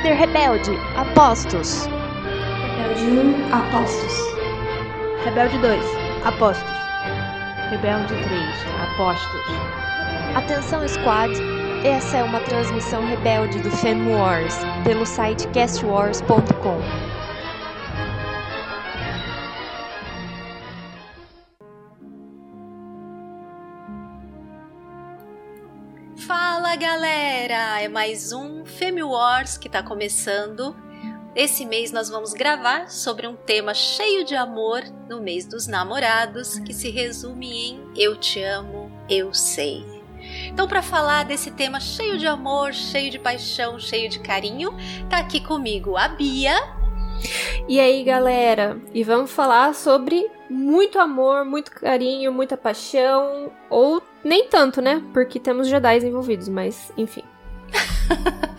líder rebelde, Apostos. Rebelde 1, Apostos. Rebelde 2, Apostos. Rebelde 3, Apostos. Atenção Squad, essa é uma transmissão rebelde do Fem Wars, pelo site castwars.com. galera! É mais um Femi Wars que tá começando. Esse mês nós vamos gravar sobre um tema cheio de amor no mês dos namorados, que se resume em Eu te amo, eu sei. Então, para falar desse tema cheio de amor, cheio de paixão, cheio de carinho, tá aqui comigo a Bia. E aí, galera? E vamos falar sobre muito amor, muito carinho, muita paixão, ou nem tanto, né? Porque temos Jedi envolvidos, mas enfim.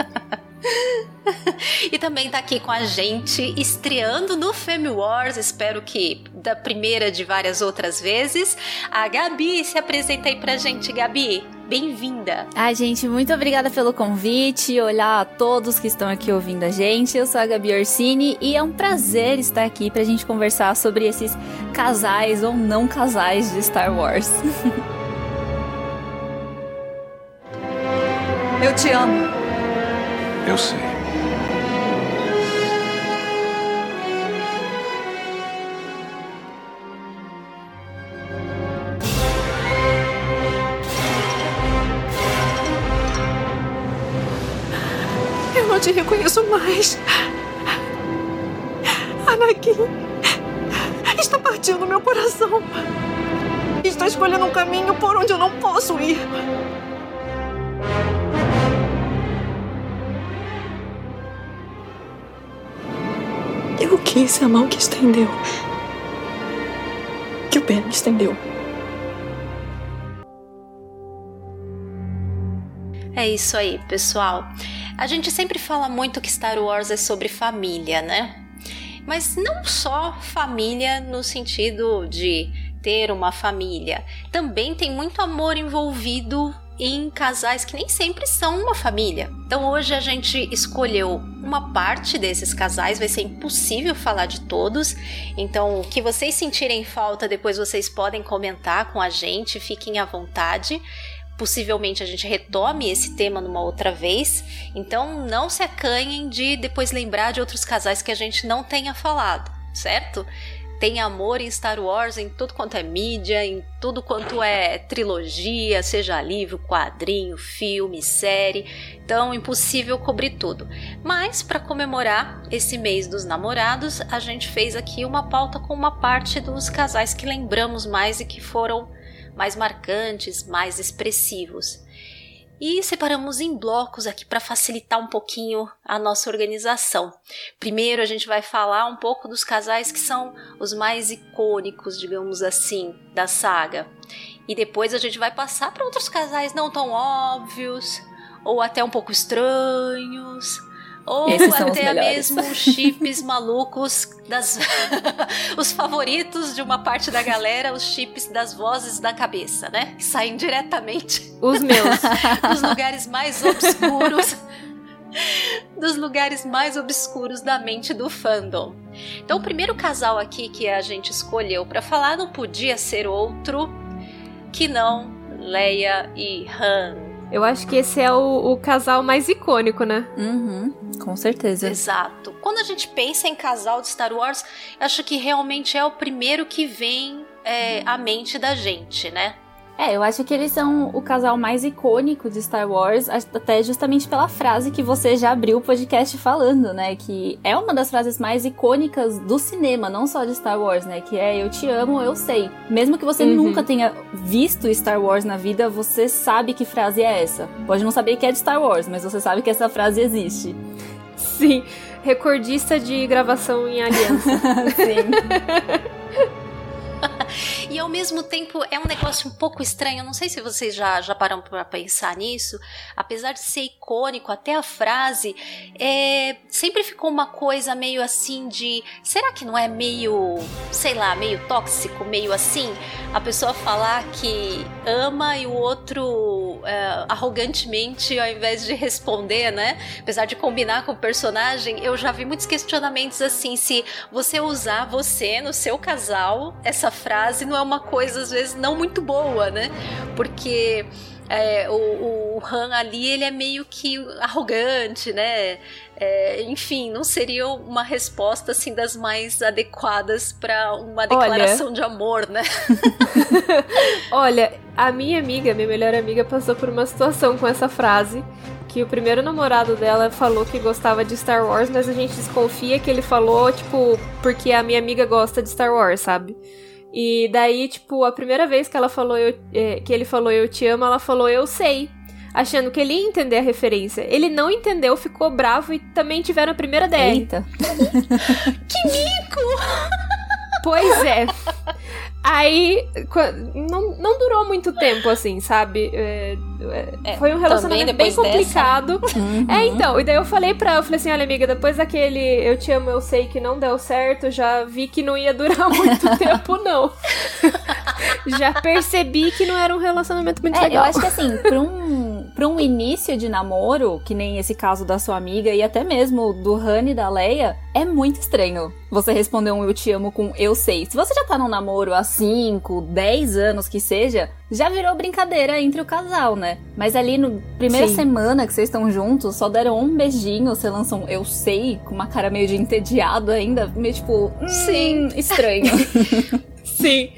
e também tá aqui com a gente, estreando no Femi Wars, espero que da primeira de várias outras vezes, a Gabi. Se apresenta aí pra gente, Gabi. Bem-vinda! Ai, gente, muito obrigada pelo convite. Olá a todos que estão aqui ouvindo a gente. Eu sou a Gabi Orsini e é um prazer estar aqui pra gente conversar sobre esses casais ou não casais de Star Wars. Eu te amo. Eu sei. Eu não te reconheço mais. Anakin está partindo meu coração. Estou escolhendo um caminho por onde eu não posso ir. Quis a mão que estendeu. Que o Ben estendeu. É isso aí, pessoal. A gente sempre fala muito que Star Wars é sobre família, né? Mas não só família no sentido de ter uma família. Também tem muito amor envolvido em casais que nem sempre são uma família. Então hoje a gente escolheu uma parte desses casais, vai ser impossível falar de todos. Então, o que vocês sentirem falta, depois vocês podem comentar com a gente, fiquem à vontade. Possivelmente a gente retome esse tema numa outra vez. Então, não se acanhem de depois lembrar de outros casais que a gente não tenha falado, certo? Tem amor em Star Wars em tudo quanto é mídia, em tudo quanto é trilogia, seja livro, quadrinho, filme, série. Então, impossível cobrir tudo. Mas para comemorar esse mês dos namorados, a gente fez aqui uma pauta com uma parte dos casais que lembramos mais e que foram mais marcantes, mais expressivos e separamos em blocos aqui para facilitar um pouquinho a nossa organização. Primeiro a gente vai falar um pouco dos casais que são os mais icônicos, digamos assim, da saga. E depois a gente vai passar para outros casais não tão óbvios ou até um pouco estranhos ou Esses até mesmo chips malucos das os favoritos de uma parte da galera, os chips das vozes da cabeça, né? Que saem diretamente os meus dos lugares mais obscuros dos lugares mais obscuros da mente do fandom. Então, o primeiro casal aqui que a gente escolheu para falar não podia ser outro que não Leia e Han. Eu acho que esse é o, o casal mais icônico, né? Uhum, com certeza. Exato. Quando a gente pensa em casal de Star Wars, acho que realmente é o primeiro que vem é, à mente da gente, né? É, eu acho que eles são o casal mais icônico de Star Wars, até justamente pela frase que você já abriu o podcast falando, né? Que é uma das frases mais icônicas do cinema, não só de Star Wars, né? Que é Eu te amo, eu sei. Mesmo que você uhum. nunca tenha visto Star Wars na vida, você sabe que frase é essa. Pode não saber que é de Star Wars, mas você sabe que essa frase existe. Sim, recordista de gravação em aliança. Sim. E ao mesmo tempo é um negócio um pouco estranho. Não sei se vocês já, já pararam para pensar nisso. Apesar de ser icônico, até a frase, é, sempre ficou uma coisa meio assim de. Será que não é meio, sei lá, meio tóxico, meio assim? A pessoa falar que ama e o outro é, arrogantemente, ao invés de responder, né? Apesar de combinar com o personagem, eu já vi muitos questionamentos assim: se você usar você no seu casal, essa frase não é uma coisa, às vezes, não muito boa, né? Porque. É, o, o Han ali, ele é meio que arrogante, né? É, enfim, não seria uma resposta assim das mais adequadas para uma declaração Olha... de amor, né? Olha, a minha amiga, minha melhor amiga, passou por uma situação com essa frase. Que o primeiro namorado dela falou que gostava de Star Wars, mas a gente desconfia que ele falou, tipo, porque a minha amiga gosta de Star Wars, sabe? E daí, tipo, a primeira vez que ela falou eu, é, que ele falou eu te amo, ela falou eu sei. Achando que ele ia entender a referência. Ele não entendeu, ficou bravo e também tiveram a primeira DR. Eita. que mico! Pois é. Aí, não, não durou muito tempo, assim, sabe? É, é, foi um relacionamento bem complicado. Uhum. É, então, e daí eu falei pra ela, eu falei assim, olha amiga, depois daquele eu te amo, eu sei que não deu certo, já vi que não ia durar muito tempo, não. já percebi que não era um relacionamento muito é, legal. Eu acho que assim, pra um, pra um início de namoro, que nem esse caso da sua amiga, e até mesmo do Han e da Leia, é muito estranho você responder um eu te amo com eu sei. Se você já tá num namoro há 5, 10 anos que seja, já virou brincadeira entre o casal, né? Mas ali no primeira Sim. semana que vocês estão juntos, só deram um beijinho, você lançam eu sei, com uma cara meio de entediado ainda, meio tipo, hum, Sim, estranho. Sim.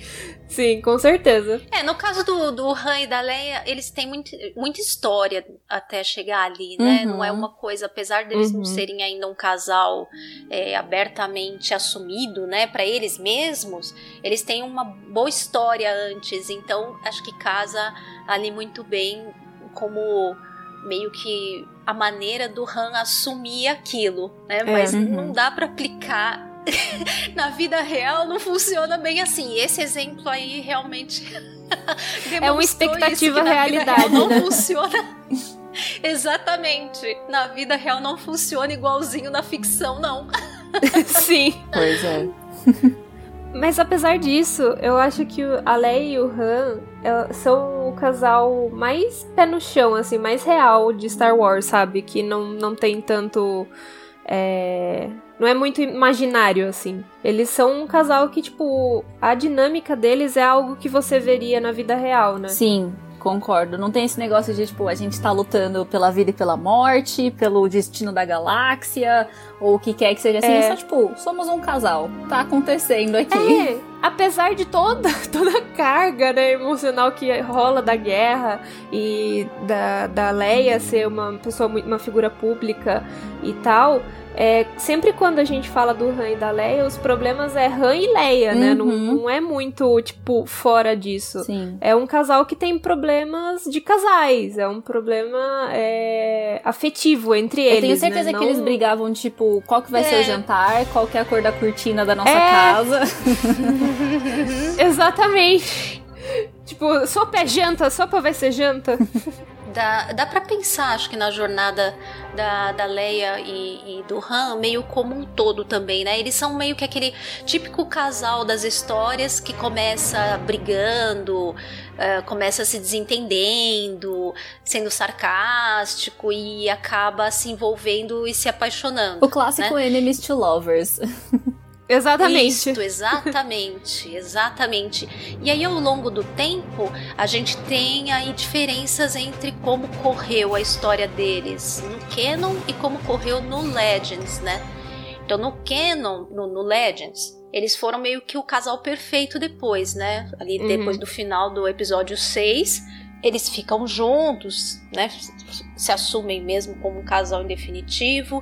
Sim, com certeza. É, no caso do, do Han e da Leia, eles têm muito, muita história até chegar ali, né? Uhum. Não é uma coisa, apesar deles uhum. não serem ainda um casal é, abertamente assumido, né, para eles mesmos, eles têm uma boa história antes, então acho que casa ali muito bem como meio que a maneira do Han assumir aquilo, né? É, Mas uhum. não dá para aplicar na vida real não funciona bem assim. Esse exemplo aí realmente é uma expectativa isso, realidade, não né? funciona. Exatamente. Na vida real não funciona igualzinho na ficção, não. Sim. Pois é. Mas apesar disso, eu acho que a Leia e o Han é, são o casal mais pé no chão, assim, mais real de Star Wars, sabe? Que não, não tem tanto. É, não é muito imaginário, assim. Eles são um casal que, tipo, a dinâmica deles é algo que você veria na vida real, né? Sim, concordo. Não tem esse negócio de, tipo, a gente tá lutando pela vida e pela morte, pelo destino da galáxia, ou o que quer que seja assim. É, só, tipo, somos um casal. Tá acontecendo aqui. É, apesar de toda, toda a carga né, emocional que rola da guerra e da, da Leia ser uma pessoa, uma figura pública e tal é, sempre quando a gente fala do Han e da Leia, os problemas é Han e Leia, né? uhum. né? Não, não, é muito, tipo, fora disso. Sim. É um casal que tem problemas de casais. É um problema é, afetivo entre eles. Eu tenho certeza né? que eles brigavam, tipo, qual que vai é. ser o jantar, qual que é a cor da cortina da nossa é. casa. Exatamente. Tipo, sopa é janta, sopa vai ser janta. Dá, dá para pensar, acho que na jornada da, da Leia e, e, do Han, meio como um todo também, né? Eles são meio que aquele típico casal das histórias que começa brigando, uh, começa se desentendendo, sendo sarcástico e acaba se envolvendo e se apaixonando. O clássico né? enemies to lovers. Exatamente. Isso, exatamente, exatamente. E aí, ao longo do tempo, a gente tem aí diferenças entre como correu a história deles no Canon e como correu no Legends, né? Então, no Canon, no, no Legends, eles foram meio que o casal perfeito depois, né? Ali uhum. depois do final do episódio 6, eles ficam juntos, né? Se assumem mesmo como um casal em definitivo.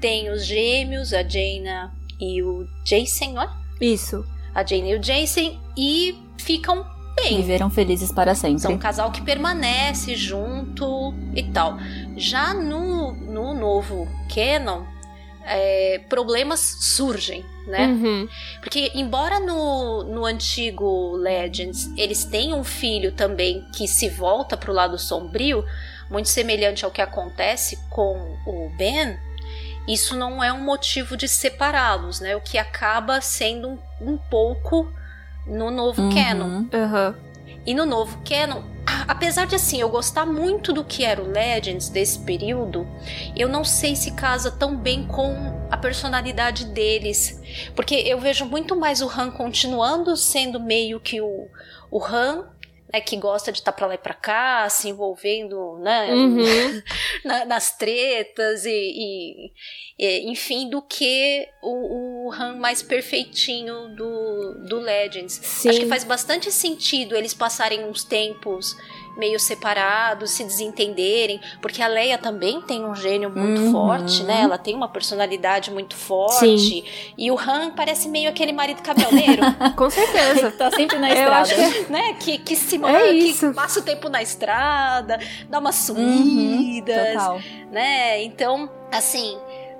Tem os gêmeos, a Jaina e o Jason, ó. Isso. A Jane e o Jason e ficam bem. Viveram felizes para sempre. São um casal que permanece junto e tal. Já no, no novo Canon, é, problemas surgem, né? Uhum. Porque, embora no, no antigo Legends eles tenham um filho também que se volta pro lado sombrio, muito semelhante ao que acontece com o Ben, isso não é um motivo de separá-los, né? O que acaba sendo um, um pouco no novo Uhum. canon. Aham. E no novo canon, apesar de assim eu gostar muito do que era o Legends desse período, eu não sei se casa tão bem com a personalidade deles, porque eu vejo muito mais o Han continuando sendo meio que o, o Han, né, que gosta de estar pra lá e pra cá, se envolvendo, né, Uhum. na- nas tretas e, e- e, enfim, do que o, o Han mais perfeitinho do, do Legends. Sim. Acho que faz bastante sentido eles passarem uns tempos meio separados, se desentenderem, porque a Leia também tem um gênio muito Uhum. forte, né? Ela tem uma personalidade muito forte. Sim. E o Han parece meio aquele marido caminhoneiro, Com certeza. Tá sempre na estrada. que né? Que, que se É que passa o tempo na estrada, dá umas Uhum, sumidas, total. né? Então, assim,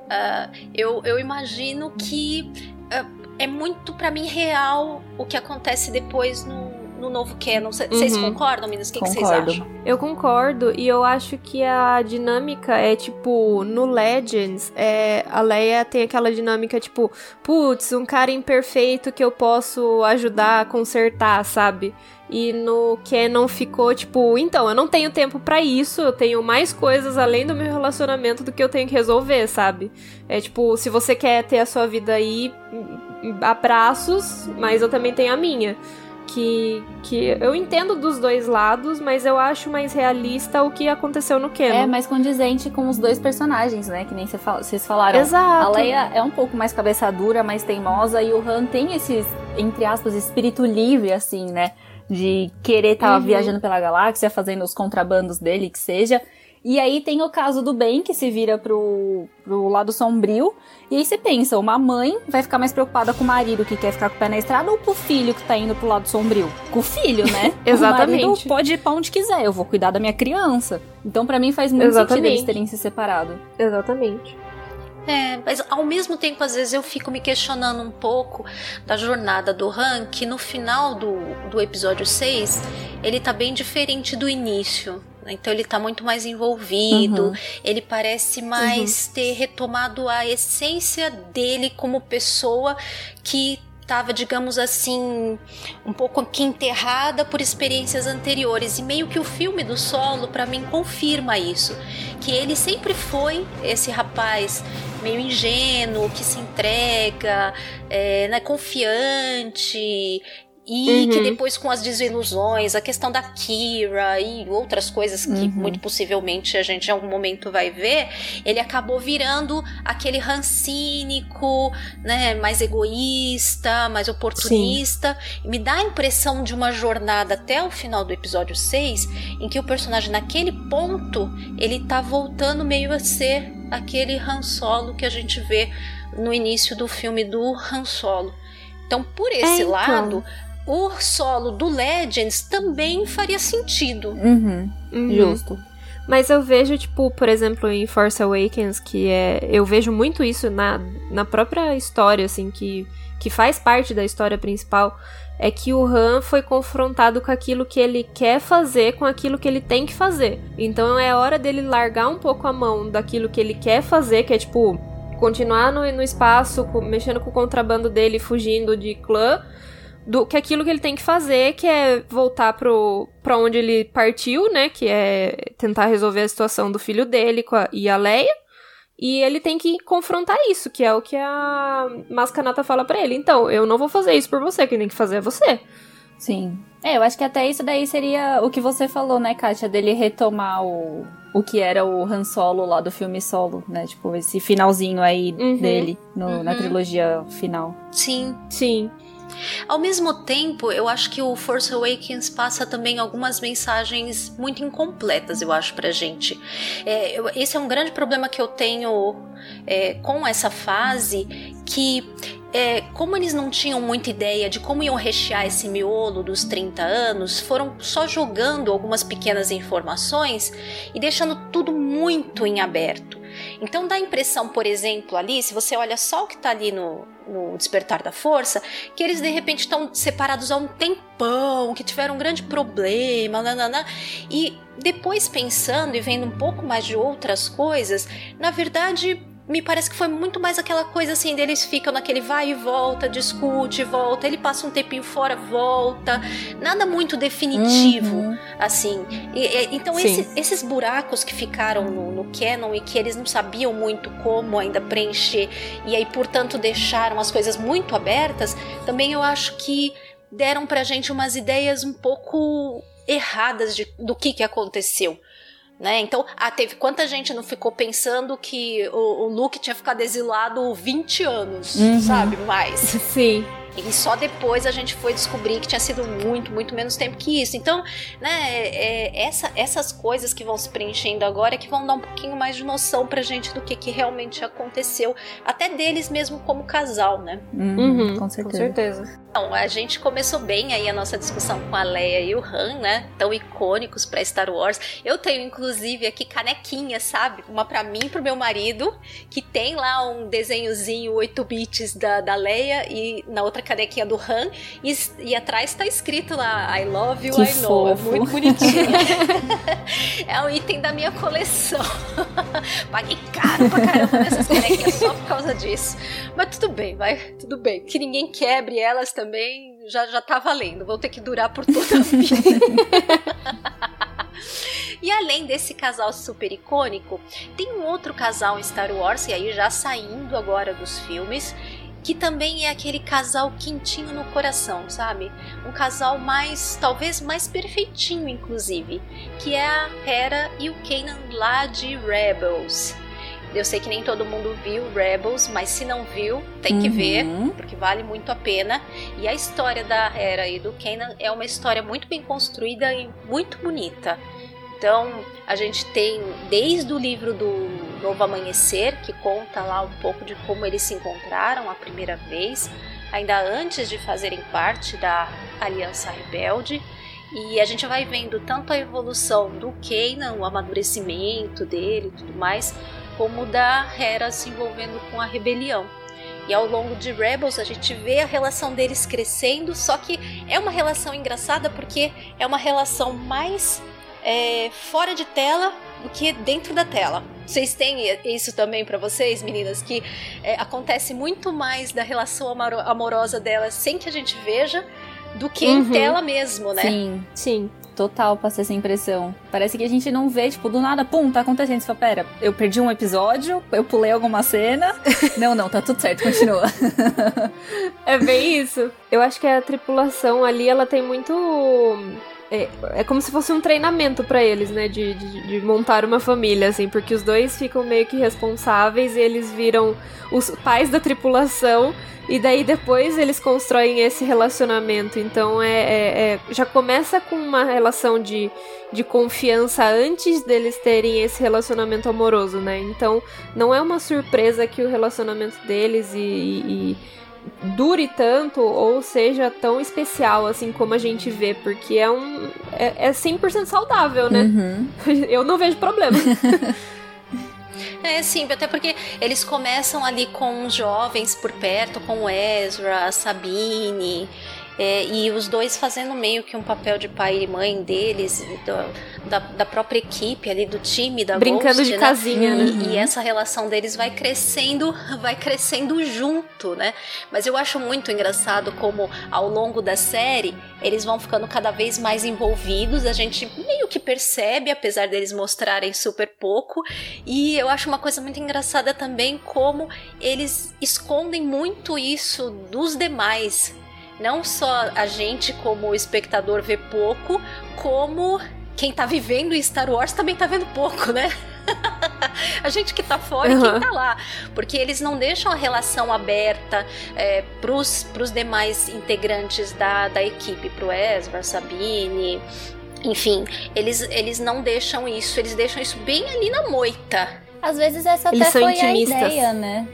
ah, eu, eu imagino que ah, é muito pra mim real o que acontece depois no, no novo canon. Vocês Uhum. concordam, meninas? O que vocês acham? Eu concordo e eu acho que a dinâmica é tipo, no Legends, é, a Leia tem aquela dinâmica tipo, putz, um cara imperfeito que eu posso ajudar a consertar, sabe? E no Canon ficou tipo, então, eu não tenho tempo pra isso, eu tenho mais coisas além do meu relacionamento do que eu tenho que resolver, sabe? É tipo, se você quer ter a sua vida aí, abraços, mas eu também tenho a minha que, que eu entendo dos dois lados, mas eu acho mais realista o que aconteceu no Canon. É mais condizente com os dois personagens, né? Que nem fala- vocês falaram. Exato. A Leia é um pouco mais cabeça dura, mais teimosa, e o Han tem esse, entre aspas, espírito livre, assim, né? De querer estar Uhum. viajando pela galáxia, fazendo os contrabandos dele, que seja. E aí tem o caso do Ben, que se vira pro, pro lado sombrio. E aí você pensa, uma mãe vai ficar mais preocupada com o marido que quer ficar com o pé na estrada ou com o filho que tá indo pro lado sombrio? Com o filho, né? Exatamente. O marido pode ir pra onde quiser, eu vou cuidar da minha criança. Então pra mim faz muito sentido Exatamente. eles terem se separado. Exatamente. É, mas ao mesmo tempo, às vezes eu fico me questionando um pouco da jornada do Han, que no final do, do episódio 6, ele tá bem diferente do início. Então ele tá muito mais envolvido, Uhum. ele parece mais ter retomado a essência dele como pessoa que estava, digamos assim, um pouco aqui enterrada por experiências anteriores. E meio que o filme do solo, para mim, confirma isso. Que ele sempre foi esse rapaz meio ingênuo, que se entrega, é, né, confiante. E Uhum. que depois, com as desilusões, a questão da Kira e outras coisas que Uhum. muito possivelmente a gente em algum momento vai ver, ele acabou virando aquele Han cínico, né, mais egoísta, mais oportunista. Me dá a impressão de uma jornada até o final do episódio 6, em que o personagem naquele ponto, ele tá voltando meio a ser aquele Han Solo que a gente vê no início do filme do Han Solo. Então, por esse então. lado, o solo do Legends também faria sentido. Uhum, Uhum. justo. Mas eu vejo, tipo, por exemplo, em Force Awakens, que é. Eu vejo muito isso na, na própria história, assim, que, que faz parte da história principal. É que o Han foi confrontado com aquilo que ele quer fazer, com aquilo que ele tem que fazer. Então é hora dele largar um pouco a mão daquilo que ele quer fazer, que é tipo, continuar no, no espaço, mexendo com o contrabando dele, fugindo de clã do que aquilo que ele tem que fazer, que é voltar pro para onde ele partiu, né, que é tentar resolver a situação do filho dele com a, e a Leia. E ele tem que confrontar isso, que é o que a Mascanata fala pra ele. Então, eu não vou fazer isso por você, quem tem que fazer é você. Sim. É, eu acho que até isso daí seria o que você falou, né, Kátia? Dele retomar o, o que era o Han Solo lá do filme Solo, né? Tipo, esse finalzinho aí Uhum. dele no- na Uhum. trilogia final. Sim. Sim. Ao mesmo tempo, eu acho que o Force Awakens passa também algumas mensagens muito incompletas, eu acho, pra gente. É, eu- esse é um grande problema que eu tenho é, com essa fase, que é, como eles não tinham muita ideia de como iam rechear esse miolo dos 30 anos, foram só jogando algumas pequenas informações e deixando tudo muito em aberto. Então dá a impressão, por exemplo, ali, se você olha só o que tá ali no, no Despertar da Força, que eles de repente estão separados há um tempão, que tiveram um grande problema, nanana, e depois pensando e vendo um pouco mais de outras coisas, na verdade me parece que foi muito mais aquela coisa assim, deles ficam naquele vai e volta, discute, volta, ele passa um tempinho fora, volta, nada muito definitivo, uhum. assim. E, e, então esse, esses buracos que ficaram no, no canon e que eles não sabiam muito como ainda preencher, e aí, portanto, deixaram as coisas muito abertas, também eu acho que deram pra gente umas ideias um pouco erradas de, do que, que aconteceu. Né? Então, ah, teve quanta gente não ficou pensando que o, o Luke tinha ficado exilado 20 anos, uhum. sabe? Mais. Sim. E só depois a gente foi descobrir que tinha sido muito, muito menos tempo que isso. Então, né, é, essa, essas coisas que vão se preenchendo agora é que vão dar um pouquinho mais de noção pra gente do que, que realmente aconteceu, até deles mesmo como casal, né? Uhum, uhum, com certeza. Com certeza. Então, a gente começou bem aí a nossa discussão com a Leia e o Han, né? Tão icônicos para Star Wars. Eu tenho inclusive aqui canequinha, sabe? Uma para mim e pro meu marido, que tem lá um desenhozinho 8 bits da, da Leia e na outra canequinha do Han e, e atrás tá escrito lá I love you, que I know. É muito bonitinho. é um item da minha coleção. Paguei caro pra caramba nessas canequinhas só por causa disso. Mas tudo bem, vai, tudo bem. Que ninguém quebre elas também já, já tá valendo. Vão ter que durar por toda a vida. E além desse casal super icônico, tem um outro casal em Star Wars, e aí já saindo agora dos filmes, que também é aquele casal quentinho no coração, sabe? Um casal mais, talvez mais perfeitinho, inclusive, que é a Hera e o Kanan lá de Rebels. Eu sei que nem todo mundo viu Rebels, mas se não viu, tem que uhum. ver, porque vale muito a pena. E a história da Hera e do Kanan é uma história muito bem construída e muito bonita. Então, a gente tem desde o livro do Novo Amanhecer, que conta lá um pouco de como eles se encontraram a primeira vez, ainda antes de fazerem parte da Aliança Rebelde. E a gente vai vendo tanto a evolução do Kanan, o amadurecimento dele e tudo mais, como da Hera se envolvendo com a rebelião. E ao longo de Rebels a gente vê a relação deles crescendo, só que é uma relação engraçada porque é uma relação mais é, fora de tela do que dentro da tela. Vocês têm isso também para vocês, meninas, que é, acontece muito mais da relação amorosa delas sem que a gente veja do que uhum. em tela mesmo, né? Sim, sim total passei essa impressão. Parece que a gente não vê, tipo, do nada, pum, tá acontecendo. Você fala, pera, eu perdi um episódio, eu pulei alguma cena. não, não, tá tudo certo, continua. é bem isso. Eu acho que a tripulação ali, ela tem muito é, é como se fosse um treinamento para eles, né? De, de, de, montar uma família, assim, porque os dois ficam meio que responsáveis e eles viram os pais da tripulação e daí depois eles constroem esse relacionamento. Então é, é, é já começa com uma relação de, de confiança antes deles terem esse relacionamento amoroso, né? Então não é uma surpresa que o relacionamento deles e, e dure tanto ou seja tão especial assim como a gente vê, porque é um é, é 100% saudável, né? Uhum. Eu não vejo problema. É, sim, até porque eles começam ali com jovens por perto, com Ezra, Sabine, é, e os dois fazendo meio que um papel de pai e mãe deles, do, da, da, própria equipe ali, do time da Brincando Ghost, de né? casinha, né? E, e, essa relação deles vai crescendo, vai crescendo junto, né? Mas eu acho muito engraçado como ao longo da série eles vão ficando cada vez mais envolvidos, a gente meio que percebe, apesar deles mostrarem super pouco, e eu acho uma coisa muito engraçada também como eles escondem muito isso dos demais, não só a gente, como espectador, vê pouco, como quem tá vivendo Star Wars também tá vendo pouco, né? a gente que tá fora uhum. e quem tá lá. Porque eles não deixam a relação aberta é, pros, pros demais integrantes da, da equipe, pro Ezra, Sabine. Enfim, eles, eles não deixam isso, eles deixam isso bem ali na moita. Às vezes essa até foi intimistas. a ideia, né?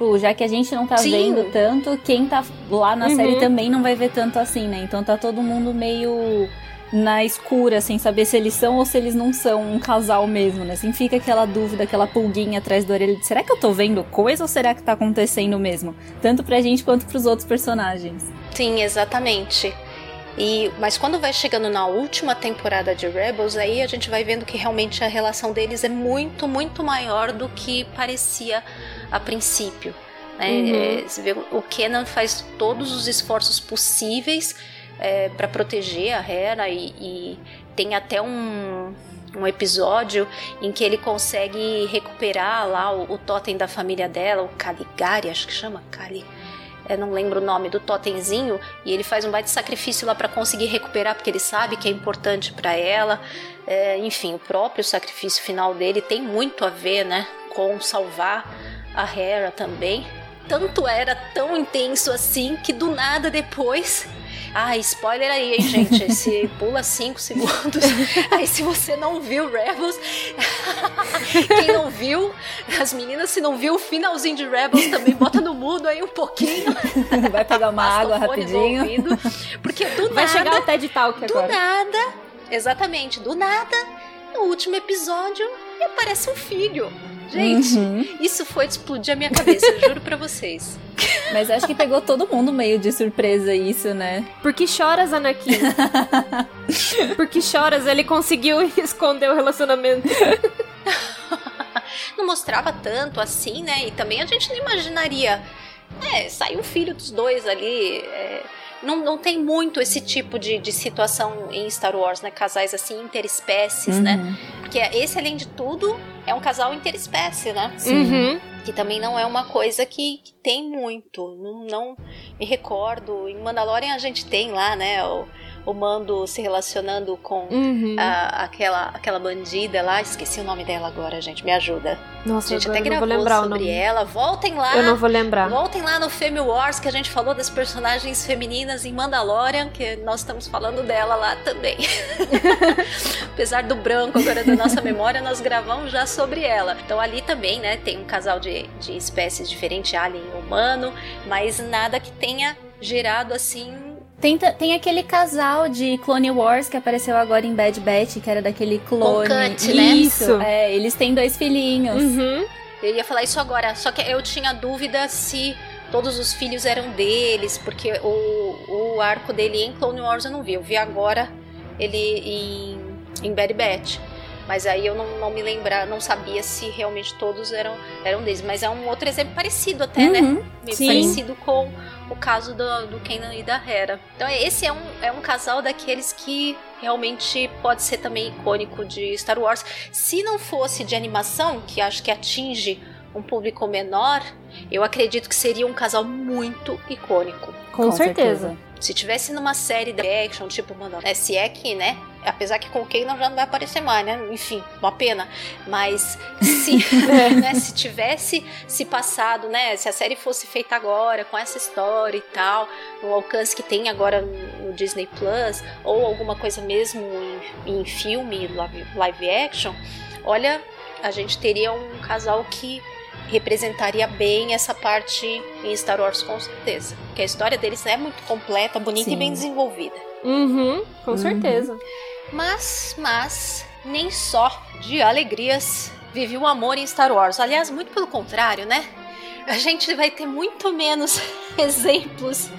Tipo, já que a gente não tá Sim. vendo tanto, quem tá lá na uhum. série também não vai ver tanto assim, né? Então tá todo mundo meio na escura, sem saber se eles são ou se eles não são um casal mesmo, né? Assim fica aquela dúvida, aquela pulguinha atrás da orelha de será que eu tô vendo coisa ou será que tá acontecendo mesmo? Tanto pra gente quanto pros outros personagens. Sim, exatamente. E, mas quando vai chegando na última temporada de Rebels, aí a gente vai vendo que realmente a relação deles é muito, muito maior do que parecia a princípio. Né? Uhum. É, você vê, o Kenan faz todos os esforços possíveis é, para proteger a Hera e, e tem até um, um episódio em que ele consegue recuperar lá o, o totem da família dela, o Caligari, acho que chama Cali. Eu não lembro o nome do totemzinho, e ele faz um baita sacrifício lá para conseguir recuperar, porque ele sabe que é importante para ela. É, enfim, o próprio sacrifício final dele tem muito a ver, né, com salvar a Hera também. Tanto era tão intenso assim que do nada depois ah, spoiler aí, hein, gente? Se pula 5 segundos. Aí, se você não viu Rebels, quem não viu, as meninas, se não viu o finalzinho de Rebels, também bota no mudo aí um pouquinho. Vai pegar uma água rapidinho. Ouvido, porque do Vai nada. chegar o TED Talk do agora. nada, exatamente, do nada, no último episódio, aparece um filho. Gente, Uhum. isso foi de explodir a minha cabeça, eu juro pra vocês. Mas acho que pegou todo mundo meio de surpresa isso, né? Por que choras, Anakin? Por que choras? Ele conseguiu esconder o relacionamento. não mostrava tanto assim, né? E também a gente não imaginaria. É, saiu um filho dos dois ali. é, não, não tem muito esse tipo de, de situação em Star Wars, né? Casais assim, interespécies, né? Uhum. Porque esse, além de tudo, é um casal interespécie, né? Uhum. Que também não é uma coisa que, que tem muito. Não, não me recordo. Em Mandalorian a gente tem lá, né? O, o Mando se relacionando com Uhum. a- aquela, aquela bandida lá. Esqueci o nome dela agora, gente. Me ajuda. Nossa, A gente até gravou sobre ela. Voltem lá. Eu não vou lembrar. Voltem lá no Femme Wars que a gente falou das personagens femininas em Mandalorian, que nós estamos falando dela lá também. Apesar do branco agora da nossa memória, nós gravamos já sobre ela. Então ali também, né, tem um casal de, de espécies diferentes, alien e humano, mas nada que tenha gerado assim. Tem, tem aquele casal de Clone Wars que apareceu agora em Bad Batch, que era daquele clone. Cut, né? Isso, é, eles têm dois filhinhos. Uhum. Eu ia falar isso agora, só que eu tinha dúvida se todos os filhos eram deles, porque o, o arco dele em Clone Wars eu não vi. Eu vi agora ele em, em Bad Batch. Mas aí eu não, não me lembrar, não sabia se realmente todos eram, eram deles. Mas é um outro exemplo parecido até, né? Uhum. Meio sim. parecido com o caso do, do Kenan e da Hera. Então esse é um, é um casal daqueles que realmente pode ser também icônico de Star Wars. Se não fosse de animação, que acho que atinge um público menor, eu acredito que seria um casal muito icônico. Com, certeza. Se tivesse numa série de action, tipo, mano, se é que, né? Apesar que com o Kanan já não vai aparecer mais, né? Enfim, uma pena. Mas se, né, se tivesse se passado, né? Se a série fosse feita agora, com essa história e tal, no alcance que tem agora no Disney Plus, ou alguma coisa mesmo em, em filme, live, live action, olha, a gente teria um casal que representaria bem essa parte em Star Wars com certeza. Porque a história deles é muito completa, bonita Sim. e bem desenvolvida. Uhum. Com certeza. Mas, mas, nem só de alegrias vive o amor em Star Wars. Aliás, muito pelo contrário, né? A gente vai ter muito menos exemplos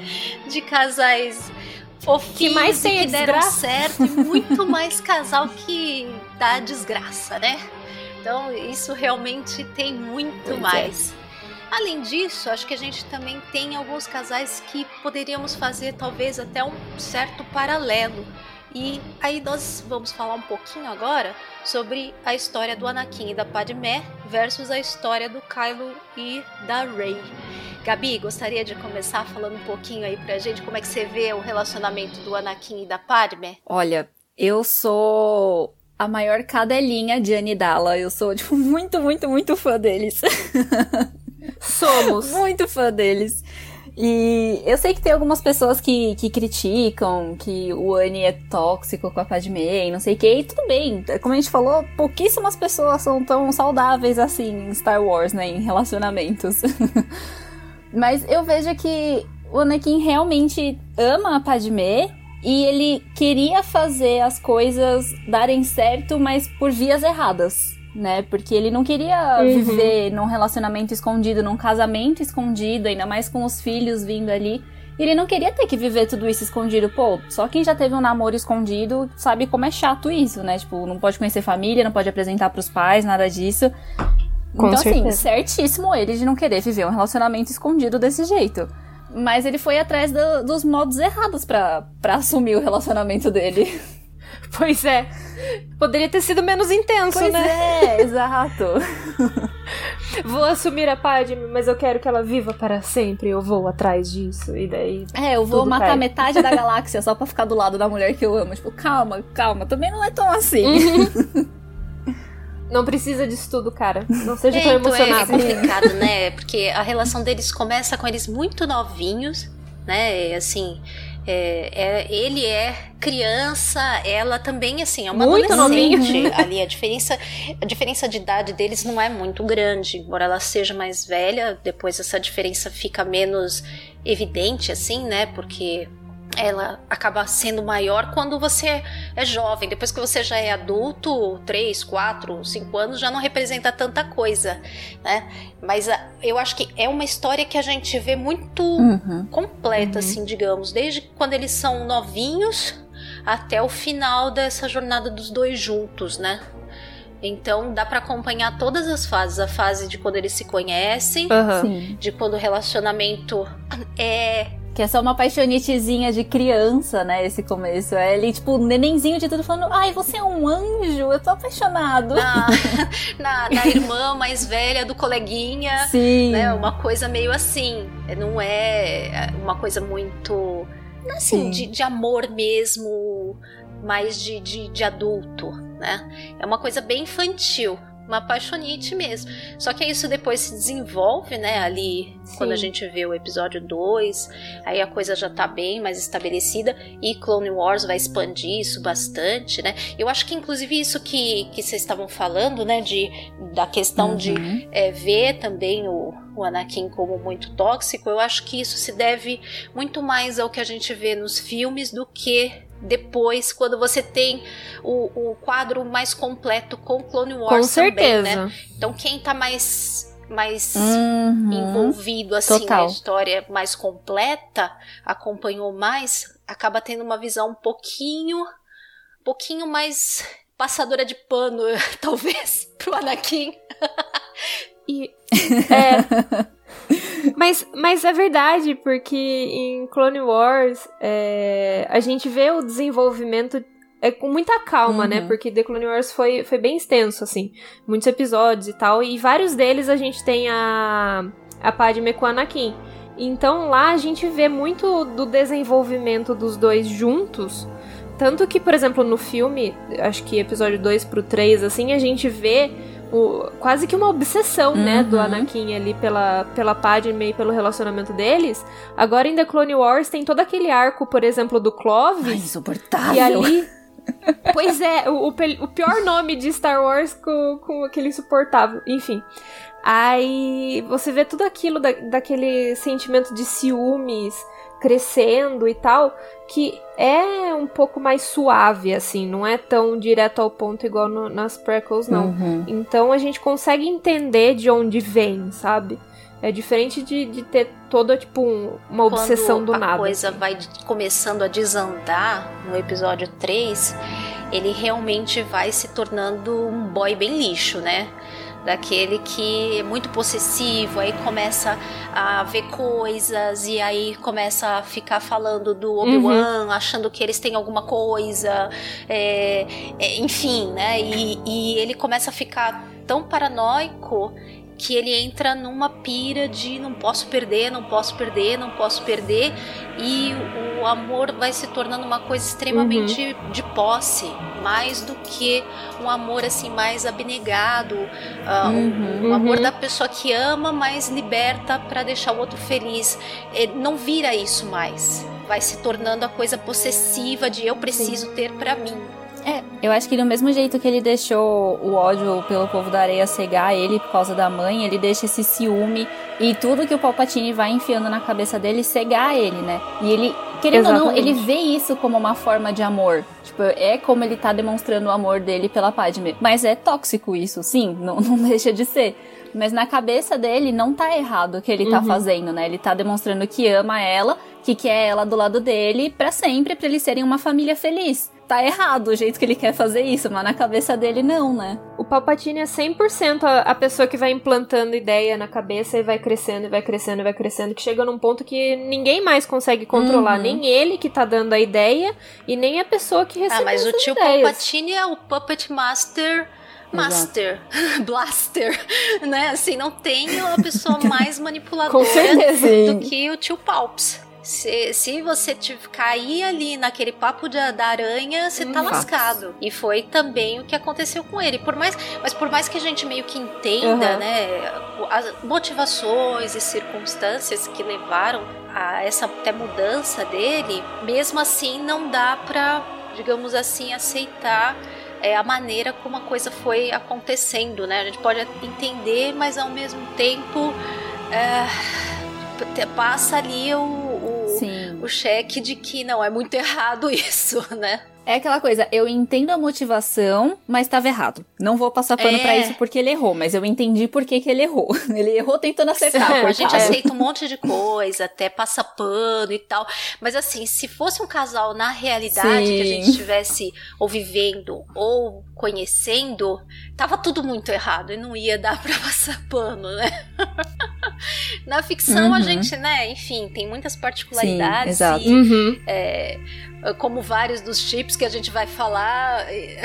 de casais fofinhos Que mais e tem que deram certo e muito mais casal que dá desgraça, né? Então, isso realmente tem muito Pois é. mais. Além disso, acho que a gente também tem alguns casais que poderíamos fazer talvez até um certo paralelo. E aí nós vamos falar um pouquinho agora sobre a história do Anakin e da Padmé versus a história do Kylo e da Rey. Gabi, gostaria de começar falando um pouquinho aí pra gente como é que você vê o relacionamento do Anakin e da Padmé? Olha, eu sou a maior cadelinha de Anidala. Eu sou, tipo, muito, muito, muito fã deles. Somos. muito fã deles. E eu sei que tem algumas pessoas que, que criticam que o Annie é tóxico com a Padmé e não sei o que, e tudo bem. Como a gente falou, pouquíssimas pessoas são tão saudáveis assim em Star Wars, né, em relacionamentos. Mas eu vejo que o Anakin realmente ama a Padmé E ele queria fazer as coisas darem certo, mas por vias erradas, né? Porque ele não queria uhum. viver num relacionamento escondido, num casamento escondido, ainda mais com os filhos vindo ali. Ele não queria ter que viver tudo isso escondido. Pô, só quem já teve um namoro escondido sabe como é chato isso, né? Tipo, não pode conhecer família, não pode apresentar pros pais, nada disso. Com então, assim, certeza. assim, certíssimo ele de não querer viver um relacionamento escondido desse jeito. Mas ele foi atrás do, dos modos errados para assumir o relacionamento dele. Pois é. Poderia ter sido menos intenso, pois né? É, exato. vou assumir a Padme, mas eu quero que ela viva para sempre. Eu vou atrás disso. E daí. É, eu vou matar cai. metade da galáxia só pra ficar do lado da mulher que eu amo. Tipo, calma, calma. Também não é tão assim. Uhum. Não precisa disso tudo, cara. Não seja é, tão então emocionado. É complicado, né? Porque a relação deles começa com eles muito novinhos, né? Assim, é, é, ele é criança, ela também, assim, é uma muito adolescente. Ali a diferença, a diferença de idade deles não é muito grande, embora ela seja mais velha. Depois essa diferença fica menos evidente, assim, né? Porque ela acaba sendo maior quando você é jovem. Depois que você já é adulto, 3, 4, 5 anos, já não representa tanta coisa, né? Mas a, eu acho que é uma história que a gente vê muito uhum. completa, uhum. assim, digamos. Desde quando eles são novinhos até o final dessa jornada dos dois juntos, né? Então dá para acompanhar todas as fases, a fase de quando eles se conhecem, uhum. de quando o relacionamento é que é só uma paixonitezinha de criança, né? Esse começo. É ele, tipo, nenenzinho de tudo falando: Ai, você é um anjo, eu tô apaixonado. Na, na, na irmã mais velha do coleguinha. Sim. Né? Uma coisa meio assim. Não é uma coisa muito. Assim, de, de amor mesmo, mais de, de, de adulto, né? É uma coisa bem infantil uma apaixonite mesmo. Só que isso depois se desenvolve, né, ali Sim. quando a gente vê o episódio 2, aí a coisa já tá bem mais estabelecida e Clone Wars vai expandir isso bastante, né? Eu acho que inclusive isso que, que vocês estavam falando, né, de, da questão uhum. de é, ver também o, o Anakin como muito tóxico, eu acho que isso se deve muito mais ao que a gente vê nos filmes do que depois, quando você tem o, o quadro mais completo com Clone Wars com certeza. também, né? Então quem tá mais mais uhum, envolvido assim total. na história mais completa, acompanhou mais, acaba tendo uma visão um pouquinho um pouquinho mais passadora de pano, talvez, pro Anakin. e é mas, mas é verdade, porque em Clone Wars é, a gente vê o desenvolvimento é com muita calma, né? uhum. né? Porque The Clone Wars foi, foi bem extenso, assim. Muitos episódios e tal. E vários deles a gente tem a, a Padme com a Anakin. Então lá a gente vê muito do desenvolvimento dos dois juntos. Tanto que, por exemplo, no filme, acho que episódio 2 pro 3, assim, a gente vê o, quase que uma obsessão, uhum. né, do uhum. Anakin ali pela, pela Padme e pelo relacionamento deles. Agora em The Clone Wars tem todo aquele arco, por exemplo, do Clovis. Ai, insuportável. E ali... pois é, o, o, pior nome de Star Wars com, com aquele insuportável. Enfim. Aí você vê tudo aquilo da, daquele sentimento de ciúmes crescendo e tal, que é um pouco mais suave, assim, não é tão direto ao ponto igual no, nas prequels, não. Uhum. Então a gente consegue entender de onde vem, sabe? É diferente de, de ter toda, tipo, um, uma obsessão Quando do nada. a coisa assim. vai começando a desandar no episódio 3, ele realmente vai se tornando um boy bem lixo, né? Daquele que é muito possessivo, aí começa a ver coisas e aí começa a ficar falando do Obi-Wan, uhum. achando que eles têm alguma coisa, é, é, enfim, né? E, e ele começa a ficar tão paranoico que ele entra numa pira de não posso perder, não posso perder, não posso perder, e o amor vai se tornando uma coisa extremamente uhum. de posse, mais do que um amor assim mais abnegado, uh, uhum. um, amor uhum. da pessoa que ama, mas liberta para deixar o outro feliz. Ele não vira isso mais, vai se tornando a coisa possessiva de eu preciso Sim. ter para mim. É, eu acho que do mesmo jeito que ele deixou o ódio pelo povo da areia cegar ele por causa da mãe, ele deixa esse ciúme e tudo que o Palpatine vai enfiando na cabeça dele cegar ele, né? E ele Querendo ou não, Exatamente. ele vê isso como uma forma de amor. Tipo, é como ele tá demonstrando o amor dele pela Padme. Mas é tóxico isso, sim, não, não deixa de ser. Mas na cabeça dele não tá errado o que ele tá fazendo, né? Ele tá demonstrando que ama ela, que quer ela do lado dele pra sempre, pra eles serem uma família feliz. Tá errado o jeito que ele quer fazer isso, mas na cabeça dele não, né? O Palpatine é 100% a, a pessoa que vai implantando ideia na cabeça e vai crescendo, e vai crescendo, e vai crescendo, que chega num ponto que ninguém mais consegue controlar. Uhum. Nem ele que tá dando a ideia e nem a pessoa que recebeu Ah, mas o tio ideias. Palpatine é o Puppet Master. Master, Blaster, né? Assim, não tem a pessoa mais manipuladora do que o tio Palps. Se, se você cair ali naquele papo de- da aranha, você tá Hum, fatos. lascado. E foi também o que aconteceu com ele. Por mais, mas por mais que a gente meio que entenda, Aham. né, as motivações e circunstâncias que levaram a essa até mudança dele, mesmo assim não dá pra, digamos assim, aceitar é, a maneira como a coisa foi acontecendo, né? A gente pode entender, mas ao mesmo tempo é, passa ali o, o, o cheque de que não é muito errado isso, né? É aquela coisa, eu entendo a motivação, mas estava errado. Não vou passar pano É. pra isso porque ele errou, mas eu entendi por que, que ele errou. Ele errou tentando acertar, É, a gente aceita um monte de coisa, até passa pano e tal. Mas assim, se fosse um casal na realidade que a Sim. gente estivesse ou vivendo ou conhecendo, tava tudo muito errado e não ia dar pra passar pano, né? na ficção a Uhum. gente, né, enfim, tem muitas particularidades exato. e Uhum. é, como vários dos chips que a gente vai falar, é,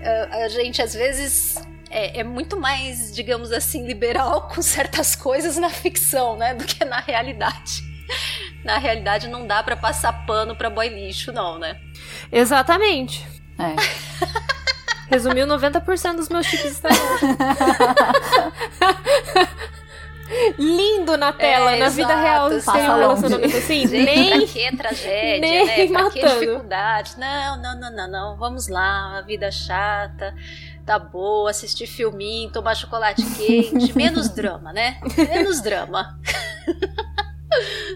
a, gente às vezes é, é muito mais, digamos assim, liberal com certas coisas na ficção, né, do que na realidade. Na realidade não dá pra passar pano pra boy lixo, não, né? Exatamente. É. Resumiu 90% dos meus chips. Lindo na tela, É, na vida exato, real, assim, tem um relacionamento assim. Gente, nem pra que tragédia, nem né? Pra que matando. dificuldade? Não, não, não, não, não. Vamos lá, a vida chata, tá boa, assistir filminho, tomar chocolate quente, menos drama, né? Menos drama.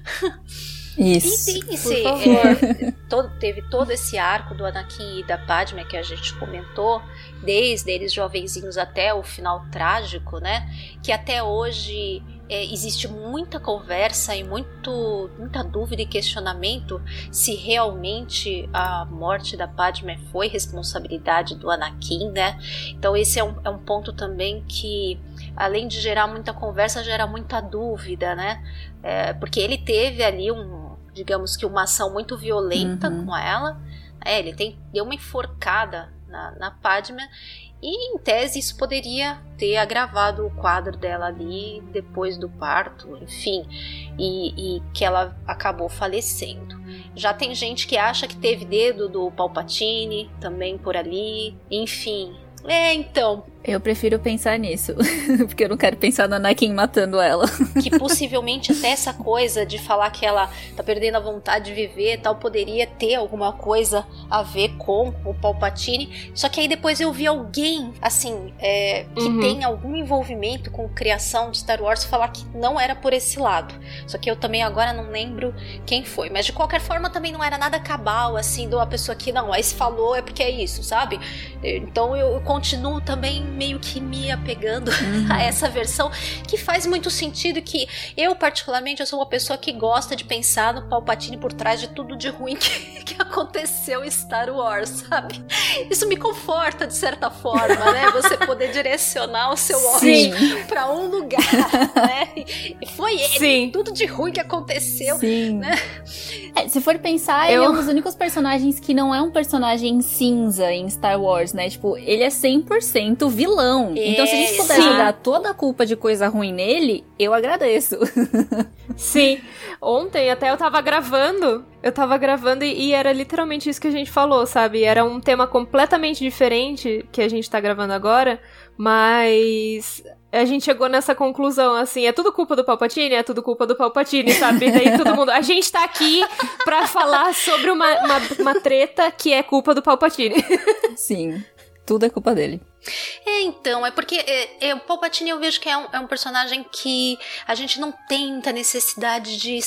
Isso. E tem esse, é, todo- teve todo esse arco do Anakin e da Padme que a gente comentou, desde eles jovenzinhos até o final trágico, né? Que até hoje é, existe muita conversa e muito, muita dúvida e questionamento se realmente a morte da Padme foi responsabilidade do Anakin, né? Então esse é um, é um ponto também que, além de gerar muita conversa, gera muita dúvida, né? É, porque ele teve ali um, digamos que uma ação muito violenta Uhum. com ela. É, ele tem, deu uma enforcada na, na Padme e em tese isso poderia ter agravado o quadro dela ali depois do parto, enfim, e, e que ela acabou falecendo. Já tem gente que acha que teve dedo do Palpatine também por ali, enfim. É, então, Eu prefiro pensar nisso. porque eu não quero pensar no Anakin matando ela. que possivelmente até essa coisa de falar que ela tá perdendo a vontade de viver e tal poderia ter alguma coisa a ver com o Palpatine. Só que aí depois eu vi alguém, assim, é, que Uhum. tem algum envolvimento com criação de Star Wars falar que não era por esse lado. Só que eu também agora não lembro quem foi. Mas de qualquer forma também não era nada cabal, assim, de uma pessoa que não, aí se falou é porque é isso, sabe? Então eu continuo também meio que me apegando a essa versão que faz muito sentido que eu particularmente eu sou uma pessoa que gosta de pensar no Palpatine por trás de tudo de ruim que, que aconteceu em Star Wars, sabe? Isso me conforta de certa forma, né? Você poder direcionar o seu ódio pra um lugar, né? E foi ele, Sim. tudo de ruim que aconteceu. Sim. né? É, se for pensar, ele Eu- é um dos únicos personagens que não é um personagem cinza em Star Wars, né? Tipo, ele é 100% vilão. Então, se a gente puder Sim. jogar toda a culpa de coisa ruim nele, eu agradeço. Sim. Ontem até eu tava gravando. Eu tava gravando e, e era literalmente isso que a gente falou, sabe? Era um tema completamente diferente que a gente tá gravando agora, mas a gente chegou nessa conclusão, assim, é tudo culpa do Palpatine? É tudo culpa do Palpatine, sabe? E daí todo mundo. A gente tá aqui pra falar sobre uma, uma, uma treta que é culpa do Palpatine. Sim. Tudo é culpa dele. É, então, é porque é, é, o Palpatine eu vejo que é um, é um personagem que a gente não tem muita necessidade de.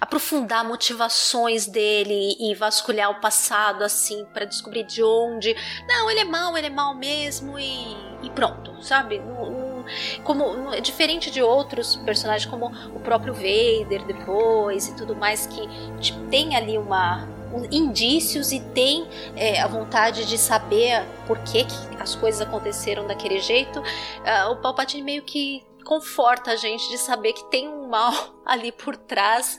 aprofundar motivações dele e vasculhar o passado assim para descobrir de onde. Não, ele é mal, ele é mal mesmo e, e pronto, sabe? Não, não, como é diferente de outros personagens como o próprio Vader depois e tudo mais que tipo, tem ali uma indícios e tem é, a vontade de saber por que, que as coisas aconteceram daquele jeito, uh, o Palpatine meio que conforta a gente de saber que tem um mal ali por trás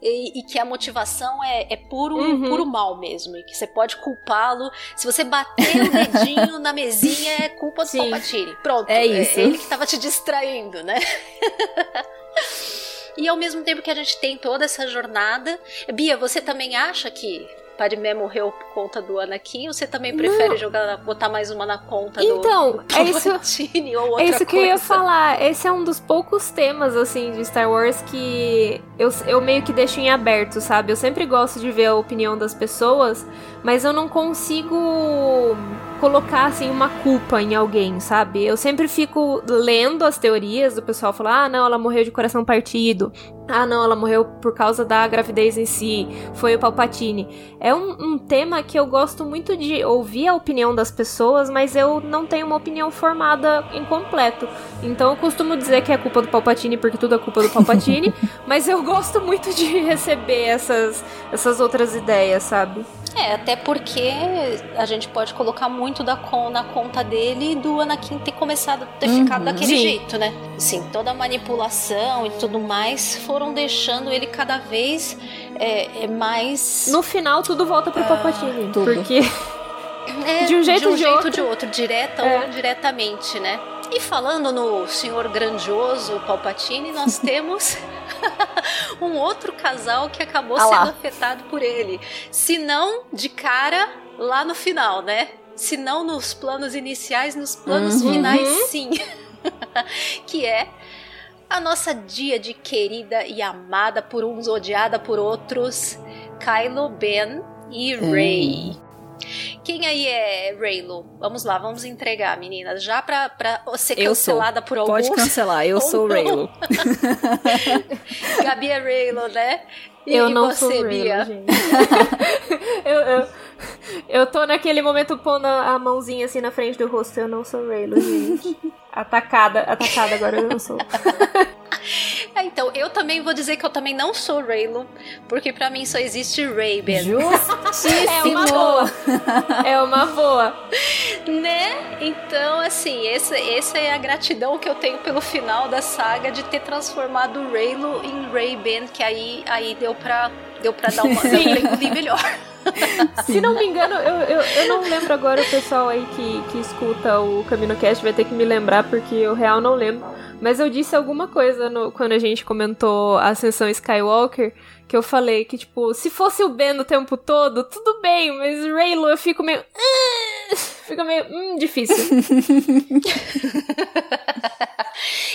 e, e que a motivação é, é puro, uhum. puro mal mesmo. E que você pode culpá-lo. Se você bater o dedinho na mesinha, é culpa do Sim. Palpatine. Pronto. É isso. É ele que estava te distraindo, né? e ao mesmo tempo que a gente tem toda essa jornada. Bia, você também acha que Padmé morreu por conta do Anakin, ou você também prefere não. jogar, botar mais uma na conta então, do, do é isso, ou outra É isso que coisa? eu ia falar. Esse é um dos poucos temas, assim, de Star Wars que eu, eu meio que deixo em aberto, sabe? Eu sempre gosto de ver a opinião das pessoas, mas eu não consigo colocar assim uma culpa em alguém, sabe? Eu sempre fico lendo as teorias do pessoal falar: "Ah, não, ela morreu de coração partido. Ah, não, ela morreu por causa da gravidez em si. Foi o Palpatine." É um, um tema que eu gosto muito de ouvir a opinião das pessoas, mas eu não tenho uma opinião formada em completo. Então eu costumo dizer que é culpa do Palpatine porque tudo é culpa do Palpatine, mas eu gosto muito de receber essas essas outras ideias, sabe? É, até porque a gente pode colocar muito da con na conta dele do Anakin ter começado a ter uhum, ficado daquele sim. jeito, né? Sim, toda a manipulação e tudo mais foram deixando ele cada vez é, é mais. No final, tudo volta pro ah, Palpatine. Tudo. Porque. É, de um jeito de um de jeito outro. de outro, direta é. ou indiretamente, né? E falando no senhor grandioso Palpatine, nós temos um outro casal que acabou ah sendo afetado por ele. Se não de cara lá no final, né? Se não nos planos iniciais, nos planos uhum. finais, sim. que é a nossa dia de querida e amada por uns, odiada por outros, Kylo Ben e Rey. Hum. Quem aí é Raylo? Vamos lá, vamos entregar, meninas. Já pra, pra ser cancelada por alguns. Pode cancelar, eu sou Raylo. Gabi é Raylo, né? E eu não você, sou Bia? gente. eu, eu, eu tô naquele momento pondo a mãozinha assim na frente do rosto. Eu não sou Raylo, gente. Atacada, atacada agora eu não sou. É, então, eu também vou dizer que eu também não sou Raylo, porque para mim só existe Ray-Ban. Justíssimo! É uma boa. É uma boa. né? Então, assim, essa, essa é a gratidão que eu tenho pelo final da saga de ter transformado o Raylo em Ray-Ban, que aí, aí deu pra, deu pra dar uma, deu melhor. Se não me engano, eu, eu, eu, não lembro agora o pessoal aí que, que escuta o CaminoCast vai ter que me lembrar, porque eu real não lembro. Mas eu disse alguma coisa no, quando a gente comentou a Ascensão Skywalker, que eu falei que, tipo, se fosse o Ben o tempo todo, tudo bem, mas Raylo eu fico meio. Fica meio hum, difícil.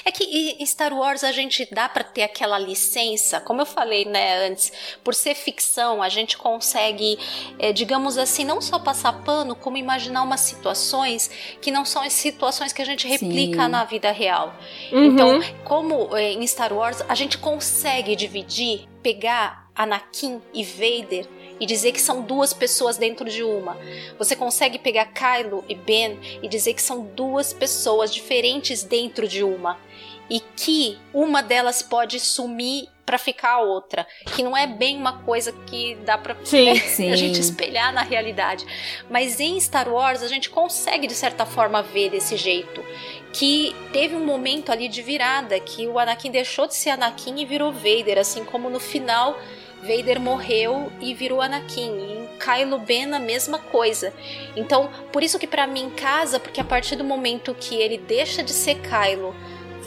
é que em Star Wars a gente dá para ter aquela licença, como eu falei, né, antes, por ser ficção, a gente consegue, é, digamos assim, não só passar pano, como imaginar umas situações que não são as situações que a gente replica Sim. na vida real. Uhum. Então, como é, em Star Wars a gente consegue dividir, pegar Anakin e Vader e dizer que são duas pessoas dentro de uma. Você consegue pegar Kylo e Ben e dizer que são duas pessoas diferentes dentro de uma. E que uma delas pode sumir para ficar a outra, que não é bem uma coisa que dá para né, a gente espelhar na realidade. Mas em Star Wars a gente consegue de certa forma ver desse jeito, que teve um momento ali de virada, que o Anakin deixou de ser Anakin e virou Vader, assim como no final Vader morreu e virou Anakin. E em Kylo Ben a mesma coisa. Então, por isso que para mim casa, porque a partir do momento que ele deixa de ser Kylo,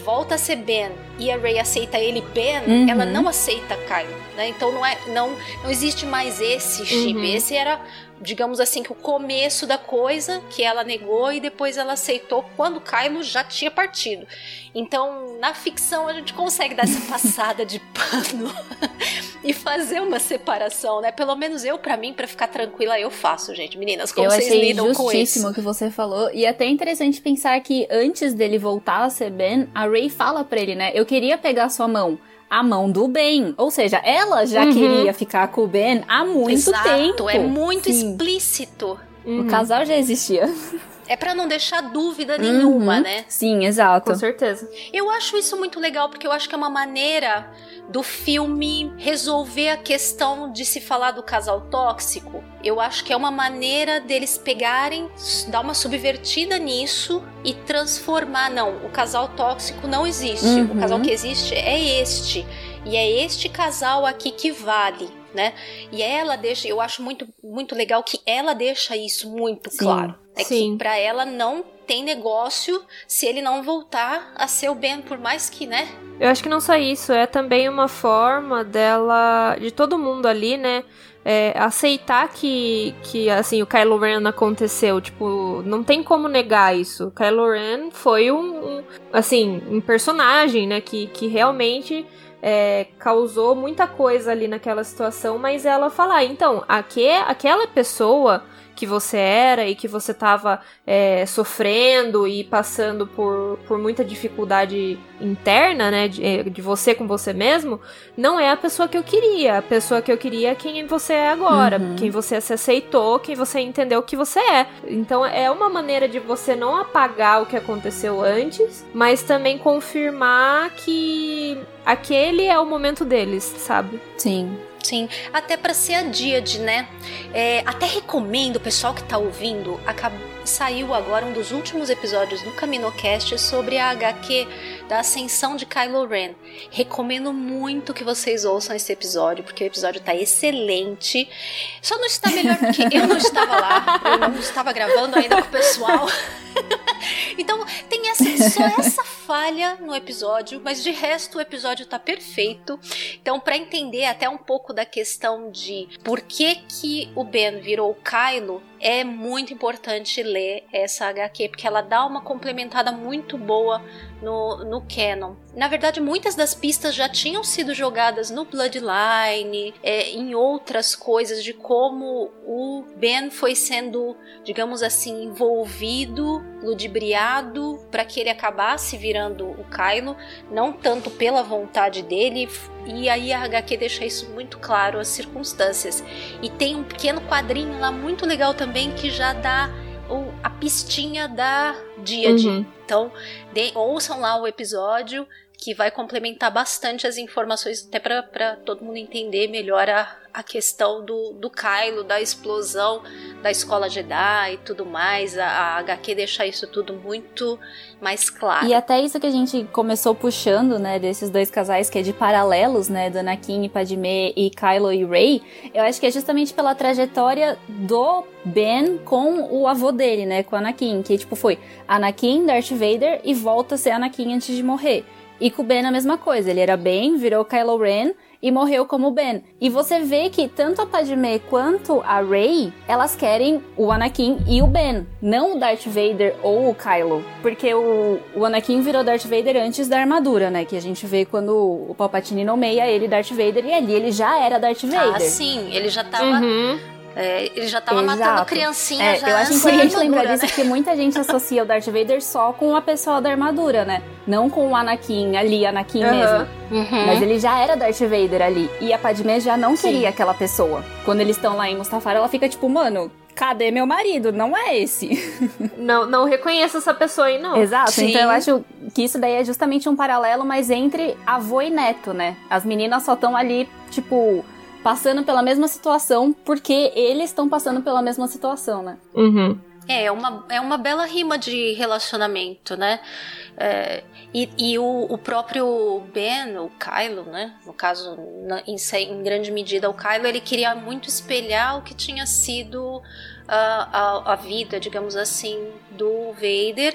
volta a ser Ben e a Rey aceita ele Ben, uhum. ela não aceita Kylo, né? Então não é não não existe mais esse chip. Uhum. Esse era digamos assim, que o começo da coisa que ela negou e depois ela aceitou quando Kylo já tinha partido. Então, na ficção, a gente consegue dar essa passada de pano e fazer uma separação, né? Pelo menos eu, para mim, para ficar tranquila, eu faço, gente. Meninas, como eu vocês lidam com isso? o que você falou. E é até interessante pensar que antes dele voltar a ser Ben, a Ray fala pra ele, né? Eu queria pegar sua mão. A mão do Ben. Ou seja, ela já Uhum. queria ficar com o Ben há muito Exato, tempo. é muito Sim. explícito. O casal já existia. É pra não deixar dúvida nenhuma, Uhum. né? Sim, exato. Com certeza. Eu acho isso muito legal porque eu acho que é uma maneira do filme resolver a questão de se falar do casal tóxico. Eu acho que é uma maneira deles pegarem, dar uma subvertida nisso e transformar. Não, o casal tóxico não existe. O Uhum. casal que existe é este. E é este casal aqui que vale. Né? E ela deixa, eu acho muito, muito legal que ela deixa isso muito Sim, claro. É sim. que pra ela não tem negócio se ele não voltar a ser o Ben, por mais que, né? Eu acho que não só isso, é também uma forma dela, de todo mundo ali, né? é, aceitar que, que, assim, o Kylo Ren aconteceu. Tipo, não tem como negar isso. O Kylo Ren foi um, um, assim, um personagem, né? Que, que realmente é, causou muita coisa ali naquela situação, mas ela falar, então, aque, aquela pessoa que você era e que você estava é, sofrendo e passando por, por muita dificuldade interna, né, de, de, você com você mesmo, não é a pessoa que eu queria. A pessoa que eu queria é quem você é agora, Uhum. quem você se aceitou, quem você entendeu que você é. Então é uma maneira de você não apagar o que aconteceu antes, mas também confirmar que aquele é o momento deles, sabe? Sim. Sim, até para ser a Díade, né? É, até recomendo o pessoal que tá ouvindo. acab- Saiu agora um dos últimos episódios do CaminoCast sobre a HQ da ascensão de Kylo Ren. Recomendo muito que vocês ouçam esse episódio, porque o episódio tá excelente. Só não está melhor porque eu não estava lá, eu não estava gravando ainda com o pessoal. Então tem essa, só essa falha no episódio, mas de resto o episódio tá perfeito. Então, para entender até um pouco da questão de por que que o Ben virou Kylo, é muito importante ler essa HQ, porque ela dá uma complementada muito boa no, no canon. Na verdade, muitas das pistas já tinham sido jogadas no Bloodline, é, em outras coisas, de como o Ben foi sendo, digamos assim, envolvido, ludibriado, para que ele acabasse virando o Kylo, não tanto pela vontade dele, e aí a HQ deixa isso muito claro, as circunstâncias. E tem um pequeno quadrinho lá muito legal também que já dá o- a pistinha da Díade. Uhum. Então, de- ouçam lá o episódio que vai complementar bastante as informações, até para todo mundo entender melhor a, a questão do, do Kylo, da explosão da escola Jedi e tudo mais. A, a HQ deixa isso tudo muito mais claro. E até isso que a gente começou puxando, né, desses dois casais, que é de paralelos, né, do Anakin e Padmé e Kylo e Rey, eu acho que é justamente pela trajetória do Ben com o avô dele, né, com Anakin, que tipo foi Anakin, Darth Vader e volta a ser Anakin antes de morrer. E com o Ben a mesma coisa, ele era Ben, virou Kylo Ren e morreu como Ben. E você vê que tanto a Padmé quanto a Rey, elas querem o Anakin e o Ben, não o Darth Vader ou o Kylo. Porque o, o Anakin virou Darth Vader antes da armadura, né? Que a gente vê quando o Palpatine nomeia ele Darth Vader e ali ele já era Darth Vader. Ah, sim, ele já tava, Uhum. É, ele já tava matando Exato. criancinha É, já eu acho importante lembrar disso né? porque muita gente associa o Darth Vader só com a pessoa da armadura, né? Não com o Anakin ali, Anakin Aham. mesmo. Uhum. Mas ele já era Darth Vader ali. E a Padmé já não Sim. queria aquela pessoa. Quando eles estão lá em Mustafar, ela fica tipo, mano, cadê meu marido? Não é esse. Não, não reconheço essa pessoa aí, não. Exato. Sim. Então eu acho que isso daí é justamente um paralelo, mas entre avô e neto, né? As meninas só estão ali, tipo, passando pela mesma situação porque eles estão passando pela mesma situação, né? Uhum. É, é uma, é uma bela rima de relacionamento, né? É, e e o, o próprio Ben, o Kylo, né? No caso, na- em, em grande medida, o Kylo, ele queria muito espelhar o que tinha sido a, a, a vida, digamos assim, do Vader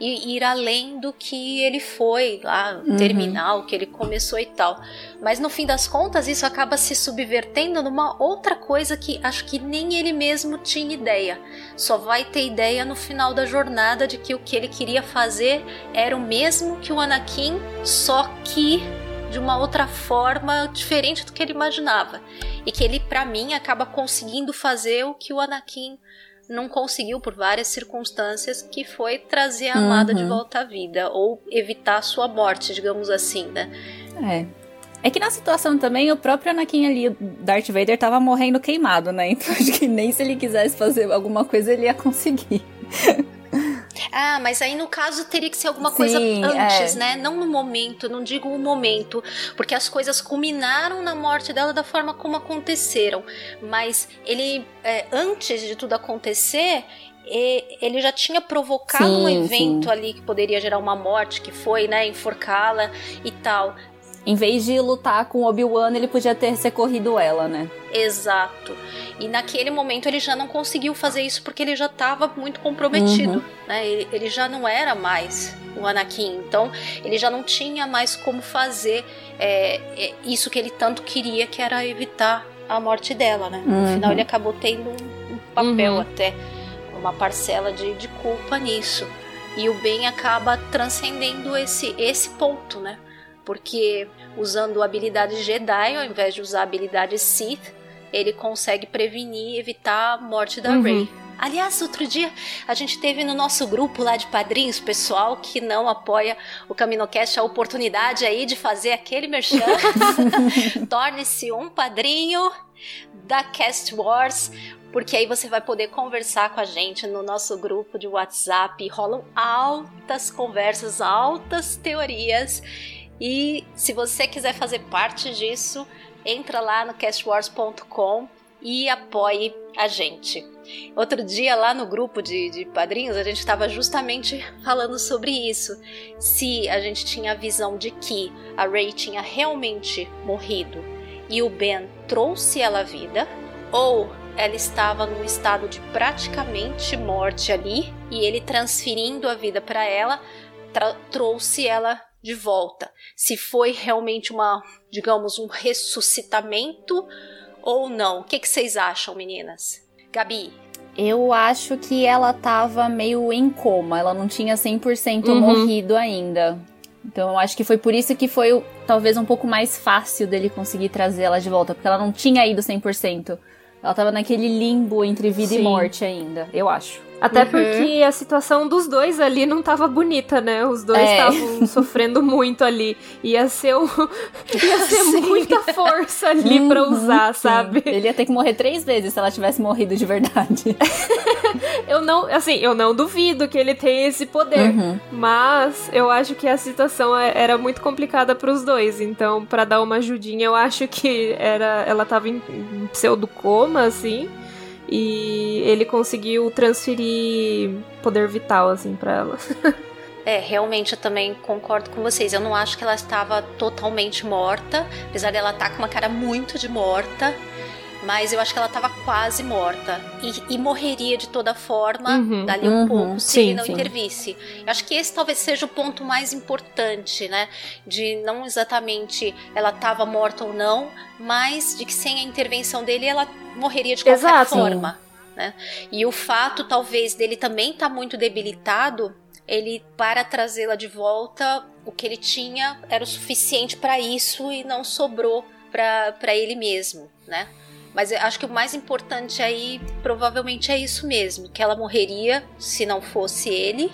e ir além do que ele foi lá, Uhum. terminal, que ele começou e tal. Mas no fim das contas, isso acaba se subvertendo numa outra coisa que acho que nem ele mesmo tinha ideia. Só vai ter ideia no final da jornada de que o que ele queria fazer era o mesmo que o Anakin, só que de uma outra forma diferente do que ele imaginava. E que ele, para mim, acaba conseguindo fazer o que o Anakin não conseguiu por várias circunstâncias, que foi trazer a amada Uhum. de volta à vida, ou evitar a sua morte, digamos assim, né? É. É que na situação também, o próprio Anakin ali, Darth Vader, tava morrendo queimado, né? Então acho que nem se ele quisesse fazer alguma coisa, ele ia conseguir. Ah, mas aí no caso teria que ser alguma Sim, coisa antes, é. né? Não no momento, não digo o momento, porque as coisas culminaram na morte dela da forma como aconteceram. Mas ele, é, antes de tudo acontecer, e- ele já tinha provocado um Sim, evento sim. ali que poderia gerar uma morte, que foi, né, enforcá-la e tal. Em vez de lutar com Obi-Wan, ele podia ter socorrido ela, né? Exato. E naquele momento ele já não conseguiu fazer isso porque ele já estava muito comprometido, Uhum. né? Ele, ele já não era mais o Anakin, então ele já não tinha mais como fazer é, é, isso que ele tanto queria, que era evitar a morte dela, né? No Uhum. final ele acabou tendo um, um papel Uhum. até, uma parcela de, de culpa nisso. E o bem acaba transcendendo esse, esse ponto, né? Porque usando habilidades Jedi ao invés de usar habilidades Sith, ele consegue prevenir e evitar a morte da Uhum. Rey. Aliás, outro dia a gente teve no nosso grupo lá de padrinhos, pessoal que não apoia o CaminoCast, a oportunidade aí de fazer aquele merchan. Torne-se um padrinho da Cast Wars, porque aí você vai poder conversar com a gente no nosso grupo de WhatsApp. Rolam altas conversas, altas teorias. E se você quiser fazer parte disso, entra lá no castwars.com e apoie a gente. Outro dia lá no grupo de, de padrinhos a gente estava justamente falando sobre isso. Se a gente tinha a visão de que a Ray tinha realmente morrido e o Ben trouxe ela à vida, ou ela estava num estado de praticamente morte ali e ele transferindo a vida para ela trouxe ela de volta. Se foi realmente uma, digamos, um ressuscitamento ou não. O que, que vocês acham, meninas? Gabi, Eu acho que ela tava meio em coma, ela não tinha 100% Uhum. morrido ainda. Então eu acho que foi por isso que foi o- talvez um pouco mais fácil dele conseguir trazer ela de volta, porque ela não tinha ido 100%. Ela tava naquele limbo entre vida e Sim. morte ainda, eu acho. Até Uhum. porque a situação dos dois ali não tava bonita, né? Os dois É. estavam sofrendo muito ali. Ia ser, um... ia ser Sim. muita força ali pra Uhum, usar, sim. sabe? Ele ia ter que morrer três vezes se ela tivesse morrido de verdade. Eu não, assim, eu não duvido que ele tenha esse poder. Uhum. Mas eu acho que a situação é- era muito complicada pros dois. Então, pra dar uma ajudinha, eu acho que era ela tava em, em pseudo-coma, assim. E ele conseguiu transferir poder vital, assim, pra ela. É, realmente eu também concordo com vocês. Eu não acho que ela estava totalmente morta, apesar dela estar com uma cara muito de morta. Mas eu acho que ela estava quase morta. E, e morreria de toda forma, Uhum, dali um uhum, pouco, se sim, ele não sim. intervisse. Eu acho que esse talvez seja o ponto mais importante, né? De não exatamente ela estava morta ou não, mas de que sem a intervenção dele ela morreria de qualquer Exato. forma. Né? E o fato, talvez, dele também estar muito debilitado, ele, para trazê-la de volta, o que ele tinha era o suficiente para isso e não sobrou para ele mesmo, né? Mas eu acho que o mais importante aí provavelmente é isso mesmo, que ela morreria se não fosse ele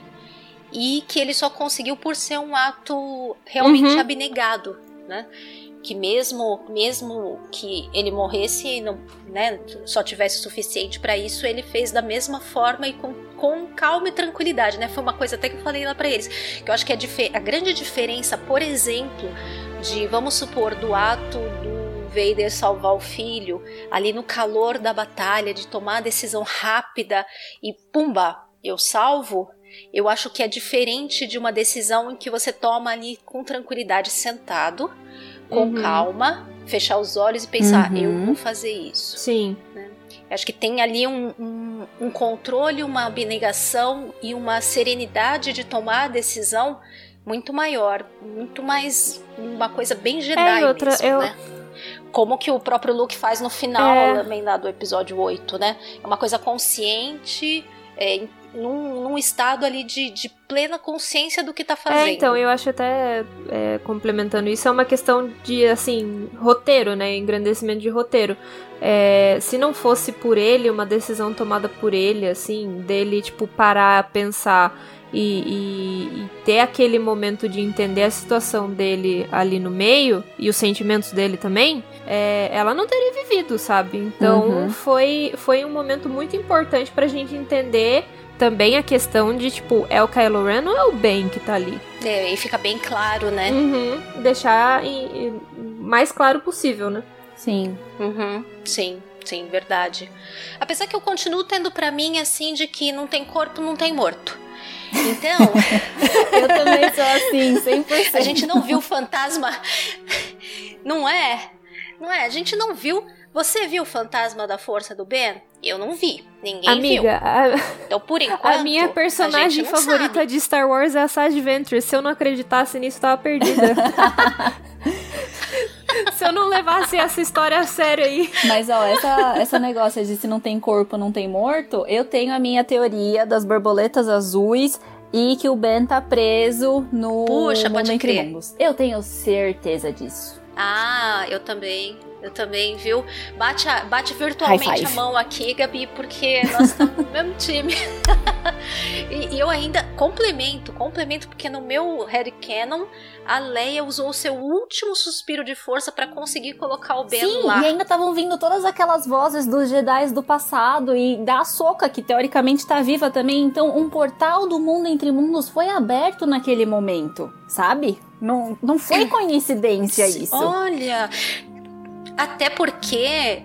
e que ele só conseguiu por ser um ato realmente Uhum. abnegado, né? Que mesmo mesmo que ele morresse e não, né, só tivesse o suficiente para isso, ele fez da mesma forma e com, com calma e tranquilidade, né? Foi uma coisa até que eu falei lá para eles, que eu acho que a, a grande diferença, por exemplo, de vamos supor do ato do Vader salvar o filho, ali no calor da batalha, de tomar a decisão rápida e pumba, eu salvo. Eu acho que é diferente de uma decisão em que você toma ali com tranquilidade, sentado, com Uhum. calma, fechar os olhos e pensar: Uhum. eu vou fazer isso. Sim. Acho que tem ali um, um, um controle, uma abnegação e uma serenidade de tomar a decisão muito maior, muito mais uma coisa bem Jedi É, outra, mesmo, eu- né? Como que o próprio Luke faz no final É. também lá do episódio 8, né? É uma coisa consciente, é, num, num, estado ali de, de, plena consciência do que tá fazendo. É, então, eu acho até, é, complementando isso, é uma questão de, assim, roteiro, né? Engrandecimento de roteiro. É, se não fosse por ele, uma decisão tomada por ele, assim, dele, tipo, parar, pensar e, e, e, ter aquele momento de entender a situação dele ali no meio e os sentimentos dele também, é, ela não teria vivido, sabe? Então uhum. foi, foi um momento muito importante pra gente entender também a questão de, tipo, é o Kylo Ren ou é o Ben que tá ali? É, e fica bem claro, né? Uhum, deixar mais claro possível, né? Sim. Uhum, sim. Sim, verdade. Apesar que eu continuo tendo para mim assim de que não tem corpo, não tem morto. Então. eu também sou assim, 100%. A gente não viu o fantasma. Não é? Não é? A gente não viu. Você viu o fantasma da força do Ben? Eu não vi. Ninguém Amiga, viu. A... Então, por enquanto. A minha personagem a favorita sabe. de Star Wars é a Sage Ventress. Se eu não acreditasse nisso, eu tava perdida. se eu não levasse essa história a sério aí. Mas, ó, essa, essa negócio de se não tem corpo, não tem morto, eu tenho a minha teoria das borboletas azuis e que o Ben tá preso no Puxa, mundo pode crer. Eu tenho certeza disso. Ah, eu também. Eu também, viu? Bate, a, bate virtualmente a mão aqui, Gabi, porque nós estamos no mesmo time. e, e eu ainda complemento, complemento, porque no meu headcanon, a Leia usou o seu último suspiro de força pra conseguir colocar o Ben Sim, lá. e ainda estavam vindo todas aquelas vozes dos Jedi do passado e da Soca que teoricamente tá viva também. Então, um portal do mundo entre mundos foi aberto naquele momento, sabe? Não, não foi coincidência isso. Olha, até porque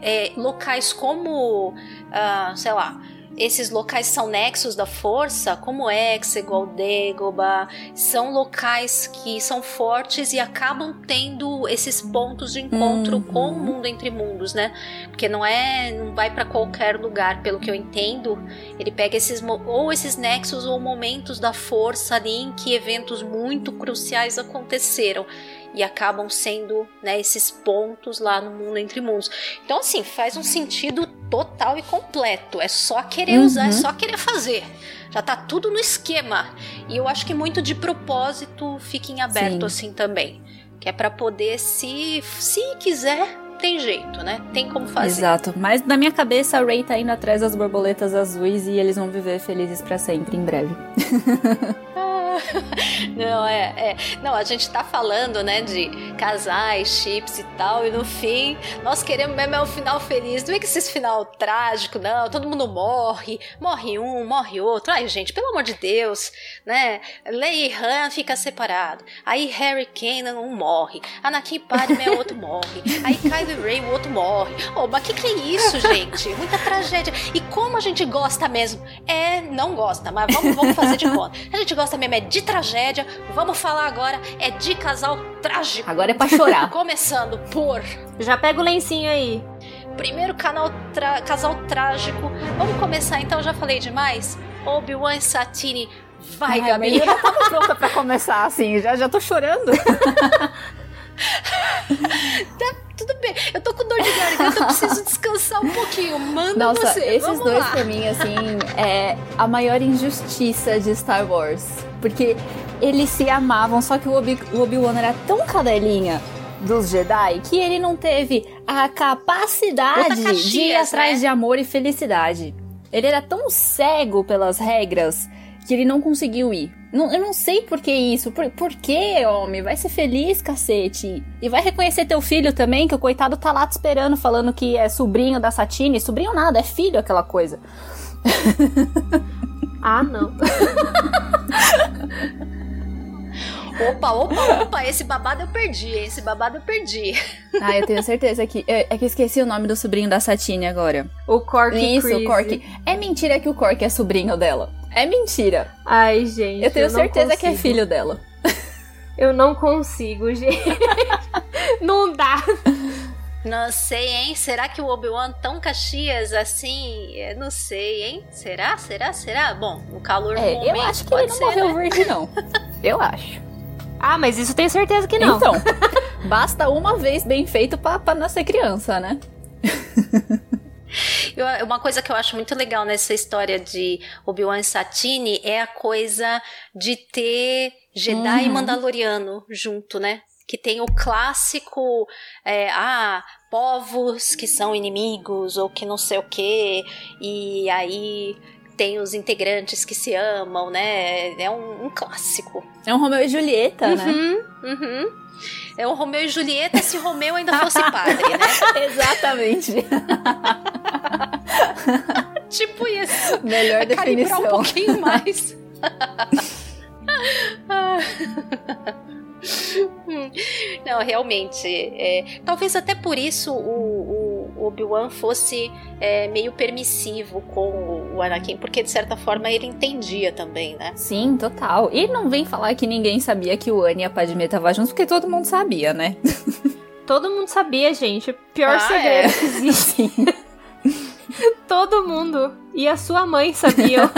é, locais como, ah, sei lá, esses locais são nexos da força, como Exegol, Dagobah, são locais que são fortes e acabam tendo esses pontos de encontro Uhum. com o mundo entre mundos, né? Porque não é, não vai para qualquer lugar, pelo que eu entendo. Ele pega esses ou esses nexos ou momentos da força ali em que eventos muito cruciais aconteceram e acabam sendo né, esses pontos lá no mundo entre mundos. Então, assim, faz um sentido total e completo. É só querer usar, é Uhum. só querer fazer. Já tá tudo no esquema. E eu acho que muito de propósito fica em aberto Sim. assim também. Que é pra poder, se, se quiser, tem jeito, né? Tem como fazer. Exato. Mas na minha cabeça, a Rey tá indo atrás das borboletas azuis e eles vão viver felizes pra sempre em breve. Não, é, é. Não, a gente tá falando, né, de casais, chips e tal, e no fim, nós queremos mesmo é um final feliz. Não é que esse final trágico, não. Todo mundo morre, morre um, morre outro. Ai, gente, pelo amor de Deus, né? Leia e Han fica separado. Aí Harry Kanan um morre. Anakin Padme outro morre. Aí Kylo Ray o outro morre. Oh, mas que que é isso, gente? Muita tragédia. E como a gente gosta mesmo? É, não gosta, mas vamos, vamos fazer de conta. A gente gosta mesmo é de tragédia. Vamos falar agora é de casal trágico. Agora é pra chorar. Começando por Já pega o lencinho aí. primeiro canal tra- casal trágico. Vamos começar então, já falei demais? Obi-Wan Satine. Vai, Ai, Gabi. eu já tava pronta pra começar, assim. Já, já tô chorando. Tudo bem, eu tô com dor de garganta, eu preciso descansar um pouquinho. Manda Nossa, você. esses Vamos dois lá. pra mim, assim, é a maior injustiça de Star Wars. Porque eles se amavam, só que o Obi- Obi-Wan era tão cadelinha dos Jedi que ele não teve a capacidade Outra de ir Caxias, atrás né? de amor e felicidade. Ele era tão cego pelas regras que ele não conseguiu ir. Não- eu não sei por que isso. Por, por que, homem? Vai ser feliz, cacete. E vai reconhecer teu filho também, que o coitado tá lá te esperando, falando que é sobrinho da Satine. Sobrinho nada, é filho aquela coisa. Ah, não. Opa, opa, opa, esse babado eu perdi, esse babado eu perdi. Ah, eu tenho certeza que. É, é que eu esqueci o nome do sobrinho da Satine agora. O Corky Isso, Crazy. o Cork. É mentira que o Cork é sobrinho dela. É mentira. Ai, gente. Eu tenho não certeza que é filho dela. Eu não consigo, gente. não dá. Não sei, hein? Será que o Obi-Wan tão Caxias assim? Eu não sei, hein? Será? Será? Será? Bom, o calor do É, momento eu acho que pode ele não ser, morreu né? virgem, não. Eu acho. Ah, mas isso tenho certeza que não. Então, basta uma vez bem feito pra, pra nascer criança, né? Eu, uma coisa que eu acho muito legal nessa história de Obi-Wan Satine é a coisa de ter Jedi uhum. e Mandaloriano junto, né? Que tem o clássico, é, ah, povos que são inimigos ou que não sei o quê, e aí tem os integrantes que se amam, né? É um, um clássico. É um Romeu e Julieta, uhum, né? Uhum. É um Romeu e Julieta se Romeu ainda fosse padre, né? Exatamente. tipo isso. Melhor definição. um pouquinho mais. Não, realmente. É, talvez até por isso o, o Obi-Wan fosse é, meio permissivo com o Anakin, porque de certa forma ele entendia também, né? Sim, total. E não vem falar que ninguém sabia que o Anne e a Padme estavam juntos, porque todo mundo sabia, né? Todo mundo sabia, gente. O pior ah, segredo é. que existe. todo mundo. E a sua mãe sabia.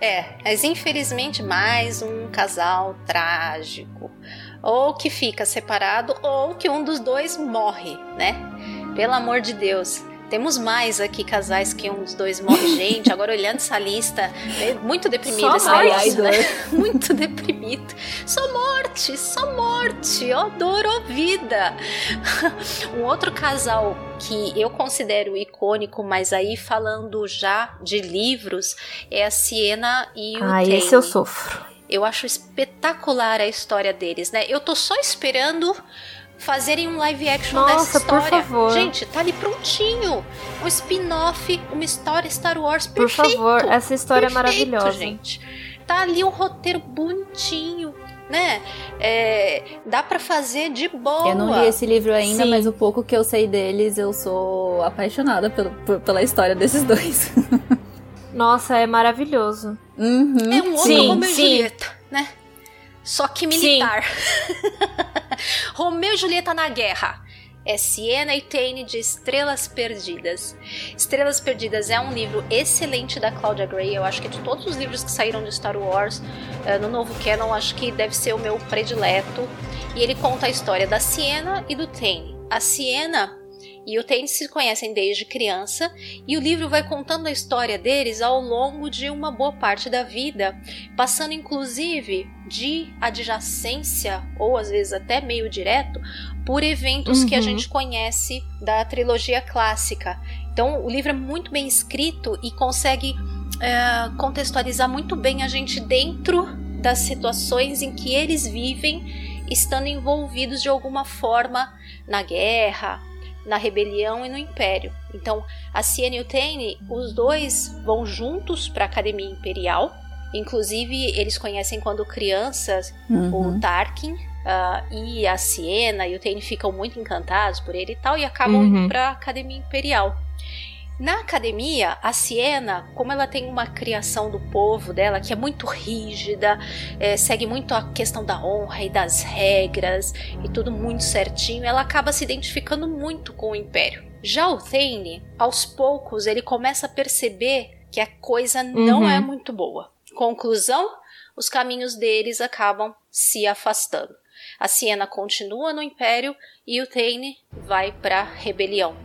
é, mas infelizmente mais um casal trágico. Ou que fica separado, ou que um dos dois morre, né? Pelo amor de Deus. Temos mais aqui casais que um dos dois morre. Gente, agora olhando essa lista, é muito deprimido só esse negócio, né? Muito deprimido. Só morte, só morte, ó dor, ó vida. Um outro casal que eu considero icônico, mas aí falando já de livros, é a Siena e o Ah, esse eu sofro. Eu acho espetacular a história deles, né? Eu tô só esperando fazerem um live action Nossa, dessa história. Por favor. Gente, tá ali prontinho. Um spin-off, uma história Star Wars perfeito. Por favor, essa história perfeito, é maravilhosa. gente. Tá ali um roteiro bonitinho. Né? É, dá para fazer de boa. Eu não li esse livro ainda, Sim. mas o pouco que eu sei deles, eu sou apaixonada pelo, pela história desses dois. Nossa, é maravilhoso. Uhum. É um outro Sim, Romeu e sim. Julieta, né? Só que militar. Romeu e Julieta na guerra. É Siena e Tane de Estrelas Perdidas. Estrelas Perdidas é um livro excelente da Claudia Gray. Eu acho que de todos os livros que saíram de Star Wars eh, no novo canon, acho que deve ser o meu predileto. E ele conta a história da Siena e do Tane. A Siena e o Tane se conhecem desde criança, e o livro vai contando a história deles ao longo de uma boa parte da vida, passando inclusive de adjacência, ou às vezes até meio direto, por eventos que a Uhum. gente conhece da trilogia clássica. Então, o livro é muito bem escrito e consegue é, contextualizar muito bem a gente dentro das situações em que eles vivem, estando envolvidos de alguma forma na guerra, na rebelião e no império. Então, a Siena e o Tane, os dois vão juntos para a Academia Imperial. Inclusive, eles conhecem quando crianças Uhum. o Tarkin ah, e a Siena e o Tane ficam muito encantados por ele e tal, e acabam Uhum. indo para a Academia Imperial. Na academia, a Siena, como ela tem uma criação do povo dela que é muito rígida, eh, segue muito a questão da honra e das regras e tudo muito certinho, ela acaba se identificando muito com o Império. Já o Thane, aos poucos, ele começa a perceber que a coisa não Uhum. é muito boa. Conclusão, os caminhos deles acabam se afastando. A Siena continua no Império e o Thane vai para a rebelião.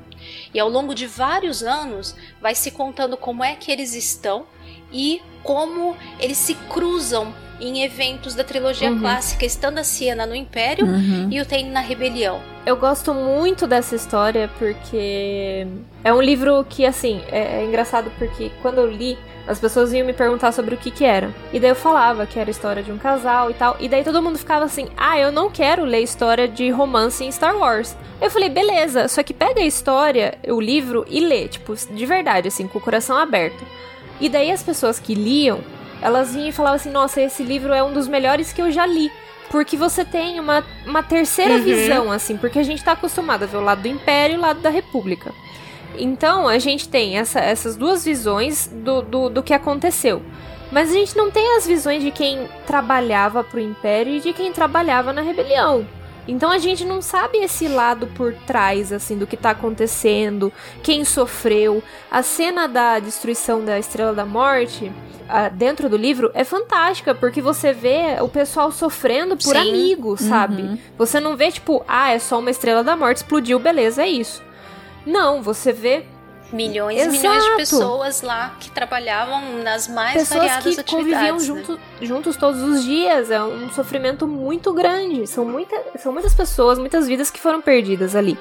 E ao longo de vários anos vai se contando como é que eles estão e como eles se cruzam em eventos da trilogia Uhum. clássica, estando a Siena no Império Uhum. e o Thane na rebelião. Eu gosto muito dessa história porque é um livro que, assim, é, é engraçado porque quando eu li, as pessoas iam me perguntar sobre o que que era. E daí eu falava que era a história de um casal e tal. E daí todo mundo ficava assim: ah, eu não quero ler história de romance em Star Wars. Eu falei: beleza, só que pega a história, o livro e lê, tipo, de verdade, assim, com o coração aberto. E daí as pessoas que liam, elas vinham e falavam assim: nossa, esse livro é um dos melhores que eu já li. Porque você tem uma, uma terceira Uhum. visão, assim, porque a gente tá acostumado a ver o lado do Império e o lado da República. Então a gente tem essa- essas duas visões do, do, do que aconteceu. Mas a gente não tem as visões de quem trabalhava pro Império e de quem trabalhava na rebelião. Então a gente não sabe esse lado por trás, assim, do que tá acontecendo, quem sofreu. A cena da destruição da Estrela da Morte, dentro do livro, é fantástica, porque você vê o pessoal sofrendo por Sim. amigos, sabe? Uhum. Você não vê, tipo, ah, é só uma Estrela da Morte, explodiu, beleza, é isso. Não, você vê milhões e milhões de pessoas lá que trabalhavam nas mais pessoas variadas que atividades. conviviam né? junto, juntos todos os dias. É um sofrimento muito grande. São, muita, são muitas pessoas, muitas vidas que foram perdidas ali.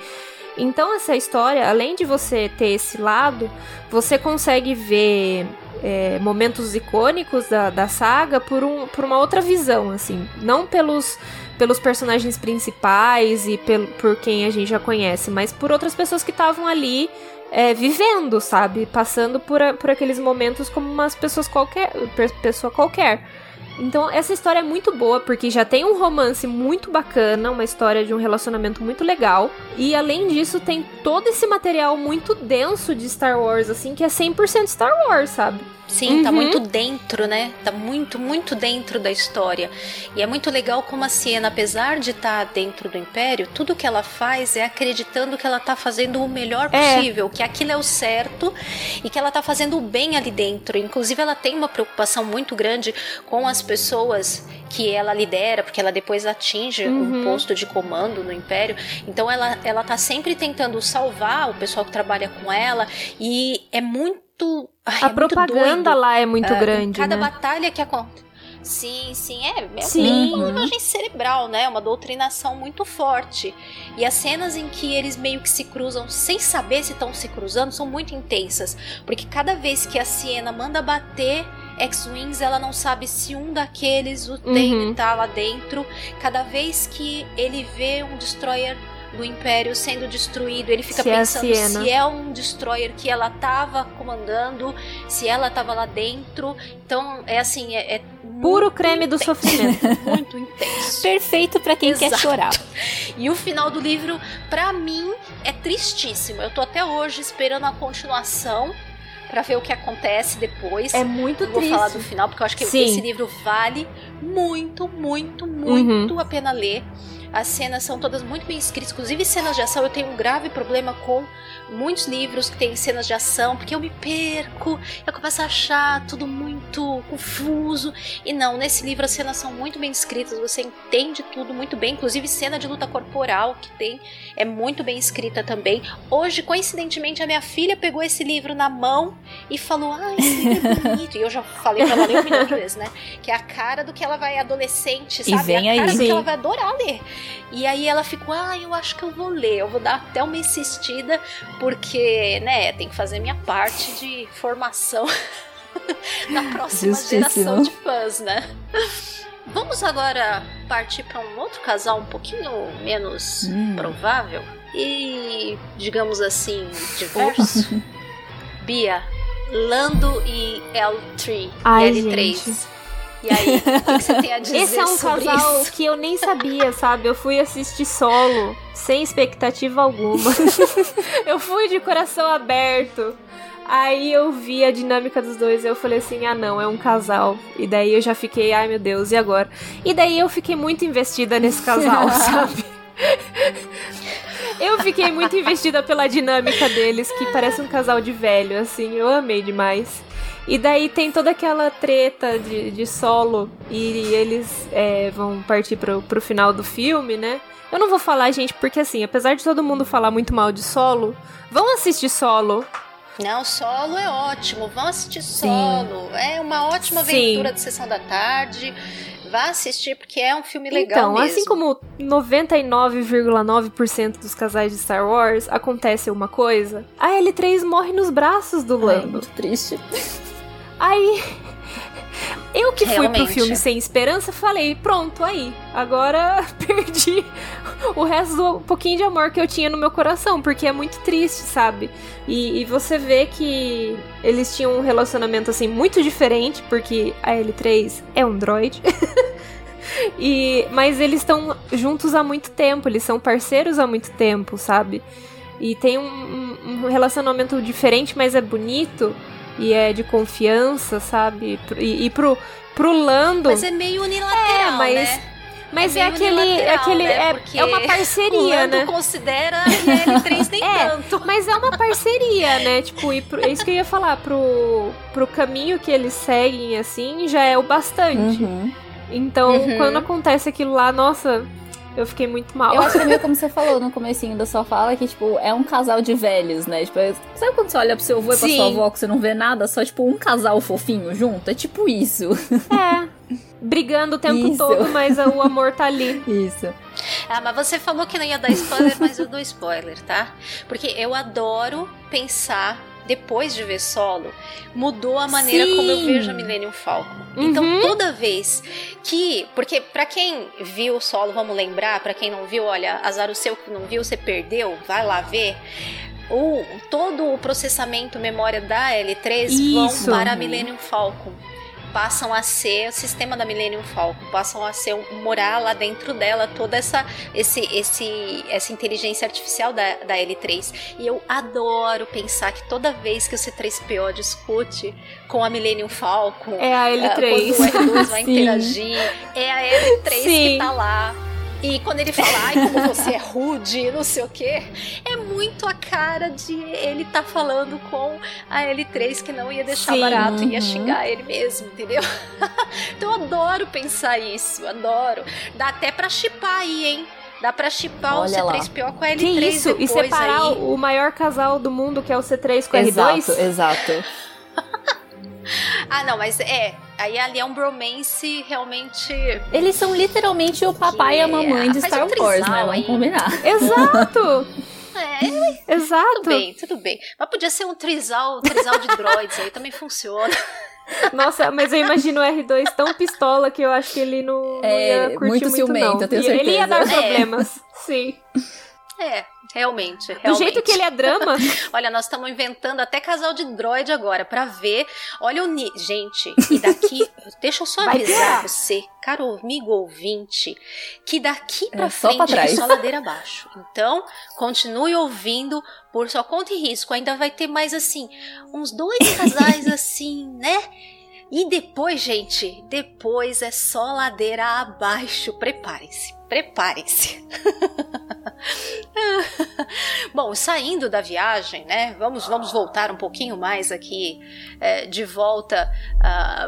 Então, essa história, além de você ter esse lado, você consegue ver é, momentos icônicos da, da saga por, um, por uma outra visão, assim. Não pelos, pelos personagens principais e pel, por quem a gente já conhece, mas por outras pessoas que estavam ali é, vivendo, sabe? Passando por, por aqueles momentos como umas pessoas qualquer, pessoa qualquer. Então, essa história é muito boa, porque já tem um romance muito bacana, uma história de um relacionamento muito legal. E além disso, tem todo esse material muito denso de Star Wars, assim, que é 100% Star Wars, sabe? Sim, tá Uhum. muito dentro, né? Tá muito, muito dentro da história. E é muito legal como a Siena, apesar de estar dentro do Império, tudo que ela faz é acreditando que ela tá fazendo o melhor É. possível, que aquilo é o certo e que ela tá fazendo o bem ali dentro. Inclusive, ela tem uma preocupação muito grande com as pessoas que ela lidera, porque ela depois atinge Uhum. um posto de comando no Império. Então ela, ela tá sempre tentando salvar o pessoal que trabalha com ela e é muito. ai, é A muito propaganda doido. lá é muito Ah, grande, Cada né? batalha que acontece. Sim, sim, é, é Sim. uma imagem cerebral, né? Uma doutrinação muito forte. E as cenas em que eles meio que se cruzam sem saber se estão se cruzando são muito intensas. Porque cada vez que a Siena manda bater X-Wings, ela não sabe se um daqueles o tem Uhum. tá lá dentro. Cada vez que ele vê um destroyer do Império sendo destruído, ele fica Se é pensando Siena. se é um destroyer que ela tava comandando, se ela tava lá dentro. Então, é assim, é, é Puro creme do intenso, sofrimento. Muito intenso. Perfeito pra quem quer Exato. chorar. E o final do livro, pra mim, é tristíssimo. Eu tô até hoje esperando a continuação pra ver o que acontece depois. É muito Não vou triste. falar do final, porque eu acho que Sim. esse livro vale muito, muito, muito a pena ler. As cenas são todas muito bem escritas, inclusive cenas de ação. Eu tenho um grave problema com muitos livros que têm cenas de ação, porque eu me perco, eu começo a achar tudo muito confuso. E não, nesse livro as cenas são muito bem escritas, você entende tudo muito bem, inclusive cena de luta corporal que tem é muito bem escrita também. Hoje, coincidentemente, a minha filha pegou esse livro na mão e falou: Ah, esse livro é bonito. E eu já falei pra ela ler um milhão de vezes, né? Que é a cara do que ela vai adolescente, sabe? vem é a cara aí. do que ela vai adorar ler. E aí ela ficou: Ah, eu acho que eu vou ler. Eu vou dar até uma insistida, porque, né, tem que fazer minha parte de formação na próxima Justíssimo. geração de fãs, né? Vamos agora partir para um outro casal um pouquinho menos Hum. provável e, digamos assim, diverso. Bia, Lando e L3 Ai, e L3. gente. E aí, o que, que você tem a dizer Esse é um casal isso? que eu nem sabia, sabe? Eu fui assistir solo, sem expectativa alguma. eu fui de coração aberto. Aí eu vi a dinâmica dos dois e eu falei assim: ah, não, é um casal. E daí eu já fiquei, ai meu Deus, e agora? E daí eu fiquei muito investida nesse casal, sabe? Eu fiquei muito investida pela dinâmica deles, que parece um casal de velho, assim, eu amei demais. E daí tem toda aquela treta de, de solo e eles é, vão partir pro, pro final do filme, né? Eu não vou falar, gente, porque assim, apesar de todo mundo falar muito mal de solo, vão assistir solo. Não, solo é ótimo. Vão assistir solo. É uma ótima Sim. aventura de sessão da tarde. Vá assistir porque é um filme legal então, mesmo. assim como 99,9% dos casais de Star Wars acontece uma coisa, a L3 morre nos braços do Ai, Lando. muito triste. Aí. Eu que fui pro Realmente. filme sem esperança, falei, pronto, aí. Agora perdi o resto do pouquinho de amor que eu tinha no meu coração, porque é muito triste, sabe? E, e você vê que eles tinham um relacionamento assim muito diferente, porque a L3 é um droid. e, mas eles estão juntos há muito tempo, eles são parceiros há muito tempo, sabe? E tem um- um relacionamento diferente, mas é bonito e é de confiança, sabe? E, e pro, pro Lando. Mas é meio unilateral, É, mas- né? Mas é, meio aquele. É, aquele né? é, é uma O parceria, Lando né? considera e a L3 nem É, tanto. Mas é uma parceria, né? Tipo, e pro- é isso que eu ia falar. Pro, pro caminho que eles seguem, assim, já é o bastante. Uhum. Então, Uhum. quando acontece aquilo lá, nossa, Eu fiquei muito mal. Eu acho que é meio como você falou no comecinho da sua fala, que, tipo, é um casal de velhos, né? Tipo, é- sabe quando você olha pro seu avô e pra sua avó que você não vê nada, só, tipo, um casal fofinho junto? É tipo isso. É. Brigando o tempo Isso. todo, mas o amor tá ali. Isso. Ah, mas você falou que não ia dar spoiler, mas eu dou spoiler, tá? Porque eu adoro pensar, depois de ver solo, mudou a maneira Sim. como eu vejo a Millennium Falcon. Então, Uhum. toda vez que. Porque, pra quem viu o solo, vamos lembrar, pra quem não viu, olha, azar o seu que não viu, você perdeu, vai lá ver. O, todo o processamento memória da L3 Isso. vão para a Millennium Falcon. Passam a ser o sistema da Millennium Falcon, passam a ser um- morar lá dentro dela toda essa esse, esse, essa inteligência artificial da, da L3. E eu adoro pensar que toda vez que o C3PO discute com a Millennium Falcon, É a ah, L3. quando o R2 vai interagir, é a L3 que Sim. tá lá. E quando ele fala, ai, como você é rude, não sei o quê, é muito a cara de ele tá falando com a L3 que não ia deixar Sim. barato, ia Uhum. xingar ele mesmo, entendeu? então eu adoro pensar isso, adoro. Dá até pra chipar aí, hein? Dá pra chipar o Olha lá. C3PO com a L3 Que isso? E separar aí. o maior casal do mundo, que é o C3 com o Exato, R2? exato. Ah, não, mas é. Aí ali é um bromance realmente. Eles são literalmente o papai e a mamãe de Faz Star um Wars, né? trisal Vamos aí. combinar. Exato! É, Exato! tudo bem, tudo bem. Mas podia ser um trisal, trisal de droids aí, também funciona. Nossa, mas eu imagino o R2 tão pistola que eu acho que ele não, não É, ia curtir muito muito, ciumento, não. eu tenho Ele ia dar. É. problemas, sim. É, realmente, realmente. Do jeito que ele é drama, Olha, nós estamos inventando até casal de droid agora pra ver. Olha o ni... gente, e daqui, deixa eu só avisar você, caro amigo ouvinte, que daqui pra É, só frente pra é trás. só ladeira abaixo. Então, continue ouvindo por sua conta e risco. Ainda vai ter mais assim, uns dois casais assim, né? E depois, gente, depois é só ladeira abaixo. Preparem-se, preparem-se. Bom, saindo da viagem, né? Vamos, vamos voltar um pouquinho mais aqui é, de volta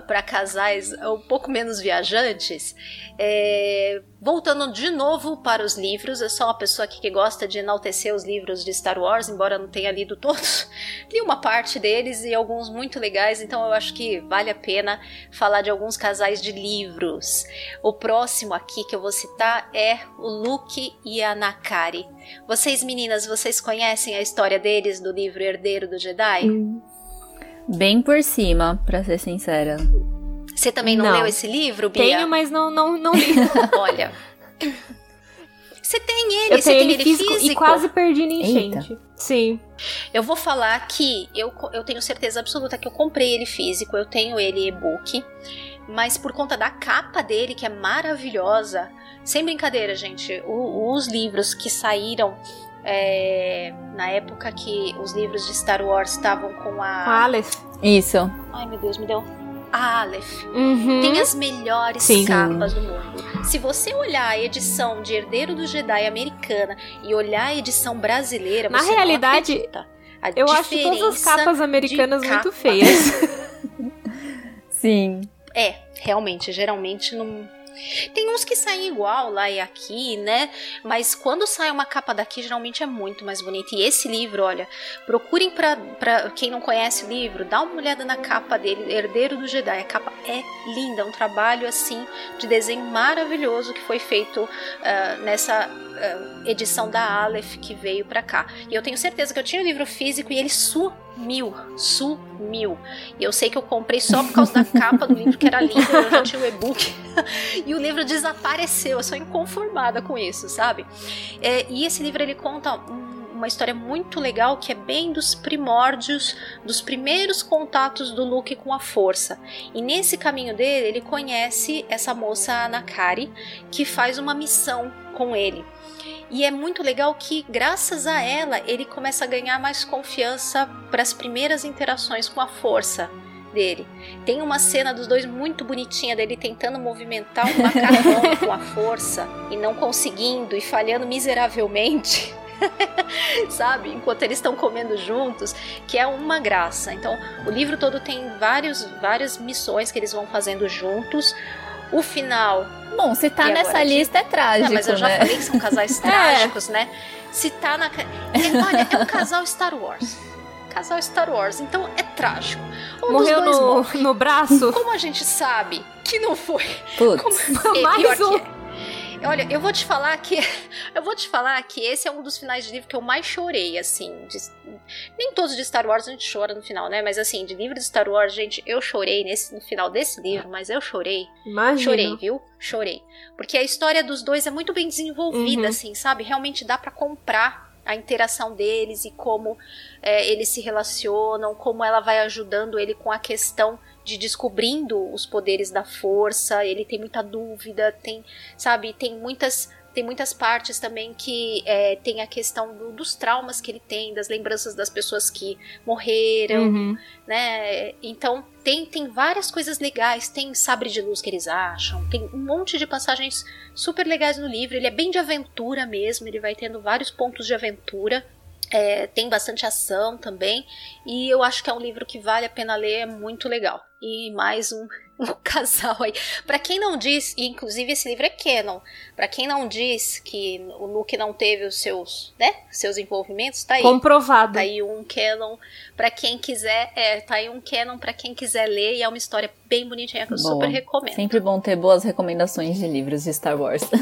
para casais um pouco menos viajantes. É, voltando de novo para os livros, eu sou uma pessoa aqui que gosta de enaltecer os livros de Star Wars, embora não tenha lido todos. Li uma parte deles e alguns muito legais, então eu acho que vale a pena falar de alguns casais de livros. O próximo aqui que eu vou citar é o Luke e a Nakari. Vocês meninas, vocês conhecem a história deles do livro Herdeiro do Jedi? Bem por cima, pra ser sincera. Você também não, Não. leu esse livro, Bia? tenho, mas não, não, não li. Olha. Você tem ele, Eu você tem ele físico, e quase perdi na enchente. Sim. Eu vou falar que eu, eu tenho certeza absoluta que eu comprei ele físico, eu tenho ele e-book, mas por conta da capa dele, que é maravilhosa, sem brincadeira, gente, o- os livros que saíram é, na época que os livros de Star Wars estavam com Com a a. Aleph. Isso. Ai meu Deus, me deu. A Aleph. Uhum. Tem as melhores Sim. capas do mundo. Se você olhar a edição de Herdeiro do Jedi americana e olhar a edição brasileira, Na realidade, Eu acho todas as capas americanas de muito capa. feias. Sim. É, realmente, geralmente não. Tem uns que saem igual lá e aqui, né? Mas quando sai uma capa daqui, geralmente é muito mais bonita. E esse livro, olha, procurem pra, pra quem não conhece o livro, dá uma olhada na capa dele, Herdeiro do Jedi. A capa é linda, é um trabalho assim de desenho maravilhoso que foi feito ah, nessa ah, edição da Aleph que veio pra cá. E eu tenho certeza que eu tinha o livro físico e ele sumiu, sumiu. E eu sei que eu comprei só por causa da capa do livro que era linda, eu já tinha o e-book. e o livro desapareceu. Eu sou inconformada com isso, sabe? É, e esse livro ele conta um- uma história muito legal que é bem dos primórdios, dos primeiros contatos do Luke com a força. E nesse caminho dele, ele conhece essa moça Anakari, que faz uma missão com ele. E é muito legal que, graças a ela, ele começa a ganhar mais confiança para as primeiras interações com a força dele. Tem uma cena dos dois muito bonitinha dele tentando movimentar um macarrão com a força e não conseguindo e falhando miseravelmente. Sabe? Enquanto eles estão comendo juntos, que é uma graça. Então, o livro todo tem vários, várias missões que eles vão fazendo juntos. O final. Bom, se tá E nessa agora, lista é trágico, Não, mas eu já né? falei que são casais trágicos, né? Se tá na. É, olha, é um casal Star Wars. Casal Star Wars, então é trágico. Um Morreu no, morre. no braço. Como a gente sabe que não foi Putz. como... É, Mais pior um. Olha, eu vou te falar que eu vou te falar que esse é um dos finais de livro que eu mais chorei, assim. de- nem todos de Star Wars a gente chora no final, né? Mas assim, de livro de Star Wars, gente, eu chorei nesse no final desse livro, mas eu chorei. Imagina. Chorei, viu? Chorei. Porque a história dos dois é muito bem desenvolvida, Uhum. assim, sabe? Realmente dá pra comprar a interação deles e como é, eles se relacionam, como ela vai ajudando ele com a questão de descobrindo os poderes da força. Ele tem muita dúvida, tem, sabe? Tem muitas tem muitas partes também que é, tem a questão do- dos traumas que ele tem, das lembranças das pessoas que morreram, Uhum. né? Então tem, tem várias coisas legais, tem sabre de luz que eles acham, tem um monte de passagens super legais no livro. Ele é bem de aventura mesmo, ele vai tendo vários pontos de aventura. É, tem bastante ação também. E eu acho que é um livro que vale a pena ler, é muito legal. E mais um, um casal aí. Pra quem não diz, e inclusive esse livro é canon, pra quem não diz que o Luke não teve os seus, né, seus envolvimentos, tá aí. Comprovado. Tá aí um canon pra quem quiser, é, tá aí um canon pra quem quiser ler e é uma história bem bonitinha que eu Boa. super recomendo. Sempre bom ter boas recomendações de livros de Star Wars.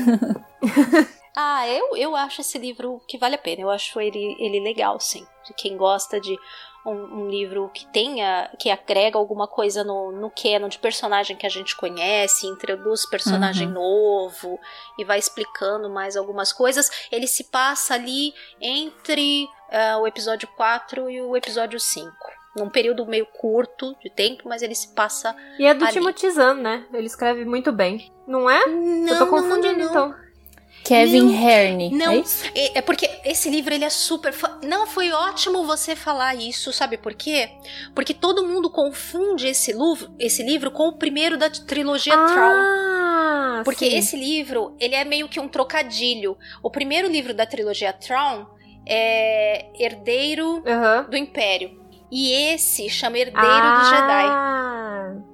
Ah, eu, eu acho esse livro que vale a pena. Eu acho ele, ele legal, sim. De quem gosta de um, um livro que tenha, que agrega alguma coisa no, no canon de personagem que a gente conhece, introduz personagem Uhum. novo e vai explicando mais algumas coisas. Ele se passa ali entre ah, o episódio 4 e o episódio 5. Num período meio curto de tempo, mas ele se passa. E é do Ali. Timothy Zahn, né? Ele escreve muito bem. Não é? Não, Eu tô confundindo, então. Kevin Não, Herne. Não, É é, é porque esse livro ele é super. Não, foi ótimo você falar isso, sabe por quê? Porque todo mundo confunde esse, esse livro com o primeiro da trilogia Tron. Ah, Porque sim. esse livro, ele é meio que um trocadilho. O primeiro livro da trilogia Tron é Herdeiro Aham. do Império. E esse chama Herdeiro dos Jedi.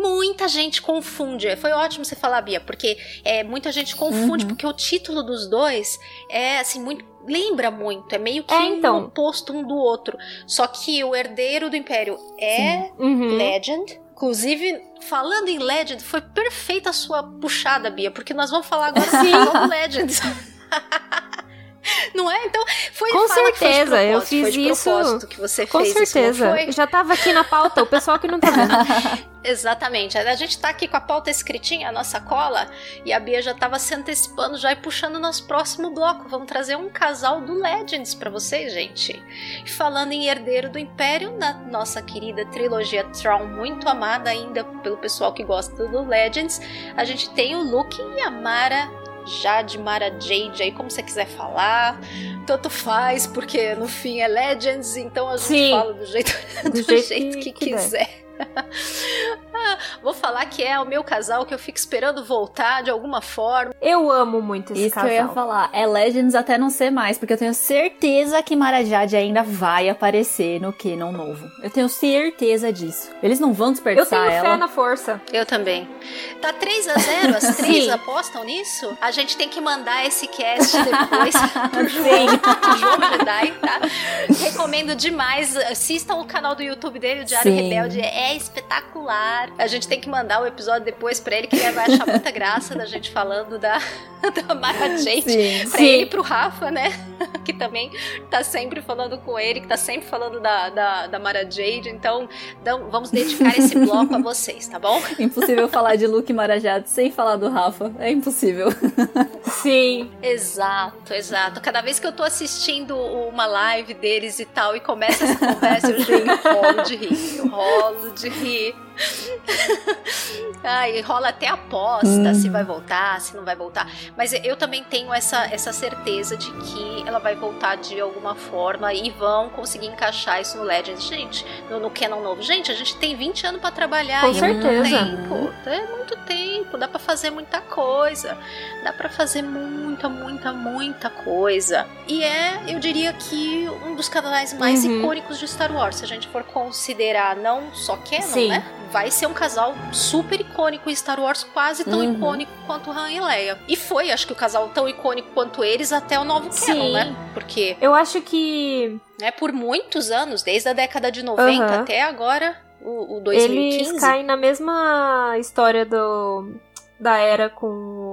Muita gente confunde. Foi ótimo você falar, Bia, porque é, muita gente confunde, Uhum. porque o título dos dois é assim, muito. Lembra muito, é meio que É, então. um oposto um do outro. Só que o herdeiro do Império é uhum. Legend. Inclusive, falando em Legend, foi perfeita a sua puxada, Bia, porque nós vamos falar agora Sim. do Legend. Não é? Então, foi Com que foi certeza, eu fiz isso- que você Com fez isso, certeza. foi? Já tava aqui na pauta, o pessoal que não tá vendo. Exatamente. A gente tá aqui com a pauta escritinha, a nossa cola, e a Bia já tava se antecipando já e puxando o nosso próximo bloco. Vamos trazer um casal do Legends pra vocês, gente. Falando em Herdeiro do Império, na nossa querida trilogia Tron, muito amada ainda pelo pessoal que gosta do Legends, a gente tem o Luke e a Mara. Jade, Mara Jade, aí como você quiser falar, tanto faz, porque no fim é Legends, então a gente Sim. fala do jeito, do Do jeito, jeito que, que quiser. Ah, vou falar que é o meu casal que eu fico esperando voltar de alguma forma. Eu amo muito esse Isso casal. que eu ia falar. É Legends até não ser mais, porque eu tenho certeza que Marajade ainda vai aparecer no Canon novo. Eu tenho certeza disso. Eles não vão Eu desperdiçar tenho fé ela. na força. Eu também. Tá 3 a 0 As três apostam nisso? A gente tem que mandar esse cast depois pro João, pro João Jedi, tá? Recomendo demais. Assistam o canal do YouTube dele, o Diário Sim. Rebelde. É espetacular. A gente tem que mandar o episódio depois pra ele, que ele vai achar muita graça da gente falando da, da Mara Jade. Sim. Pra Sim. ele e pro Rafa, né? Que também tá sempre falando com ele, que tá sempre falando da, da, da Mara Jade. Então, então, vamos dedicar esse bloco a vocês, tá bom? Impossível falar de Luke e Marajade sem falar do Rafa. É impossível. Sim. Exato, exato. Cada vez que eu tô assistindo uma live deles e tal, e começa essa conversa, eu já rolo de rir. Eu rolo de rir. Ai, rola até aposta Hum. se vai voltar, se não vai voltar. Mas eu também tenho essa, essa certeza de que ela vai voltar de alguma forma e vão conseguir encaixar isso no Legends. Gente, no, no Canon novo. Gente, a gente tem 20 anos pra trabalhar. Com e é muito certeza. tempo. É muito tempo. Dá pra fazer muita coisa. Dá pra fazer muita, muita, muita coisa. E é, eu diria que um dos canais mais Uhum. icônicos de Star Wars, se a gente for considerar não só Canon, Sim. né? Vai ser um casal super icônico em Star Wars, quase tão Uhum. icônico quanto Han e Leia. E foi, acho que o casal tão icônico quanto eles até o novo Sim. canon, né? Porque, Eu acho que né, por muitos anos, desde a década de 90 Aham. até agora, o, o 2015. eles caem na mesma história do da era com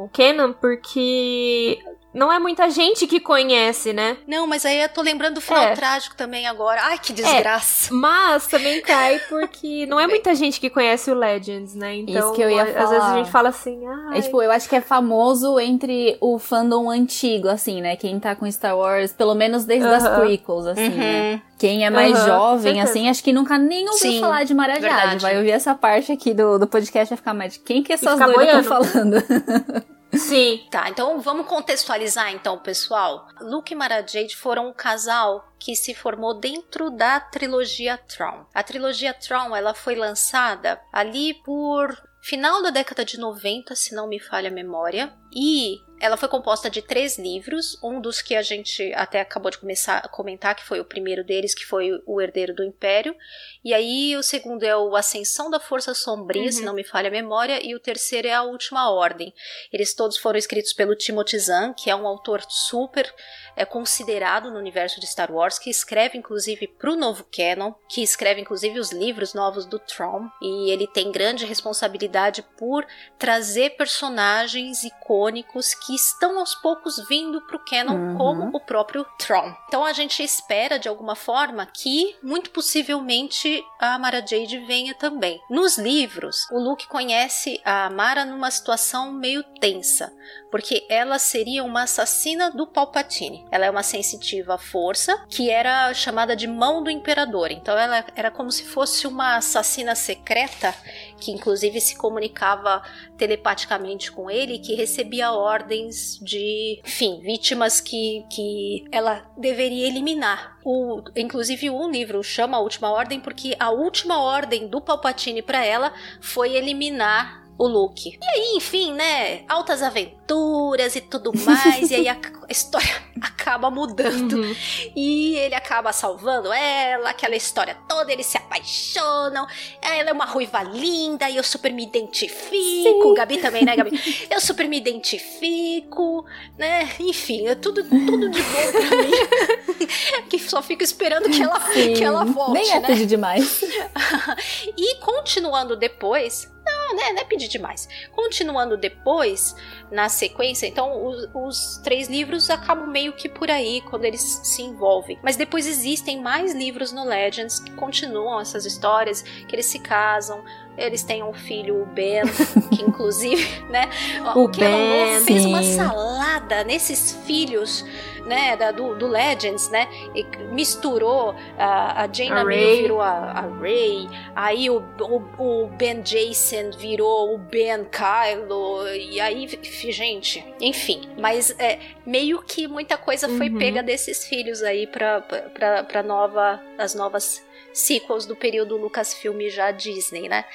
o Kenan, porque não é muita gente que conhece, né? Não, mas aí eu tô lembrando do final É. trágico também agora. Ai, que desgraça. Mas também cai porque não é muita gente que conhece o Legends, né? Então, Isso que eu ia às vezes a falar. gente fala assim, ah, É tipo, eu acho que é famoso entre o fandom antigo, assim, né? Quem tá com Star Wars, pelo menos desde as Aham. prequels, assim, né? Uhum. Quem é mais jovem, certeza. assim, acho que nunca nem ouviu Sim, falar de Mara Jade. verdade. Vai ouvir essa parte aqui do, do podcast e vai ficar mais de quem que essas doidas estão falando? sim. Tá, então vamos contextualizar então, pessoal. Luke e Mara Jade foram um casal que se formou dentro da trilogia Tron. A trilogia Tron, ela foi lançada ali por final da década de 90, se não me falha a memória, e ela foi composta de três livros, um dos que a gente até acabou de começar a comentar, que foi o primeiro deles, que foi o Herdeiro do Império, e aí o segundo é o Ascensão da Força Sombria, se não me falha a memória, e o terceiro é a Última Ordem. Eles todos foram escritos pelo Timothy Zahn, que é um autor super é, considerado no universo de Star Wars, que escreve inclusive para o novo canon, que escreve inclusive os livros novos do Tron, e ele tem grande responsabilidade por trazer personagens icônicos que estão aos poucos vindo para o canon, Uhum. como o próprio Tron. Então a gente espera de alguma forma que, muito possivelmente, a Mara Jade venha também. Nos livros, o Luke conhece a Mara numa situação meio tensa, porque ela seria uma assassina do Palpatine. Ela é uma sensitiva força, que era chamada de mão do imperador. Então ela era como se fosse uma assassina secreta, que inclusive se comunicava telepaticamente com ele, que recebia ordens de, enfim, vítimas que, que ela deveria eliminar. O, inclusive um livro chama a Última Ordem porque a última ordem do Palpatine para ela foi eliminar o Luke. E aí, enfim, né? Altas aventuras e tudo mais. e aí a, a história acaba mudando. Uhum. E ele acaba salvando ela, aquela história toda, eles se apaixonam. Ela é uma ruiva linda e eu super me identifico. Gabi também, né, Gabi? Eu super me identifico, né? Enfim, é tudo, tudo de bom pra mim. que só fico esperando que ela, que ela volte, Nem é né? demais. e continuando depois. Não, né? Não é pedir demais. Continuando depois, na sequência, então os, os três livros acabam meio que por aí quando eles se envolvem. Mas depois existem mais livros no Legends que continuam essas histórias, que eles se casam. Eles têm um filho, o Ben, que inclusive, né? O o Ben, Love fez uma salada nesses filhos, né? Da, do, do Legends, né? E misturou a, a Jane A Rey. virou a, a Rey, aí o, o, o Ben Jason virou o Ben Kylo, e aí, gente, enfim. Mas é, meio que muita coisa foi Uhum. pega desses filhos aí pra nova, as novas sequels do período Lucasfilm já Disney, né?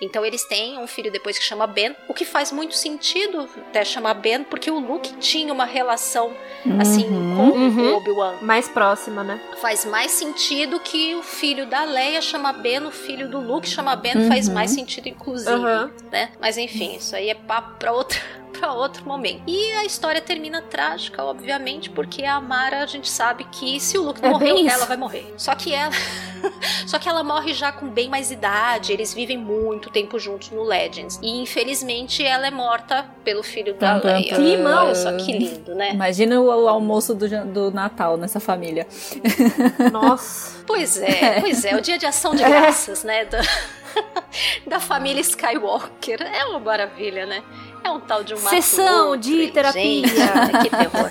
Então eles têm um filho depois que chama Ben, o que faz muito sentido até chamar Ben, porque o Luke tinha uma relação assim Uhum. com Uhum. o Obi-Wan. Mais próxima, né? Faz mais sentido que o filho da Leia chama Ben, o filho do Luke chama Ben, faz Uhum. mais sentido inclusive, Aham. né? Mas enfim, isso aí é papo pra outra para outro momento. E a história termina trágica, obviamente, porque a Mara, a gente sabe que se o Luke É isso. ela vai morrer. Só que ela Só que ela morre já com bem mais idade, eles vivem muito tempo juntos no Legends. E infelizmente ela é morta pelo filho da tum, Leia. Climão. Olha só que lindo, né? Imagina o, o almoço do, do Natal nessa família. Nossa. Pois é, pois é, o dia de ação de É. graças, né? Da, da família Skywalker. É uma maravilha, né? É um tal de um mato Sessão outro, de terapia. Gente, que terror.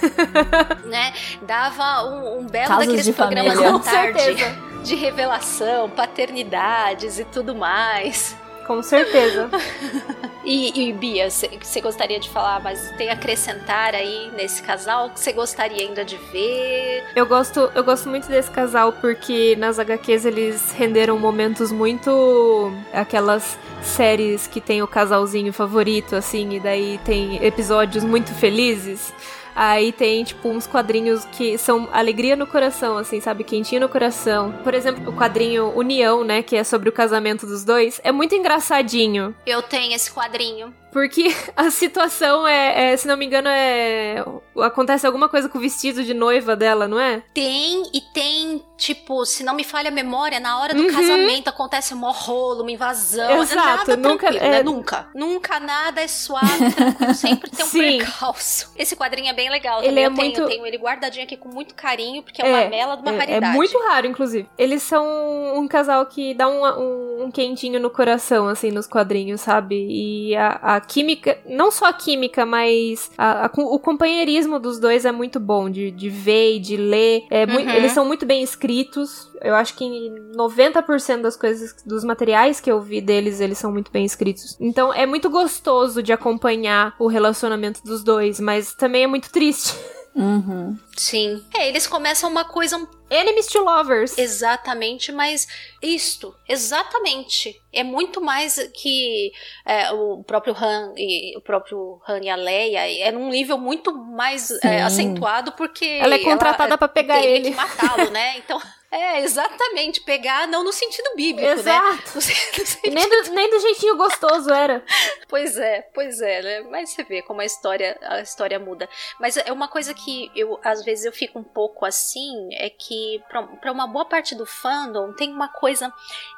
né? Dava um, um belo Casos daqueles de programas família. da tarde certeza. de revelação, paternidades e tudo mais. Com certeza. E, e Bia, você gostaria de falar, mas tem a acrescentar aí nesse casal que você gostaria ainda de ver? Eu gosto, eu gosto muito desse casal porque nas HQs eles renderam momentos muito aquelas séries que tem o casalzinho favorito assim e daí tem episódios muito felizes. Aí tem, tipo, uns quadrinhos que são alegria no coração, assim, sabe? Quentinho no coração. Por exemplo, o quadrinho União, né? Que é sobre o casamento dos dois. É muito engraçadinho. Eu tenho esse quadrinho. Porque a situação é, é, se não me engano, é. Acontece alguma coisa com o vestido de noiva dela, não é? Tem, e tem, tipo, se não me falha a memória, na hora do Uhum. casamento acontece um rolo, uma invasão. Exato, nada nunca- é- né? Nunca. Nunca nada é suave, tranquilo. Sempre tem um Sim. percalço. Esse quadrinho é bem legal. Ele é eu, tenho, muito- eu tenho ele guardadinho aqui com muito carinho, porque é uma É, mela de uma É, é raridade. muito raro, inclusive. Eles são um casal que dá um, um, um quentinho no coração, assim, nos quadrinhos, sabe? E a, a química, não só a química, mas a- a- o companheirismo dos dois é muito bom de, de ver e de ler. É Uhum. Eles são muito bem escritos. Eu acho que 90% das coisas, dos materiais que eu vi deles, eles são muito bem escritos. Então é muito gostoso de acompanhar o relacionamento dos dois, mas também é muito triste. Uhum. Sim. É, eles começam uma coisa um Enemies to lovers. Exatamente, mas isto, exatamente. É muito mais que é, o próprio Han e o próprio Han e a Leia é num nível muito mais é, acentuado porque Ela é contratada pra pegar ele. que matá-lo, né? Então, é exatamente pegar não no sentido bíblico, né? Exato. No sen- no E sentido- nem do, nem do jeitinho gostoso era. Pois é, pois é, né? Mas você vê como a história, a história muda. Mas é uma coisa que eu, às vezes, eu fico um pouco assim, é que pra, pra uma boa parte do fandom tem uma coisa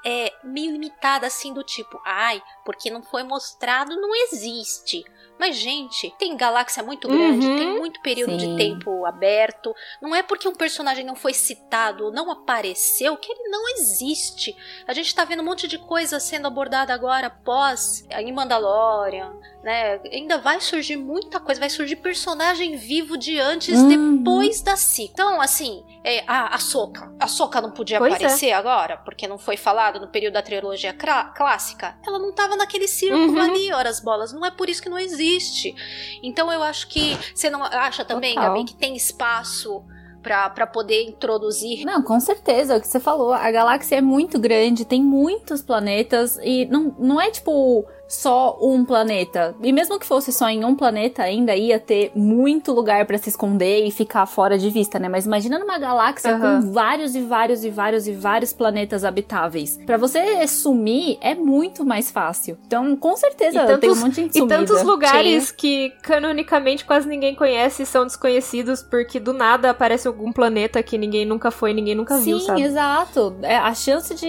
é, meio limitada, assim, do tipo, ai, porque não foi mostrado, não existe. Mas, gente, tem galáxia muito grande, Uhum. tem muito período Sim. de tempo aberto. Não é porque um personagem não foi citado ou não apareceu que ele não existe. A gente tá vendo um monte de coisa sendo abordada agora pós em Mandalorian, né? Ainda vai surgir muita coisa, vai surgir personagem vivo de antes, Uhum. depois da Sika. Então, assim, é, a, a Soca. A Soca não podia Pois é. aparecer agora, porque não foi falado no período da trilogia clássica. Ela não tava naquele círculo Uhum. ali, horas bolas. Não é por isso que não existe. Então eu acho que. Você não acha também, Total. Gabi, que tem espaço pra, pra poder introduzir Não, com certeza, é o que você falou. A galáxia é muito grande, tem muitos planetas e não, não é tipo só um planeta. E mesmo que fosse só em um planeta, ainda ia ter muito lugar pra se esconder e ficar fora de vista, né? Mas imagina numa galáxia Aham. com vários e vários e vários e vários planetas habitáveis. Pra você sumir é muito mais fácil. Então, com certeza, tantos- tem um monte de gente E sumida. tantos lugares que canonicamente quase ninguém conhece e são desconhecidos porque do nada aparece algum planeta que ninguém nunca foi, ninguém nunca viu, Sim, exato. É, a chance de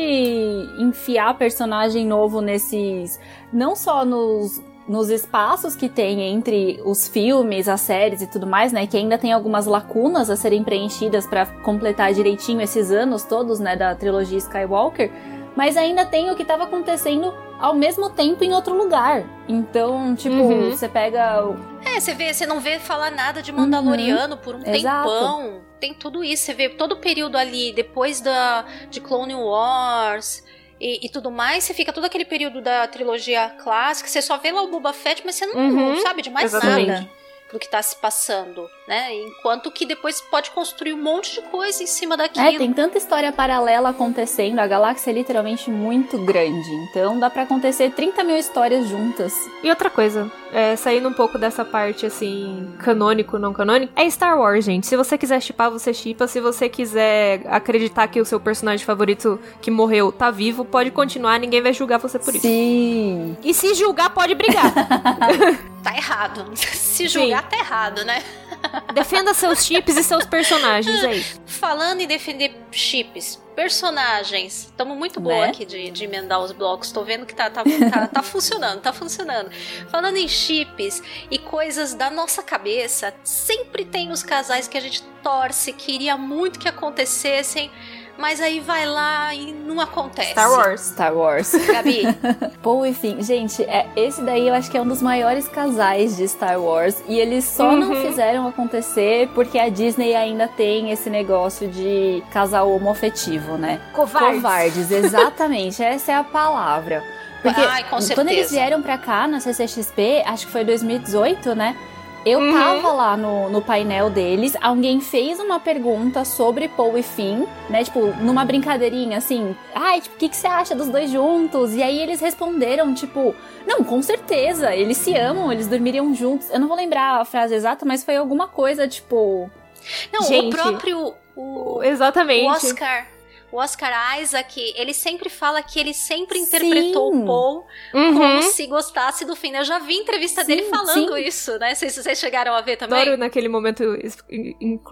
enfiar personagem novo nesses. Não só nos, nos espaços que tem entre os filmes, as séries e tudo mais, né? Que ainda tem algumas lacunas a serem preenchidas pra completar direitinho esses anos todos, né? Da trilogia Skywalker. Mas ainda tem o que tava acontecendo ao mesmo tempo em outro lugar. Então, tipo, Uhum. você pega. o- É, você vê, você não vê falar nada de Mandaloriano por um Uhum. Exato. tempão. Tem tudo isso, você vê todo o período ali depois da de Clone Wars e, e tudo mais, você fica todo aquele período da trilogia clássica, você só vê lá o Boba Fett, mas você não Uhum. sabe de mais Exatamente. nada do que tá se passando, né? Enquanto que depois pode construir um monte de coisa em cima daquilo. É, tem tanta história paralela acontecendo, a galáxia é literalmente muito grande. Então dá pra acontecer 30 mil histórias juntas. E outra coisa, é, saindo um pouco dessa parte assim, canônico, não canônico, é Star Wars, gente. Se você quiser chipar, você chipa. Se você quiser acreditar que o seu personagem favorito que morreu tá vivo, pode continuar, ninguém vai julgar você por isso. Sim. E se julgar, pode brigar. Tá errado. Se Sim. julgar, tá errado, né? Defenda seus chips e seus personagens, é isso. Falando em defender chips, personagens. Estamos muito boa Né? aqui de, de emendar os blocos. Tô vendo que tá, tá, tá, tá funcionando, tá funcionando. Falando em chips e coisas da nossa cabeça, sempre tem os casais que a gente torce, queria muito que acontecessem, mas aí vai lá e não acontece. Star Wars. Star Wars. Gabi, Paul e Finn. Gente, é, esse daí eu acho que é um dos maiores casais de Star Wars. E eles só não Uhum. fizeram acontecer porque a Disney ainda tem esse negócio de casal homoafetivo, né? Covardes. Covardes, exatamente. essa é a palavra. Porque Ai, com quando eles vieram pra cá na CCXP, acho que foi 2018, né? Eu Uhum. tava lá no, no painel deles, alguém fez uma pergunta sobre Paul e Finn, né? Tipo, numa brincadeirinha assim. Ai, tipo, o que, que você acha dos dois juntos? E aí eles responderam, tipo, não, com certeza, eles se amam, eles dormiriam juntos. Eu não vou lembrar a frase exata, mas foi alguma coisa, tipo. Não, Gente. o próprio. O, Exatamente. o Oscar. O Oscar Isaac, ele sempre fala que ele sempre interpretou Sim. o Paul Uhum. como se gostasse do Finn. Eu já vi entrevista Sim, dele falando sim. isso, né? Vocês, vocês chegaram a ver também? Adoro naquele momento,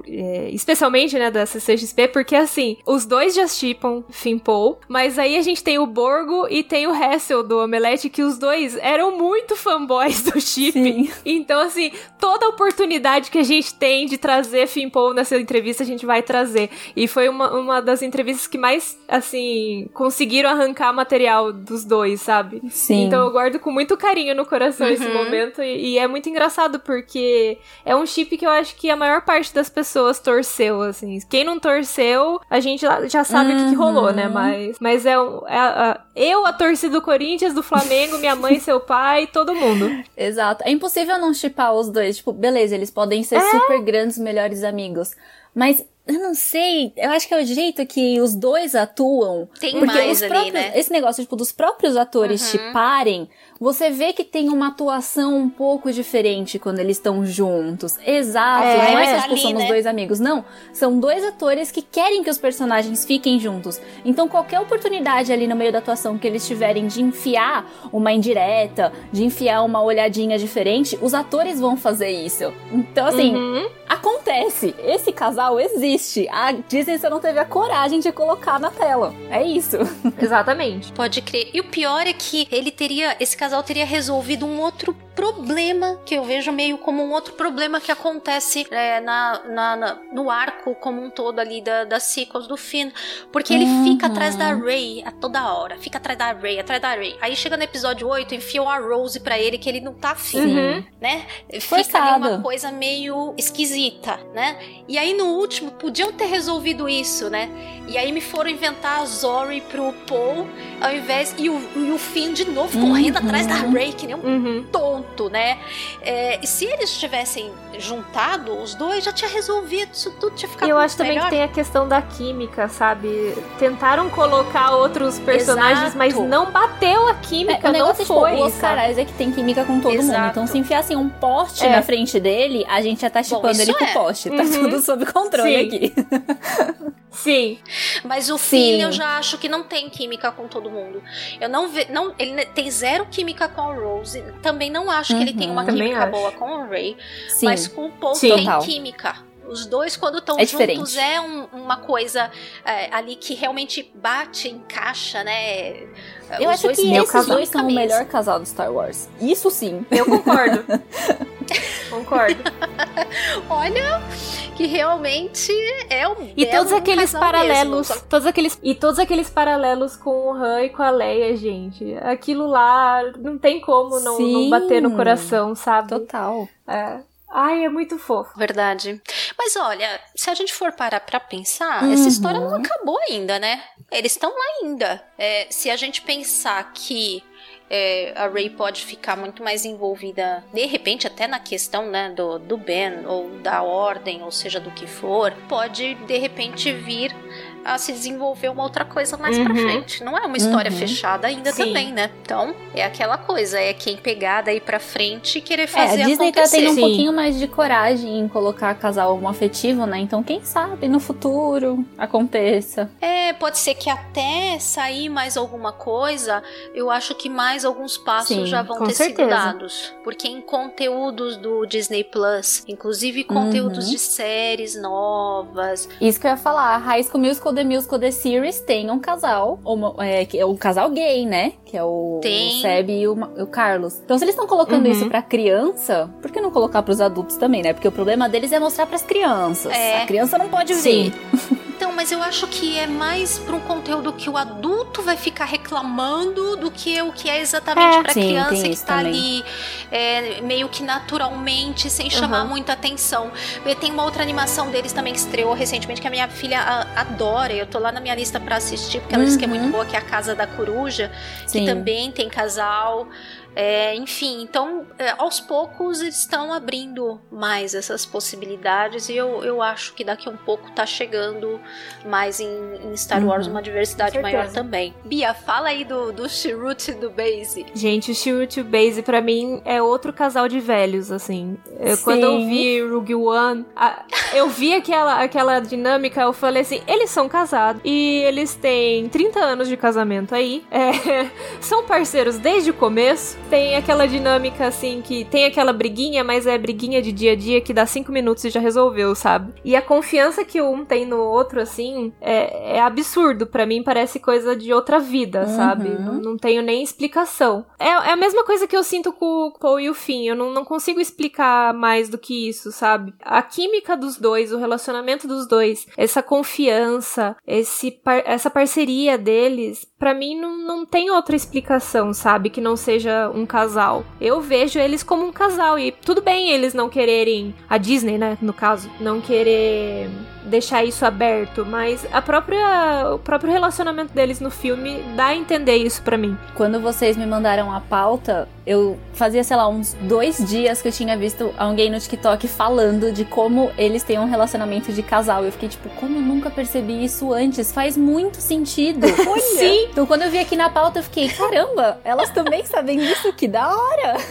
é, especialmente, né, da CCXP, porque assim, os dois já chipam Finn Paul, mas aí a gente tem o Borgo e tem o Hassel do Omelete, que os dois eram muito fanboys do chip. Então, assim, toda oportunidade que a gente tem de trazer Finn Paul nessa entrevista, a gente vai trazer. E foi uma, uma das entrevistas que mais, assim, conseguiram arrancar material dos dois, sabe? Sim. Então eu guardo com muito carinho no coração esse Uhum. momento. E, e é muito engraçado porque é um chip que eu acho que a maior parte das pessoas torceu, assim. Quem não torceu, a gente já- sabe o que, que rolou, né? Uhum. Mas, mas é, é a- eu, a torcida do Corinthians, do Flamengo, minha mãe, seu pai, todo mundo. Exato. É impossível não chipar os dois. Tipo, beleza, eles podem ser super grandes melhores amigos. Mas eu não sei, eu acho que é o jeito que os dois atuam. Tem porque mais os ali, próprios, né? Esse negócio, tipo, dos próprios atores Uhum. chiparem, você vê que tem uma atuação um pouco diferente quando eles estão juntos. Exato, É, não é só, mas tipo, somos né? dois amigos. Não, são dois atores que querem que os personagens fiquem juntos. Então, qualquer oportunidade ali no meio da atuação que eles tiverem de enfiar uma indireta, de enfiar uma olhadinha diferente, os atores vão fazer isso. Então, assim, Uhum. acontece. Esse casal existe. A Disney só não teve a coragem de colocar na tela. É isso. Exatamente. Pode crer. E o pior é que ele teria, esse casal teria resolvido um outro problema que eu vejo meio como um outro problema que acontece é, na, na- na- no arco como um todo ali da, das sequels do Finn. Porque ele Uhum. fica atrás da Rey a toda hora. Fica atrás da Rey, atrás da Rey. Aí chega no episódio 8, enfiam a Rose pra ele que ele não tá afim. Uhum. né? Fica ali uma coisa meio esquisita, né? E aí no último podiam ter resolvido isso, né? E aí me foram inventar a Zori pro Paul ao invés e o, e o Finn de novo correndo Uhum. atrás da Rey que nem um Uhum. tonto, né? É, e se eles tivessem juntado os dois já tinha resolvido isso tudo tinha ficado E eu acho também melhor. que tem a questão da química, sabe? Tentaram colocar outros personagens, Exato. mas não bateu a química, o não negócio é, tipo, foi. o Oscar sabe? Isaac tem química com todo mundo. Exato. Então, se enfiassem um poste É. na frente dele, a gente já tá chipando ele com é. o poste. Tá Uhum. tudo sob controle Sim. aqui. Sim. Mas o Sim. Finn eu já acho que não tem química com todo mundo. Eu não ve, não, ele tem zero química com a Rose. Também não acho que ele tem uma Uhum. Também química acho. boa com o Ray. Sim. Mas com o Paul Sim. tem Total. química. Os dois, quando estão É juntos, diferente. é um- uma coisa é, ali que realmente bate, encaixa, né? Eu Os acho dois que esses casal. dois são o melhor casal do Star Wars. Isso sim. Eu concordo. concordo. Olha, que realmente é um E belo todos aqueles casal paralelos, mesmo. todos aqueles e todos aqueles paralelos com o Han e com a Leia, gente. Aquilo lá não tem como não, não bater no coração, sabe? Total. É. Ai, é muito fofo. Verdade. Mas olha, se a gente for parar pra pensar, Uhum. essa história não acabou ainda, né? Eles estão lá ainda. É, se a gente pensar que é, a Ray pode ficar muito mais envolvida, de repente, até na questão né, do, do Ben, ou da ordem, ou seja, do que for, pode de repente vir a se desenvolver uma outra coisa mais pra Uhum. frente. Não é uma história Uhum. fechada ainda Sim. também, né? Então, é aquela coisa, é quem pegar daí pra frente e querer É, a fazer Disney tá acontecer. tendo um Sim. pouquinho mais de coragem em colocar casal homoafetivo, né? Então, quem sabe no futuro aconteça. É, pode ser que até sair mais alguma coisa, eu acho que mais alguns passos Sim, já vão ter certeza. sido dados. Porque em conteúdos do Disney Plus, inclusive conteúdos Uhum. de séries novas, Isso que eu ia falar, High School Musical, The Musical, The Series tem um casal, homo- é, que é um casal gay, né? Que é o, Tem. o Seb e o, o Carlos. Então, se eles estão colocando Uhum. isso pra criança, por que não colocar pros adultos também, né? Porque o problema deles é mostrar pras crianças. É. A criança não pode Sim. ver. Então, mas eu acho que é mais para um conteúdo que o adulto vai ficar reclamando do que o que é exatamente É. Sim, criança que está ali é, meio que naturalmente, sem chamar Uhum. muita atenção. E Tem uma outra animação deles também que estreou recentemente que a minha filha a- adora. Eu tô lá na minha lista pra assistir porque ela disse que é muito Uhum. boa, que é a Casa da Coruja, Sim. que também tem casal. É, enfim, então é, aos poucos eles estão abrindo mais essas possibilidades e eu, eu acho que daqui a um pouco tá chegando mais em, em Star Wars Uhum. uma diversidade maior também. Bia, fala aí do, do Chirrut e do Base. Gente, o Chirrut e o Base pra mim é outro casal de velhos, assim. Eu, quando eu vi Rogue One, a- eu vi aquela, aquela dinâmica, eu falei assim, eles são casados e eles têm 30 anos de casamento aí. É, são parceiros desde o começo. Tem aquela dinâmica, assim, que tem aquela briguinha, mas é briguinha de dia a dia que dá 5 minutos e já resolveu, sabe? E a confiança que um tem no outro, assim, é, é absurdo. Pra mim parece coisa de outra vida, Uhum. sabe? Não, não tenho nem explicação. É, é a mesma coisa que eu sinto com o Paul e o Finn. Eu não, não consigo explicar mais do que isso, sabe? A química dos dois, o relacionamento dos dois, essa confiança, esse par- essa parceria deles, pra mim não, não tem outra explicação, sabe? Que não seja um casal. Eu vejo eles como um casal e tudo bem eles não quererem, a Disney, né, no caso, não querer deixar isso aberto, mas a própria, o próprio relacionamento deles no filme dá a entender isso pra mim. Quando vocês me mandaram a pauta, eu fazia, sei lá, uns dois dias que eu tinha visto alguém no TikTok falando de como eles têm um relacionamento de casal. Eu fiquei tipo, como eu nunca percebi isso antes? Faz muito sentido. Olha. Sim. Então quando eu vi aqui na pauta, eu fiquei, caramba, elas também sabem disso? Que da hora!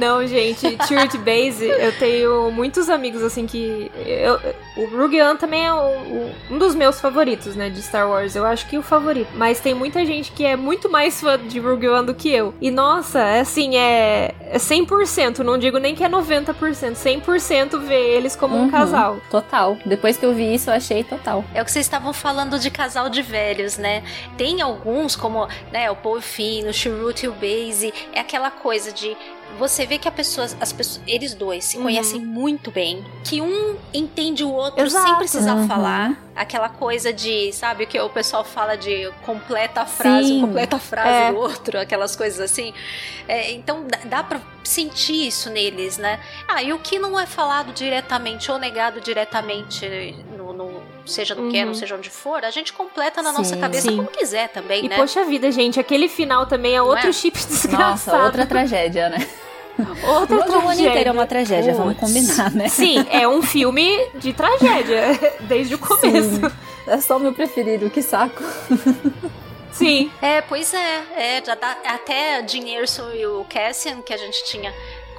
Não, gente, Church Base, eu tenho muitos amigos assim que. Eu, o Rogue One também é um, um dos meus favoritos, né, de Star Wars. Eu acho que o favorito. Mas tem muita gente que é muito mais fã de Rogue One do que eu. E nossa, é assim, é, é 100%, não digo nem que é 90%, 100% ver eles como um Uhum. casal. Total. Depois que eu vi isso, eu achei total. É o que vocês estavam falando de casal de velhos, né? Tem alguns, como né, o Paul Finn, o Chirrut e o Base, é aquela coisa de você vê que a pessoa, as pessoas, eles dois se Uhum. conhecem muito bem, que um entende o outro Exato. sem precisar Uhum. falar. Aquela coisa de, sabe, o que o pessoal fala de completa a frase, Sim. completa a frase É. do outro, aquelas coisas assim. É, então dá, dá pra sentir isso neles, né? Ah, e o que não é falado diretamente ou negado diretamente no, no- seja no que é, Uhum. não seja onde for, a gente completa na nossa Sim. cabeça Sim. como quiser também, E né? poxa vida, gente, aquele final também é outro é? chip Nossa, desgraçado. outra tragédia, né? outra O Rogue One tragédia. inteiro é uma tragédia, vamos Puts. combinar, né? Sim, é um filme de tragédia, desde o começo. Sim. É só o meu preferido, que saco. Sim. É, pois é, é já dá, até Erso e o Cassian, que a gente tinha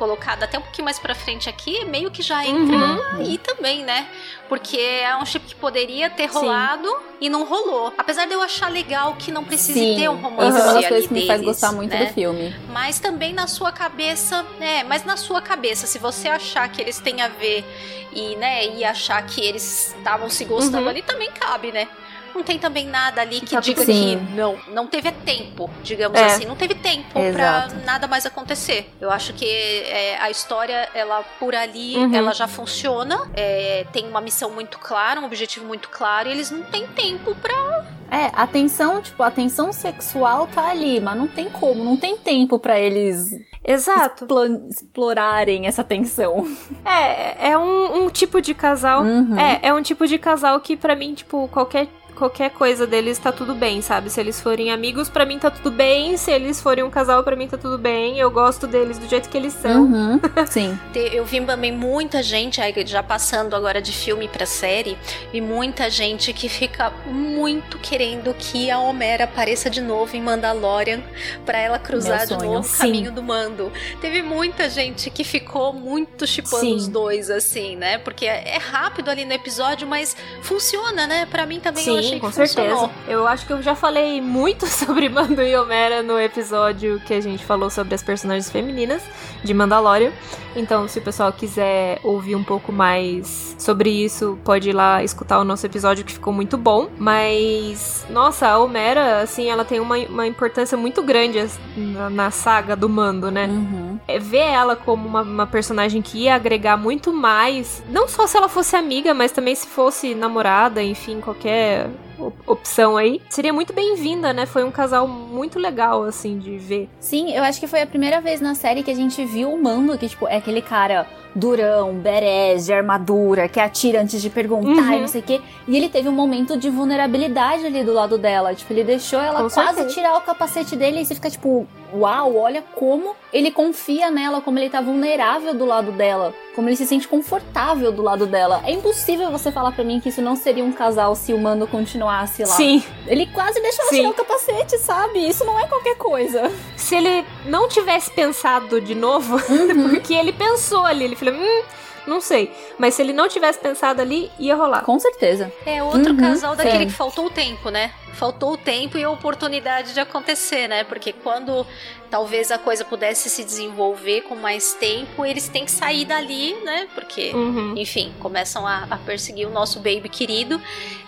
colocado até um pouquinho mais pra frente aqui, meio que já entra Uhum. aí também, né? Porque é um chip que poderia ter Sim. rolado e não rolou. Apesar de eu achar legal que não precise Sim, ter um romance das ali coisas que me faz deles, gostar muito né? do filme. Mas também na sua cabeça, né? Mas na sua cabeça, se você achar que eles têm a ver e, né, e achar que eles estavam se gostando Uhum. ali, também cabe, né? Não tem também nada ali que diga tudo que Sim. não, não teve tempo, digamos É. assim, não teve tempo Exato. pra nada mais acontecer. Eu acho que é, a história, ela por ali, Uhum. ela já funciona, é, tem uma missão muito clara, um objetivo muito claro, e eles não têm tempo pra. É, a tensão, tipo, a tensão sexual tá ali, mas não tem como, não tem tempo pra eles Exato. explo- explorarem essa tensão. É, é um, um tipo de casal. Uhum. É, é um tipo de casal que pra mim, tipo, qualquer qualquer coisa deles tá tudo bem, sabe? Se eles forem amigos, pra mim tá tudo bem. Se eles forem um casal, pra mim tá tudo bem. Eu gosto deles do jeito que eles são. Uhum. Sim. Eu vi também muita gente, aí já passando agora de filme pra série, e muita gente que fica muito querendo que a Homera apareça de novo em Mandalorian pra ela cruzar de novo o Sim. caminho do mando. Teve muita gente que ficou muito chipando Sim. os dois, assim, né? Porque é é rápido ali no episódio, mas funciona, né? Pra mim também eu achei Sim, com funcionou. certeza. Eu acho que eu já falei muito sobre Mando e Homera no episódio que a gente falou sobre as personagens femininas de Mandalorian. Então, se o pessoal quiser ouvir um pouco mais sobre isso, pode ir lá escutar o nosso episódio que ficou muito bom. Mas, nossa, a Homera, assim, ela tem uma, uma importância muito grande na, na saga do Mando, né? Uhum. é, ver ela como uma, uma personagem que ia agregar muito mais, não só se ela fosse amiga, mas também se fosse namorada, enfim, qualquer Instagram. Opção aí, seria muito bem-vinda, né? Foi um casal muito legal, assim, de ver. Sim, eu acho que foi a primeira vez na série que a gente viu o Mando, que, tipo, é aquele cara durão, berés, de armadura, que atira antes de perguntar Uhum. e não sei o quê. E ele teve um momento de vulnerabilidade ali do lado dela. Tipo, ele deixou ela Com quase certeza. tirar o capacete dele e você fica tipo, uau, olha como ele confia nela, como ele tá vulnerável do lado dela, como ele se sente confortável do lado dela. É impossível você falar pra mim que isso não seria um casal se o Mando continuasse lá. Sim. Ele quase deixou ela tirar o capacete, sabe? Isso não é qualquer coisa. Se ele não tivesse pensado de novo, porque ele pensou ali, ele falou, hum, não sei. Mas se ele não tivesse pensado ali, ia rolar. Com certeza. É outro Uhum, casal daquele sim. que faltou o tempo, né? Faltou o tempo e a oportunidade de acontecer, né? Porque quando talvez a coisa pudesse se desenvolver com mais tempo, eles têm que sair dali, né? Porque, Uhum. enfim, começam a, a perseguir o nosso baby querido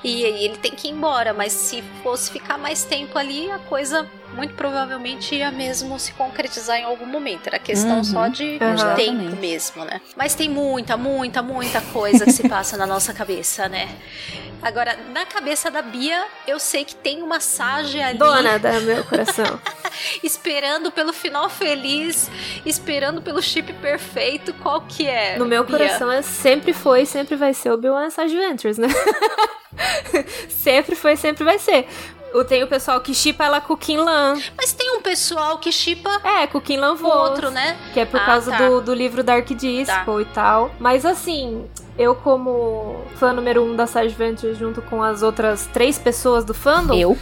e aí ele tem que ir embora. Mas se fosse ficar mais tempo ali, a coisa muito provavelmente ia mesmo se concretizar em algum momento. Era questão Uhum, só de, de tempo mesmo, né? Mas tem muita, muita, muita coisa que se passa na nossa cabeça, né? Agora, na cabeça da Bia, eu sei que tem uma Sage ali Dona da meu coração. esperando pelo final feliz, esperando pelo chip perfeito. Qual que é? No meu Bia? coração é, sempre foi e sempre vai ser o Obi-Wan Sage Ventures, né? sempre foi, sempre vai ser. Tenho o pessoal que chipa ela com o Kinlan. Mas tem um pessoal que chipa É, com o Kinlan outro, né? Que é por Ah, causa tá. do, do livro Dark Disciple e tal. Mas assim, eu como fã número um da Sage Ventures junto com as outras três pessoas do fandom, Eu?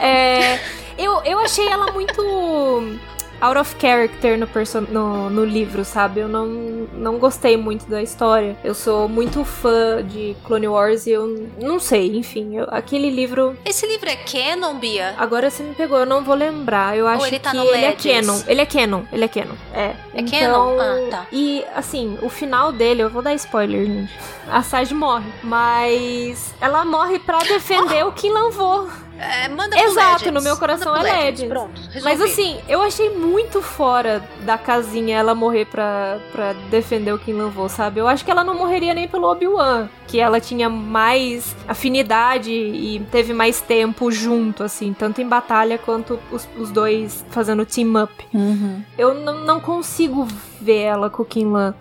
é, eu, eu achei ela muito out of character no, no, no livro, sabe? Eu não, não gostei muito da história. Eu sou muito fã de Clone Wars e eu não sei, enfim, eu- aquele livro. Esse livro é canon, Bia? Agora você me pegou, eu não vou lembrar. Eu acho ele tá que no ele é canon. Ele é canon, ele é canon. É. É então, canon? Ah, tá. E assim, o final dele, eu vou dar spoiler, gente. A Sage morre, mas ela morre pra defender o Kinlan Vo. É, manda pro Exato, no meu coração Manda é Legends. Legends. Pronto, resolvi. Mas assim, eu achei muito fora da casinha ela morrer pra, pra defender o Kinlan Vo, sabe? Eu acho que ela não morreria nem pelo Obi-Wan, que ela tinha mais afinidade e teve mais tempo junto, assim, tanto em batalha quanto os, os dois fazendo team up. Uhum. Eu não, consigo ver ela com o Kinlan.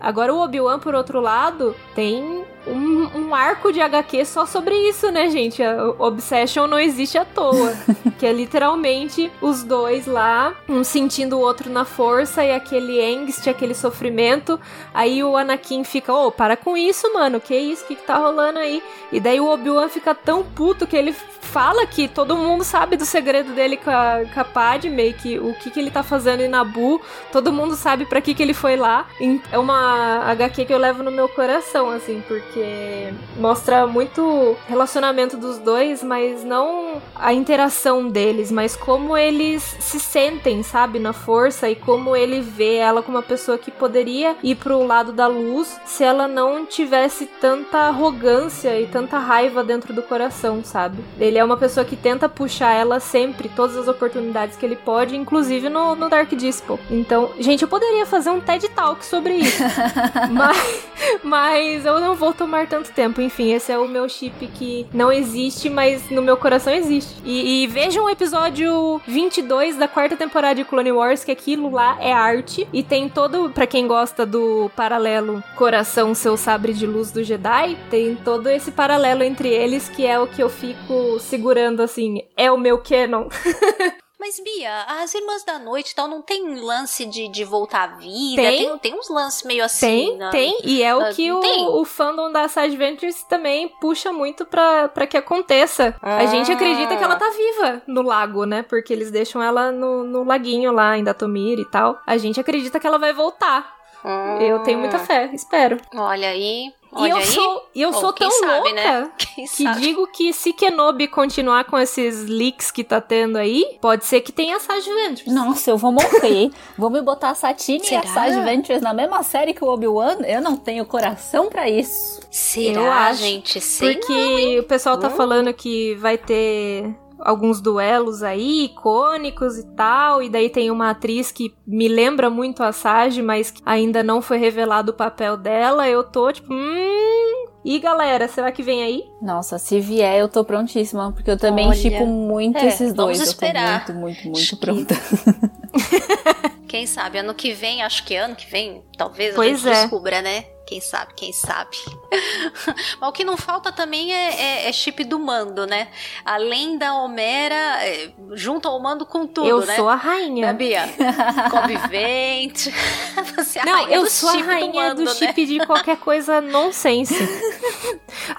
Agora o Obi-Wan, por outro lado, tem um, um arco de HQ só sobre isso, né, gente? A Obsession não existe à toa. que é literalmente os dois lá, um sentindo o outro na força e aquele angst, aquele sofrimento. Aí o Anakin fica, ô, para com isso, mano, que isso, que, que tá rolando aí? E daí o Obi-Wan fica tão puto que ele fala que todo mundo sabe do segredo dele com a, com a Padme, que o que, que ele tá fazendo em Nabu, todo mundo sabe pra que, que ele foi lá. É uma HQ que eu levo no meu coração, assim, porque mostra muito relacionamento dos dois, mas não a interação deles, mas como eles se sentem, sabe, na força e como ele vê ela como uma pessoa que poderia ir pro lado da luz se ela não tivesse tanta arrogância e tanta raiva dentro do coração, sabe? Ele é uma pessoa que tenta puxar ela sempre, todas as oportunidades que ele pode, inclusive no, no Dark Disciple. Então, gente, eu poderia fazer um TED Talk sobre isso. mas, mas eu não vou tomar tanto tempo. Enfim, esse é o meu chip que não existe, mas no meu coração existe. E, e vejam o episódio 22 da quarta temporada de Clone Wars, que aquilo lá é arte. E tem todo, pra quem gosta do paralelo Coração, seu sabre de luz do Jedi, tem todo esse paralelo entre eles que é o que eu fico segurando assim. É o meu canon. Mas, Bia, as Irmãs da Noite e tal, não tem lance de, de voltar à vida? Tem. Tem, tem uns lances meio assim, Tem, né? tem. E é o Ah, que o, o fandom da Side Ventures também puxa muito pra, pra que aconteça. A gente Ah. acredita que ela tá viva no lago, né? Porque eles deixam ela no, no laguinho lá, em Datomir e tal. A gente acredita que ela vai voltar. Hum. Eu tenho muita fé, espero. Olha aí, E olha eu aí. sou, e eu sou tão sabe, louca né? Que sabe? digo que se Kenobi continuar com esses leaks que tá tendo aí, pode ser que tenha Sage Ventures. Nossa, eu vou morrer. vou me botar a Satine e a Será? Sage Ventures na mesma série que o Obi-Wan? Eu não tenho coração pra isso. Será, Eu acho, gente? Sei Porque o pessoal tá Hum. falando que vai ter alguns duelos aí, icônicos e tal, e daí tem uma atriz que me lembra muito a Sage, mas que ainda não foi revelado o papel dela. Eu tô tipo, hum. E galera, será que vem aí? Nossa, se vier, eu tô prontíssima, porque eu também Olha, chipo muito é, esses vamos dois. esperar. Eu tô muito, muito, muito pronta. Quem sabe? Ano que vem, acho que ano que vem, talvez Pois a gente é. descubra, né? Quem sabe, quem sabe. Mas o que não falta também é, é- é chip do mando, né? Além da Homera, é, junto ao mando com tudo, eu né? sou a Né, rainha. Bia? Convivente. Você é a Não, rainha eu do sou a rainha do mando, do né? chip de qualquer coisa nonsense.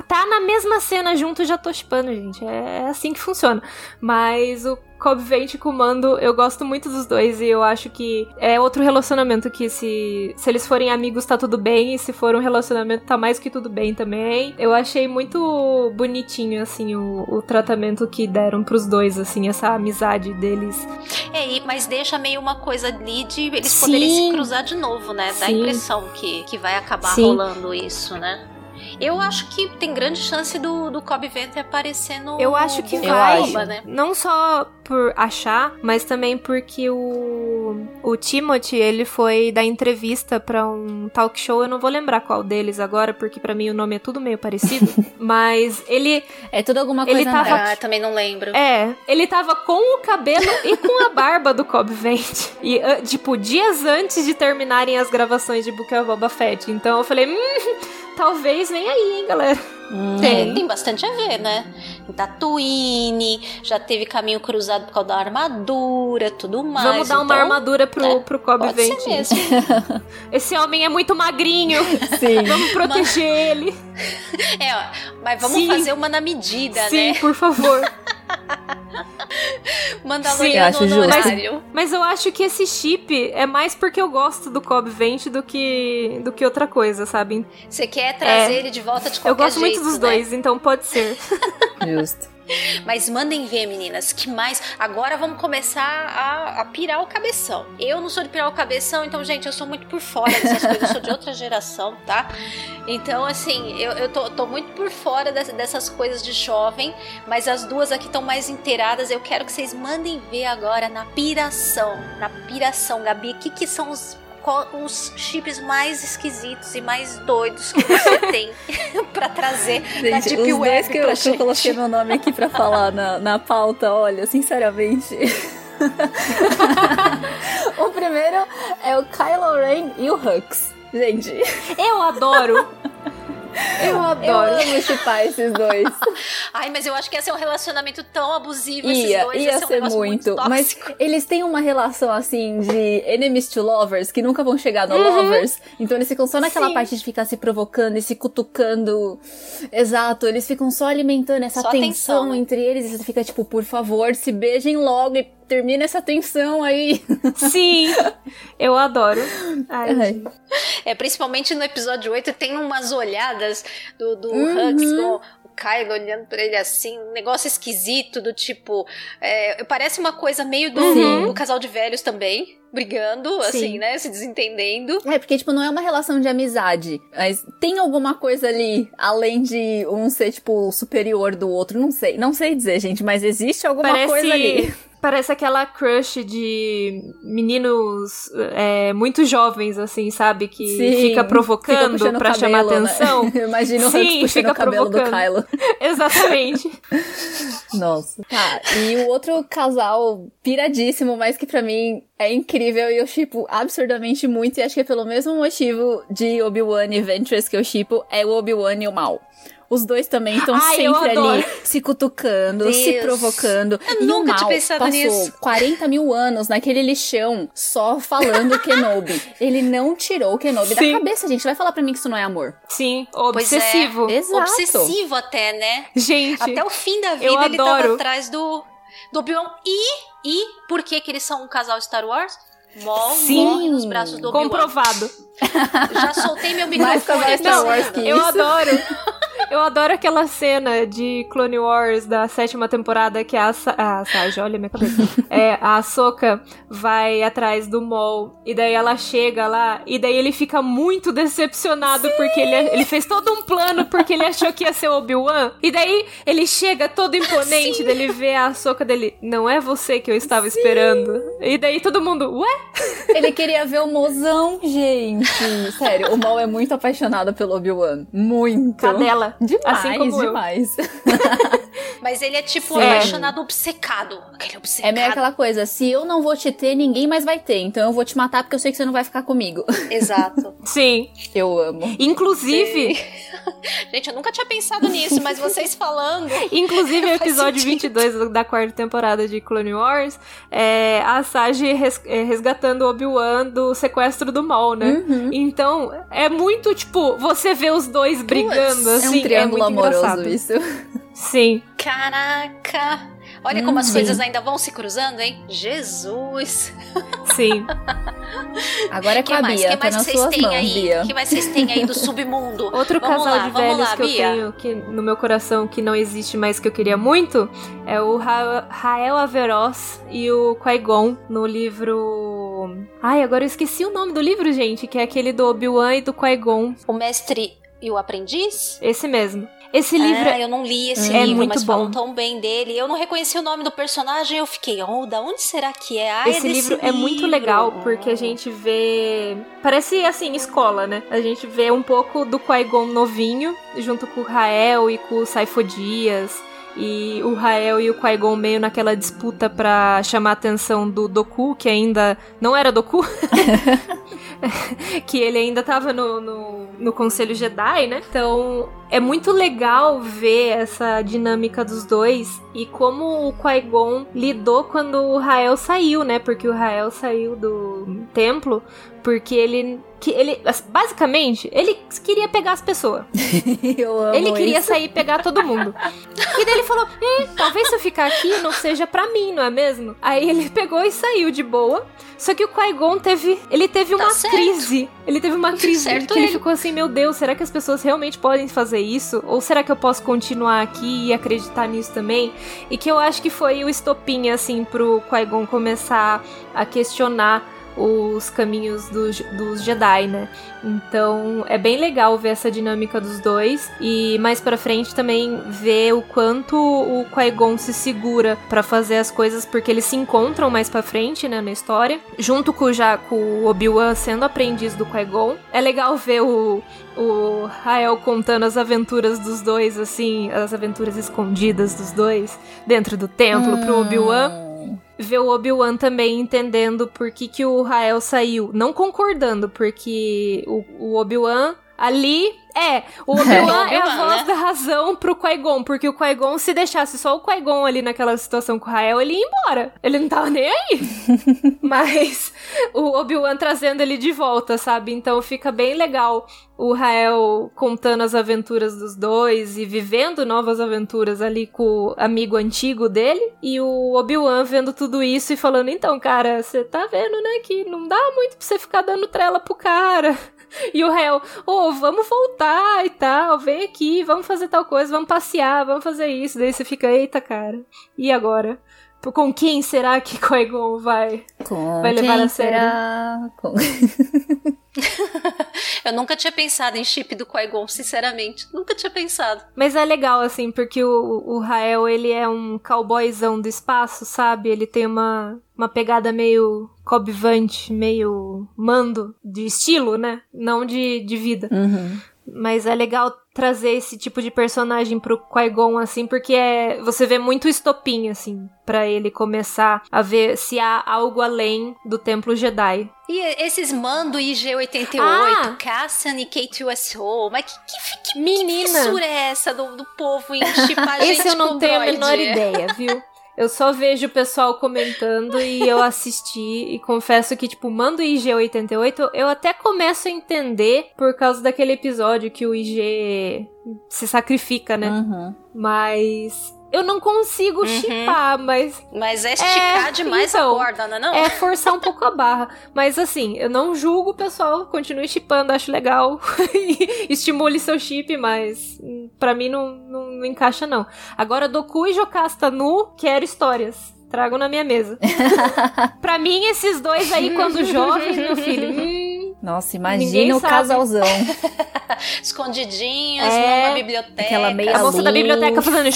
tá na mesma cena junto, já tô chipando, gente. É assim que funciona. Mas o Cobb o Mando, eu gosto muito dos dois e eu acho que é outro relacionamento que se, se eles forem amigos tá tudo bem e se for um relacionamento tá mais que tudo bem também. Eu achei muito bonitinho, assim, o, o tratamento que deram pros dois, assim, essa amizade deles. É, e- mas deixa meio uma coisa ali de eles Sim. poderem se cruzar de novo, né? Dá a Sim. impressão que, que vai acabar Sim. rolando isso, né? Eu acho que tem grande chance do, do Cobb Venter aparecer no. Eu acho que vai. Né? Não só por achar, mas também porque o, o Timothy, ele foi dar entrevista pra um talk show, eu não vou lembrar qual deles agora, porque pra mim o nome é tudo meio parecido, mas ele É tudo alguma Ele coisa tava- nova. Ah, também não lembro. é, ele tava com o cabelo e com a barba do Cobb Vente. E, ah, tipo, dias antes de terminarem as gravações de Book of Boba Fett. Então eu falei, hum, talvez venha aí, hein, galera. É, tem bastante a ver, né? Em Tatooine, já teve caminho cruzado por causa da armadura, tudo mais. Vamos dar uma então, armadura pro, é, pro Cobb Pode ser mesmo. Esse homem é muito magrinho. Sim. Vamos proteger ele. É, ó, mas vamos Sim. fazer uma na medida, Sim, né? por favor. Mandaloriano Sim, acho justo. honorário. Mas eu acho que esse chip é mais porque eu gosto do Cobb Vente do que, do que outra coisa, sabe? Você quer trazer É. ele de volta de qualquer Eu gosto jeito, muito dos né? dois, então pode ser. Justo. Mas mandem ver, meninas, que mais? Agora vamos começar a, a pirar o cabeção. Eu não sou de pirar o cabeção, então, gente, eu sou muito por fora dessas coisas, eu sou de outra geração, tá? Então, assim, eu, eu tô, tô muito por fora des- dessas coisas de jovem, mas as duas aqui estão mais inteiradas. Eu quero que vocês mandem ver agora na piração. Na piração, Gabi, o que, que são os. Os chips mais esquisitos e mais doidos que você tem pra trazer Gente, Deep os dois Web que eu, pra que eu gente. coloquei meu nome aqui pra falar na, na pauta, olha, sinceramente. o primeiro é o Kylo Ren e o Hux. Gente, Eu adoro. Eu eu adoro. amo chipar esses dois. Ai, mas eu acho que ia ser um relacionamento tão abusivo esses Ia, dois. ia ser um ser negócio muito. mas tóxico. eles têm uma relação assim de enemies to lovers que nunca vão chegar no Uhum. lovers. Então eles ficam só naquela Sim. parte de ficar se provocando e se cutucando. Exato, eles ficam só alimentando essa Só tensão tensão, né? entre eles. E você fica tipo, por favor, se beijem logo e termina essa tensão aí. Sim. Eu adoro. Ai, Ai. gente. É, principalmente no episódio 8 tem umas olhadas do, do Uhum. Hux com o Kylo olhando pra ele assim, um negócio esquisito do tipo. é, parece uma coisa meio do, Sim. do casal de velhos também, brigando, assim, Sim. né? Se desentendendo. É, porque, tipo, não é uma relação de amizade. Mas tem alguma coisa ali, além de um ser, tipo, superior do outro. Não sei. Não sei dizer, gente, mas existe alguma coisa ali. Parece, aquela crush de meninos é, muito jovens, assim, sabe? Que Sim, fica provocando o pra chamar cabelo, né? atenção. Imagina o Sim, puxando fica o cabelo do provocando. Kylo. Exatamente. Nossa. Tá, e o outro casal piradíssimo, mas que pra mim é incrível e eu chipo absurdamente muito, e acho que é pelo mesmo motivo de Obi-Wan e Ventress que eu chipo, é o Obi-Wan e o Mal. Os dois também estão eu sempre ali se cutucando, se Deus. provocando. Eu e nunca o tinha Mal pensado passou nisso. 40 mil anos naquele lixão só falando Kenobi. Ele não tirou o Kenobi Sim. da cabeça, gente. Vai falar pra mim que isso não é amor. Sim, é. obsessivo. Exato. Obsessivo até, né? Gente, Até o fim da vida eu ele tava adoro. atrás do, do Obi-Wan. E, e por que, que eles são um casal Star Wars? Maul Sim. morre nos braços do comprovado. Já soltei meu Mais microfone. aqui, Star Wars que Eu isso. adoro. Eu adoro aquela cena de Clone Wars da sétima temporada que a, Sa a Sage, olha minha cabeça. É, a Ahsoka vai atrás do Maul e daí ela chega lá e daí ele fica muito decepcionado porque ele, ele fez todo um plano porque ele achou que ia ser o Obi-Wan. E daí ele chega todo imponente, daí ele vê a Ahsoka dele, não é você que eu estava esperando. E daí todo mundo, ué? Ele queria ver o mozão, gente. Sério, o Mal é muito apaixonado pelo Obi-Wan. Muito. Cadela. Demais, Assim como eu. demais. Mas ele é tipo Sim. apaixonado, obcecado. Aquele obcecado. É meio aquela coisa, se eu não vou te ter, ninguém mais vai ter. Então eu vou te matar porque eu sei que você não vai ficar comigo. Exato. Sim. Eu amo. Inclusive, Gente, eu nunca tinha pensado nisso, mas vocês falando. inclusive o episódio sentido. 22 da quarta temporada de Clone Wars é a Sage res- é, resgatando o Obi-Wan do sequestro do Maul, né? Uhum. Então, é muito, tipo, você vê os dois brigando, É assim. um triângulo muito amoroso engraçado. isso. Sim. Caraca! Olha como as Uhum. coisas ainda vão se cruzando, hein? Jesus! Sim. Agora é com a que mais? Bia, que tá mais nas vocês têm mãos, aí? Bia. O que mais vocês têm aí do submundo? Outro Vamos casal lá, de velhos lá, que eu Bia. tenho que no meu coração que não existe mais que eu queria muito é o Ra Rael Averroes e o Qui-Gon no livro. Ai, agora eu esqueci o nome do livro, gente, que é aquele do Obi-Wan e do Qui-Gon. O mestre e o aprendiz? Esse mesmo. Esse livro Ah, eu não li esse é livro, muito mas bom. falam tão bem dele. Eu não reconheci o nome do personagem, eu fiquei, oh, da onde será que é? Ah, é Esse desse livro é muito legal porque a gente vê. Parece assim, escola, né? A gente vê um pouco do Qui-Gon novinho, junto com o Rael e com o Saifo Dias. E o Rael e o Qui-Gon meio naquela disputa pra chamar a atenção do Doku, que ainda não era Doku. que ele ainda tava no, no, no Conselho Jedi, né? Então é muito legal ver essa dinâmica dos dois e como o Qui-Gon lidou quando o Rael saiu, né? Porque o Rael saiu do templo porque ele que ele basicamente ele queria pegar as pessoas. Eu amo Ele queria isso. sair e pegar todo mundo. E daí ele falou: hum, talvez se eu ficar aqui não seja pra mim, não é mesmo? Aí ele pegou e saiu de boa. Só que o Qui-Gon teve. Ele teve Tá uma certo. crise. Ele teve uma crise. Certo que ele ele. ficou assim: meu Deus, será que as pessoas realmente podem fazer isso? Ou será que eu posso continuar aqui e acreditar nisso também? E que eu acho que foi o estopim, assim, pro Qui-Gon começar a questionar os caminhos dos, dos Jedi, né? Então é bem legal ver essa dinâmica dos dois e mais pra frente também ver o quanto o Qui-Gon se segura pra fazer as coisas porque eles se encontram mais pra frente, né, na história, junto com já com o Obi-Wan sendo aprendiz do Qui-Gon. É legal ver o o Rael contando as aventuras dos dois assim, as aventuras escondidas dos dois dentro do templo pro Obi-Wan Hum. Ver o Obi-Wan também entendendo por que, que o Rael saiu. Não concordando, porque o, o Obi-Wan ali. É, o Obi-Wan é, a Obi-Wan, voz né? da razão pro Qui-Gon, porque o Qui-Gon, se deixasse só o Qui-Gon ali naquela situação com o Rael, ele ia embora. Ele não tava nem aí. Mas o Obi-Wan trazendo ele de volta, sabe? Então fica bem legal o Rael contando as aventuras dos dois e vivendo novas aventuras ali com o amigo antigo dele. E o Obi-Wan vendo tudo isso e falando: então, cara, você tá vendo, né, que não dá muito pra você ficar dando trela pro cara. E o Rael, ô, vamos voltar e tal, vem aqui, vamos fazer tal coisa, vamos passear, vamos fazer isso. Daí você fica, eita, cara, e agora? Com quem será que Qui-Gon vai? Com Vai levar quem a sério? será? Com- Eu nunca tinha pensado em chip do Qui-Gon, sinceramente. Nunca tinha pensado. Mas é legal, assim, porque o, o Rael, ele é um cowboyzão do espaço, sabe? Ele tem uma, uma pegada meio cobvante, meio mando de estilo, né? Não de, de vida. Uhum. Mas é legal trazer esse tipo de personagem pro Qui-Gon, assim, porque é, você vê muito estopim, assim, pra ele começar a ver se há algo além do Templo Jedi. E esses Mando IG-88, Ah! Cassian e K2SO, mas que, que, que, Menina! que fissura é essa do, do povo em chipar gente Esse eu não tenho a droid? menor ideia, viu? Eu só vejo o pessoal comentando e eu assisti e confesso que, tipo, mando IG88, eu até começo a entender por causa daquele episódio que o IG se sacrifica, né? Uhum. Mas eu não consigo Uhum. chipar, mas Mas é esticar É, demais então, a corda, não é não? é forçar um pouco a barra. Mas assim, eu não julgo o pessoal, continue chipando, acho legal. Estimule seu chip, mas hum, pra mim não, não, não encaixa, não. Agora, Doku e Jocasta nu, quero histórias. Tragam na minha mesa. pra mim, esses dois aí, quando jovens, meu filho. Nossa, imagina o casalzão. Escondidinhos É, numa biblioteca. aquela meia a moça da biblioteca fazendo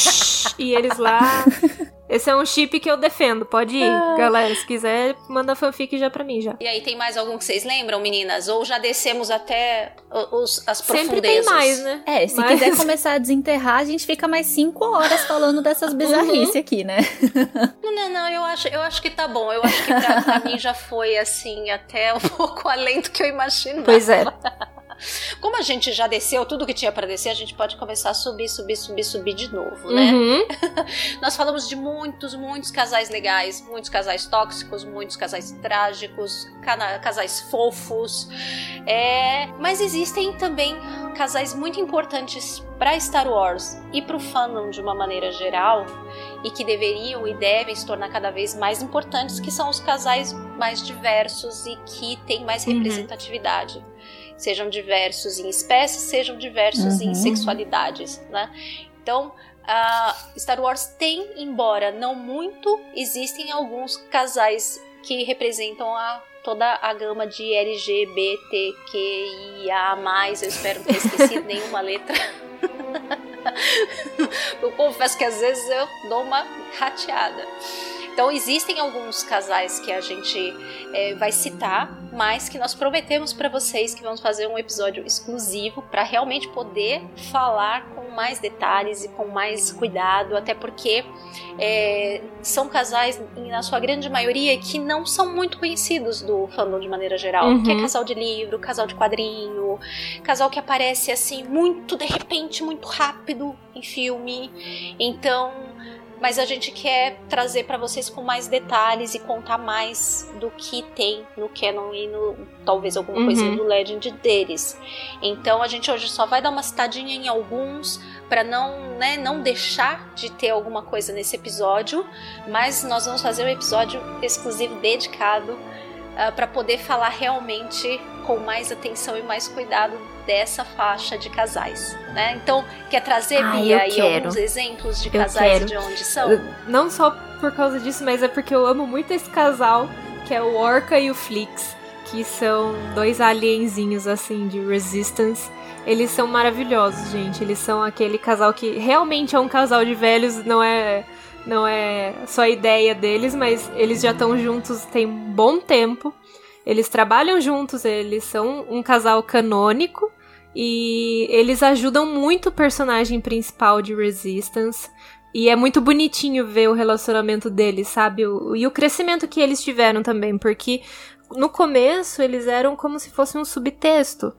e eles lá. Esse é um chip que eu defendo. Pode ir, ah. galera. Se quiser, manda fanfic já pra mim já. E aí, tem mais algum que vocês lembram, meninas? Ou já descemos até os, as profundezas? Sempre tem mais, né? É, se Mas... quiser começar a desenterrar, a gente fica mais cinco horas falando dessas uhum. bizarrices uhum. aqui, né? Não, não, não. Eu acho, eu acho que tá bom. Eu acho que pra, pra mim já foi, assim, até um pouco além do que eu imaginava. Pois é. Como a gente já desceu tudo que tinha para descer, a gente pode começar a subir, subir, subir, subir de novo, né? Uhum. Nós falamos de muitos, muitos casais legais, muitos casais tóxicos, muitos casais trágicos, casais fofos. É... Mas existem também casais muito importantes para Star Wars e para o fandom de uma maneira geral e que deveriam e devem se tornar cada vez mais importantes, que são os casais mais diversos e que têm mais uhum. Sejam diversos em espécies, sejam diversos uhum. em sexualidades, né? Então, uh, Star Wars tem, embora não muito, existem alguns casais que representam a toda a gama de LGBTQIA+, eu espero não ter esquecido nenhuma letra. eu confesso que às vezes eu dou uma rateada. Então existem alguns casais que a gente é, vai citar, mas que nós prometemos para vocês que vamos fazer um episódio exclusivo para realmente poder falar com mais detalhes e com mais cuidado, até porque é, são casais, na sua grande maioria, que não são muito conhecidos do fandom de maneira geral, uhum. que é casal de livro, casal de quadrinho, casal que aparece assim muito de repente, muito rápido em filme. Então mas a gente quer trazer para vocês com mais detalhes e contar mais do que tem no canon e no talvez alguma uhum. coisinha do Legend deles. Então a gente hoje só vai dar uma citadinha em alguns para não, né, não deixar de ter alguma coisa nesse episódio, mas nós vamos fazer um episódio exclusivo dedicado uh, ah, para poder falar realmente com mais atenção e mais cuidado dessa faixa de casais, né? Então, quer trazer, ah, Bia, aí alguns exemplos de casais de onde são? Não só por causa disso, mas é porque eu amo muito esse casal, que é o Orca e o Flix, que são dois alienzinhos, assim, de Resistance. Eles são maravilhosos, gente. Eles são aquele casal que realmente é um casal de velhos, não é não é só a ideia deles, mas eles já estão juntos tem um bom tempo. Eles trabalham juntos, eles são um casal canônico e eles ajudam muito o personagem principal de Resistance. E é muito bonitinho ver o relacionamento deles, sabe? O, e o crescimento que eles tiveram também, porque no começo eles eram como se fosse um subtexto.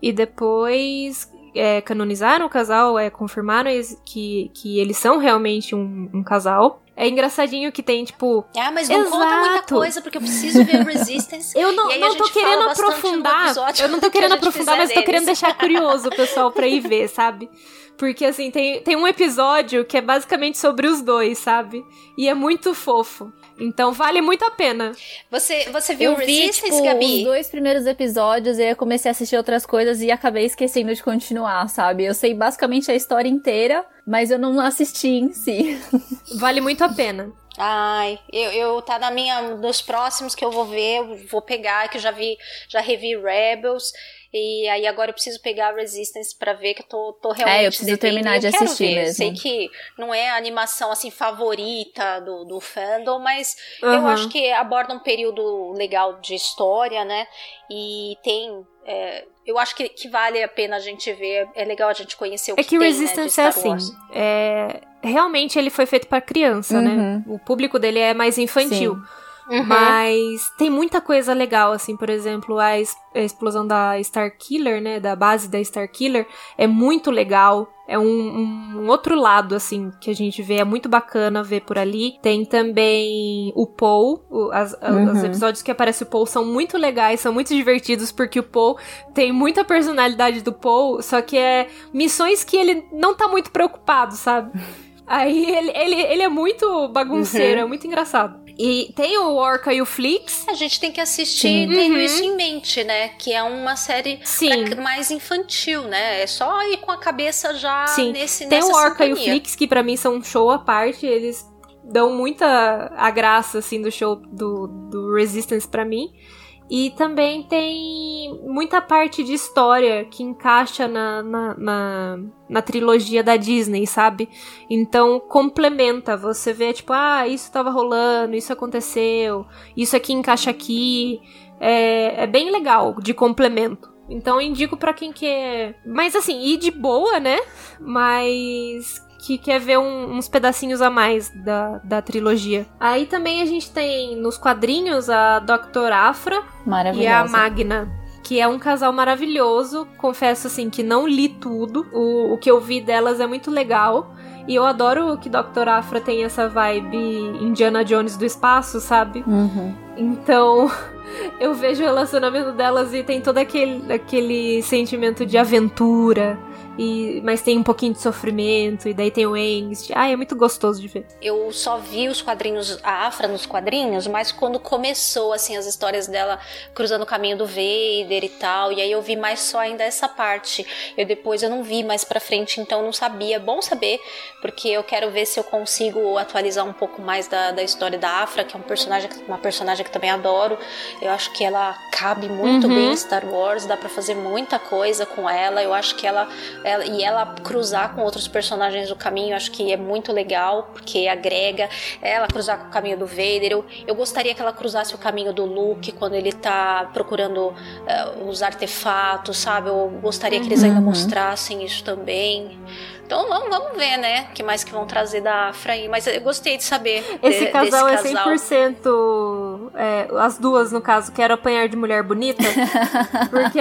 E depois é, canonizaram o casal, é, confirmaram que, que eles são realmente um, um casal. É engraçadinho que tem, tipo. Ah, mas não Exato. conta muita coisa, porque eu preciso ver Resistance. eu não, não tô querendo aprofundar. Eu não tô querendo aprofundar, mas deles. tô querendo deixar curioso o pessoal pra ir ver, sabe? Porque, assim, tem, tem um episódio que é basicamente sobre os dois, sabe? E é muito fofo. Então vale muito a pena. Você, você viu eu Resistance, vi, tipo, Gabi? os dois primeiros episódios e eu comecei a assistir outras coisas e acabei esquecendo de continuar, sabe? Eu sei basicamente a história inteira, mas eu não assisti em si. Vale muito a pena. Ai, eu, eu tá na minha nos próximos que eu vou ver, eu vou pegar, que eu já vi, já revi Rebels. E aí agora eu preciso pegar a Resistance para ver que eu tô, tô realmente. É, eu preciso terminar de assistir ver. mesmo. Sei que não é a animação assim favorita do, do fandom, mas uhum. eu acho que aborda um período legal de história, né? E tem. É, eu acho que, que vale a pena a gente ver. É legal a gente conhecer o é que, que tem, Resistance né, é assim. É, realmente ele foi feito para criança, né? uhum. né? O público dele é mais infantil. Sim. Uhum. Mas tem muita coisa legal, assim, por exemplo, a, es a, explosão da Star Killer, né? Da base da Star Killer é muito legal. É um, um, um, outro lado, assim, que a gente vê, é muito bacana ver por ali. Tem também o Paul, o, as, uhum. os episódios que aparece o Paul são muito legais, são muito divertidos, porque o Paul tem muita personalidade do Paul, só que é missões que ele não tá muito preocupado, sabe? Aí ele, ele, ele é muito bagunceiro, uhum. é muito engraçado. E tem o Orca e o Flix. A gente tem que assistir Sim. tendo uhum. isso em mente, né? Que é uma série mais infantil, né? É só ir com a cabeça já Sim. nesse Tem o Orca sintonia. e o Flix, que para mim são um show à parte. Eles dão muita a graça, assim, do show do, do Resistance para mim. E também tem muita parte de história que encaixa na, na, na, na, trilogia da Disney, sabe? Então complementa. Você vê, tipo, ah, isso tava rolando, isso aconteceu, isso aqui encaixa aqui. É, é bem legal de complemento. Então indico para quem quer. Mas assim, ir de boa, né? Mas que quer ver um, uns pedacinhos a mais da, da trilogia. Aí também a gente tem nos quadrinhos a Dr. Afra e a Magna que é um casal maravilhoso. Confesso assim que não li tudo. O, o que eu vi delas é muito legal. E eu adoro que Dr. Afra tem essa vibe Indiana Jones do espaço, sabe? Uhum. Então, eu vejo o relacionamento delas e tem todo aquele, aquele sentimento de aventura, e, mas tem um pouquinho de sofrimento, e daí tem o Angst. Ah, é muito gostoso de ver. Eu só vi os quadrinhos, a Afra nos quadrinhos, mas quando começou, assim, as histórias dela cruzando o caminho do Vader e tal, e aí eu vi mais só ainda essa parte. Eu depois eu não vi mais pra frente, então não sabia. Bom saber, porque eu quero ver se eu consigo atualizar um pouco mais da, da história da Afra, que é um personagem, uma personagem que também adoro. Eu acho que ela cabe muito uhum. bem em Star Wars, dá para fazer muita coisa com ela. Eu acho que ela ela, e ela cruzar com outros personagens do caminho, acho que é muito legal, porque agrega. Ela cruzar com o caminho do Vader. Eu, eu gostaria que ela cruzasse o caminho do Luke quando ele tá procurando uh, os artefatos, sabe? Eu gostaria que eles ainda uhum. mostrassem isso também. Então vamos, vamos ver, né? O que mais que vão trazer da Afra aí. Mas eu gostei de saber. Esse de, casal é 100%. É, as duas, no caso, quero apanhar de mulher bonita. porque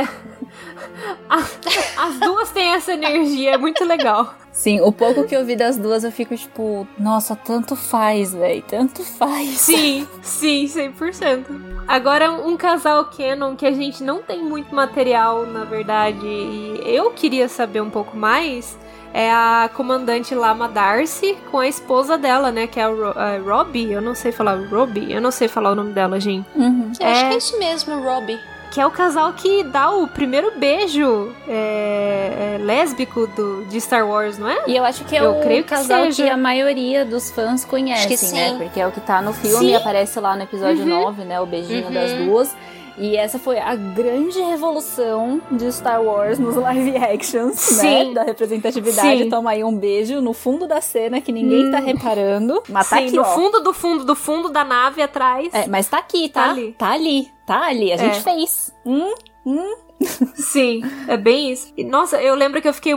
as duas têm essa energia, é muito legal. Sim, o pouco que eu vi das duas eu fico tipo, nossa, tanto faz, velho, tanto faz. Sim, sim, 100%. Agora, um casal canon que a gente não tem muito material, na verdade, e eu queria saber um pouco mais é a comandante Lama Darcy com a esposa dela, né? Que é a, Ro a Robbie. Eu não sei falar Robbie. Eu não sei falar o nome dela, gente. Uhum. É... acho que é isso mesmo, Robbie. Que é o casal que dá o primeiro beijo é, é, lésbico do, de Star Wars, não é? E eu acho que é eu o creio que casal seja. que a maioria dos fãs conhecem, né? Porque é o que tá no filme, sim. aparece lá no episódio uhum. 9, né? O beijinho uhum. das duas. E essa foi a grande revolução de Star Wars nos live actions, né? Sim. né? Da representatividade. Sim. Toma aí um beijo no fundo da cena que ninguém hum. tá reparando. Mas tá Sim, aqui, no ó. fundo do fundo do fundo da nave atrás. É, mas tá aqui, tá? Tá ali. Tá ali. Tá ali. A gente é. fez. Hum, hum. Sim, é bem isso. E, nossa, eu lembro que eu fiquei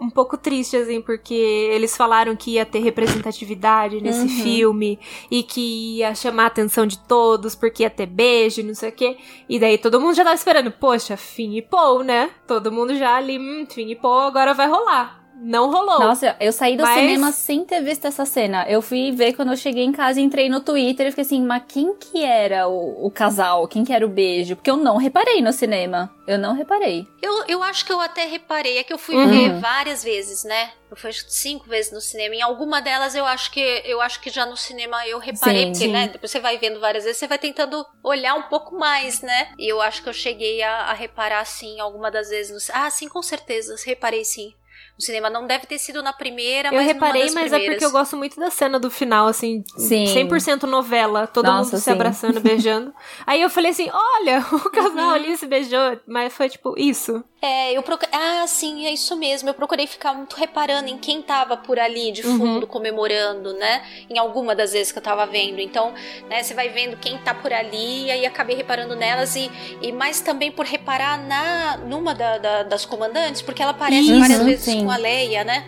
um, pouco triste, assim, porque eles falaram que ia ter representatividade nesse uhum. filme e que ia chamar a atenção de todos porque ia ter beijo não sei o quê. E daí todo mundo já tava esperando, poxa, Finn e Paul, né? Todo mundo já ali, hum, Finn e Paul agora vai rolar não rolou. Nossa, eu saí do mas... cinema sem ter visto essa cena. Eu fui ver quando eu cheguei em casa, entrei no Twitter e fiquei assim, mas quem que era o, o, casal? Quem que era o beijo? Porque eu não reparei no cinema. Eu não reparei. Eu, eu acho que eu até reparei. É que eu fui uhum. ver várias vezes, né? Eu fui cinco vezes no cinema. Em alguma delas eu acho que eu acho que já no cinema eu reparei, sim, porque, sim. né? Depois você vai vendo várias vezes, você vai tentando olhar um pouco mais, né? E eu acho que eu cheguei a, a reparar, sim, alguma das vezes. No... Ah, sim, com certeza. Reparei sim no cinema. Não deve ter sido na primeira, eu mas reparei, mas primeiras. é porque eu gosto muito da cena do final, assim, Sim. 100% novela, todo Nossa, mundo se abraçando, beijando. Aí eu falei assim, olha, o casal uhum. ali se beijou, mas foi tipo isso. É, eu procurei. Ah, sim, é isso mesmo. Eu procurei ficar muito reparando em quem tava por ali de uhum. fundo uhum. comemorando, né? Em alguma das vezes que eu tava vendo. Então, né, você vai vendo quem tá por ali, e aí acabei reparando nelas e, e mais também por reparar na numa da, da, das comandantes, porque ela aparece uhum, várias vezes sim. Com a Leia, né?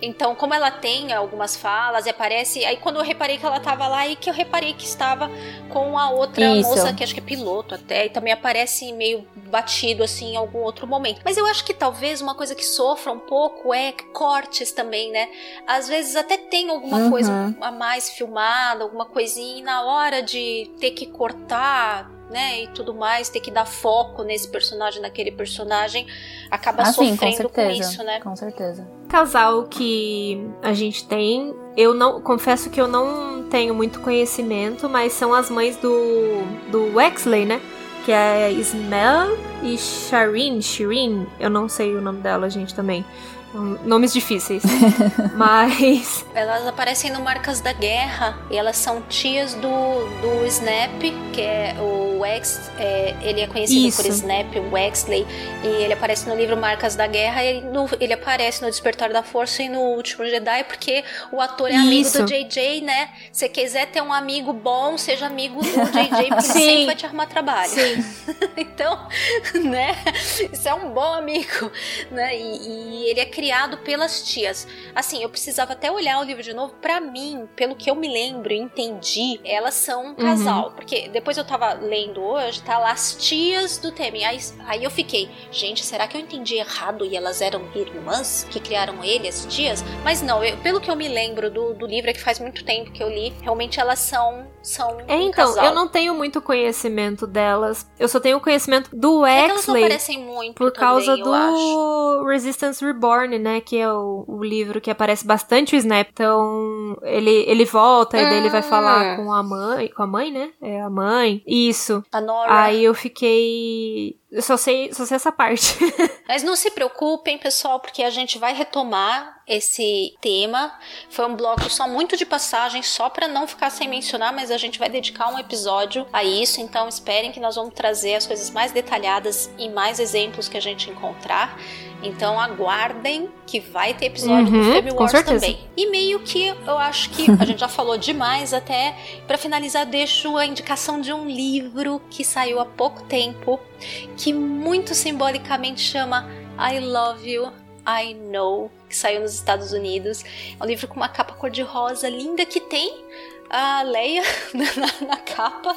Então, como ela tem algumas falas e aparece. Aí, quando eu reparei que ela tava lá, e que eu reparei que estava com a outra Isso. moça, que acho que é piloto até, e também aparece meio batido assim em algum outro momento. Mas eu acho que talvez uma coisa que sofra um pouco é cortes também, né? Às vezes até tem alguma uhum. coisa a mais filmada, alguma coisinha, e na hora de ter que cortar né, e tudo mais, ter que dar foco nesse personagem, naquele personagem, acaba ah, sofrendo sim, com, com, isso, né? Com certeza. Casal que a gente tem, eu não confesso que eu não tenho muito conhecimento, mas são as mães do do Wexley, né? Que é Ismel e Shireen, Shireen, eu não sei o nome dela, gente, também. Nomes difíceis. Mas. Elas aparecem no Marcas da Guerra e elas são tias do, do Snap, que é o o X, é, ele é conhecido Isso. por Snap Wexley, e ele aparece no livro Marcas da Guerra, e no- ele aparece no Despertar da Força e no Último Jedi, porque o ator é amigo Isso. do JJ, né? Se quiser ter um amigo bom, seja amigo do JJ, porque ele Sim. sempre vai te arrumar trabalho. Sim. então, né? Isso é um bom amigo, né? E, e ele é criado pelas tias. Assim, eu precisava até olhar o livro de novo. Pra mim, pelo que eu me lembro e entendi, elas são um casal. Porque depois eu tava lendo hoje, tá lá as tias do Temi. Aí, aí eu fiquei, gente, será que eu entendi errado e elas eram irmãs que criaram ele, as tias? Mas não, eu- pelo que eu me lembro do, do livro, é que faz muito tempo que eu li, realmente elas são, são É, um então, casal. eu não tenho muito conhecimento delas. Eu só tenho conhecimento do É que elas não Exley. aparecem muito Por causa também, acho. do Resistance Reborn, né? Que é o, o livro que aparece bastante o Snap. Então, ele, ele volta e daí ele vai Ah. falar com a mãe. Com a mãe, né? É a mãe. Isso. A Nora. Aí eu fiquei. Eu só sei, só sei essa parte. Mas não se preocupem, pessoal, porque a gente vai retomar esse tema. Foi um bloco só muito de passagem, só para não ficar sem mencionar, mas a gente vai dedicar um episódio a isso. Então esperem que nós vamos trazer as coisas mais detalhadas e mais exemplos que a gente encontrar. Então aguardem que vai ter episódio do Uhum, Fable com Wars também. E meio que eu acho que a gente já falou demais até para finalizar deixo a indicação de um livro que saiu há pouco tempo que muito simbolicamente chama I Love You, I Know, que saiu nos Estados Unidos. É um livro com uma capa cor-de-rosa linda que tem a Leia na, na capa.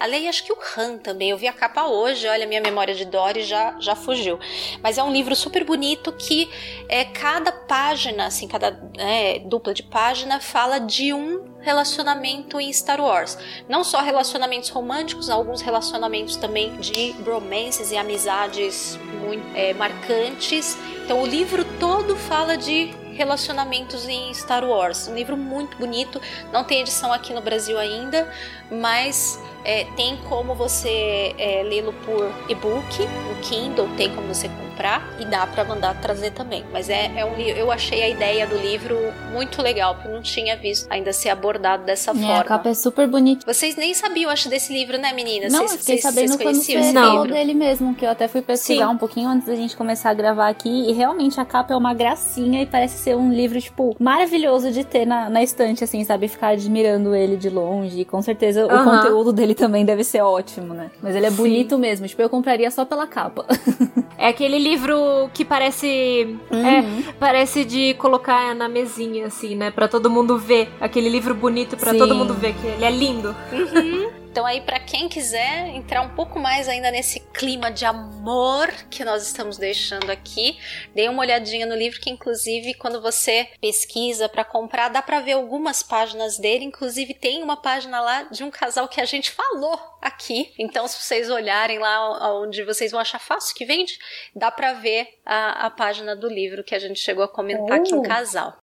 A Leia, acho que o Han também. Eu vi a capa hoje, olha, minha memória de Dory já, já fugiu. Mas é um livro super bonito que é, cada página, assim, cada né, dupla de página fala de um relacionamento em Star Wars. Não só relacionamentos românticos, alguns relacionamentos também de bromances e amizades muito é, marcantes. Então o livro todo fala de relacionamentos em Star Wars. Um livro muito bonito. Não tem edição aqui no Brasil ainda, mas é, tem como você é, lê-lo por e-book no Kindle, tem como você comprar e dá para mandar trazer também. Mas é, é um eu achei a ideia do livro muito legal, porque eu não tinha visto ainda ser abordado dessa É, forma. a capa é super bonita. Vocês nem sabiam, acho, desse livro, né, meninas? Não, vocês, eu fiquei vocês- sabendo vocês quando você falou dele mesmo, que eu até fui pesquisar Sim. um pouquinho antes da gente começar a gravar aqui, e realmente a capa é uma gracinha e parece ser um livro, tipo, maravilhoso de ter na, na estante, assim, sabe? Ficar admirando ele de longe, e com certeza o Aham. conteúdo dele também deve ser ótimo, né? Mas ele é Sim. bonito mesmo, tipo, eu compraria só pela capa. É aquele livro que parece. Uhum. É, parece de colocar na mesinha, assim, né? Pra todo mundo ver. Aquele livro bonito pra Sim. todo mundo ver que ele é lindo. Então aí pra quem quiser entrar um pouco mais ainda nesse clima de amor que nós estamos deixando aqui, dê uma olhadinha no livro que inclusive quando você pesquisa pra comprar, dá pra ver algumas páginas dele, inclusive tem uma página lá de um casal que a gente falou aqui. Então se vocês olharem lá onde vocês vão achar fácil que vende, dá pra ver a, a página do livro que a gente chegou a comentar que um Oh. casal.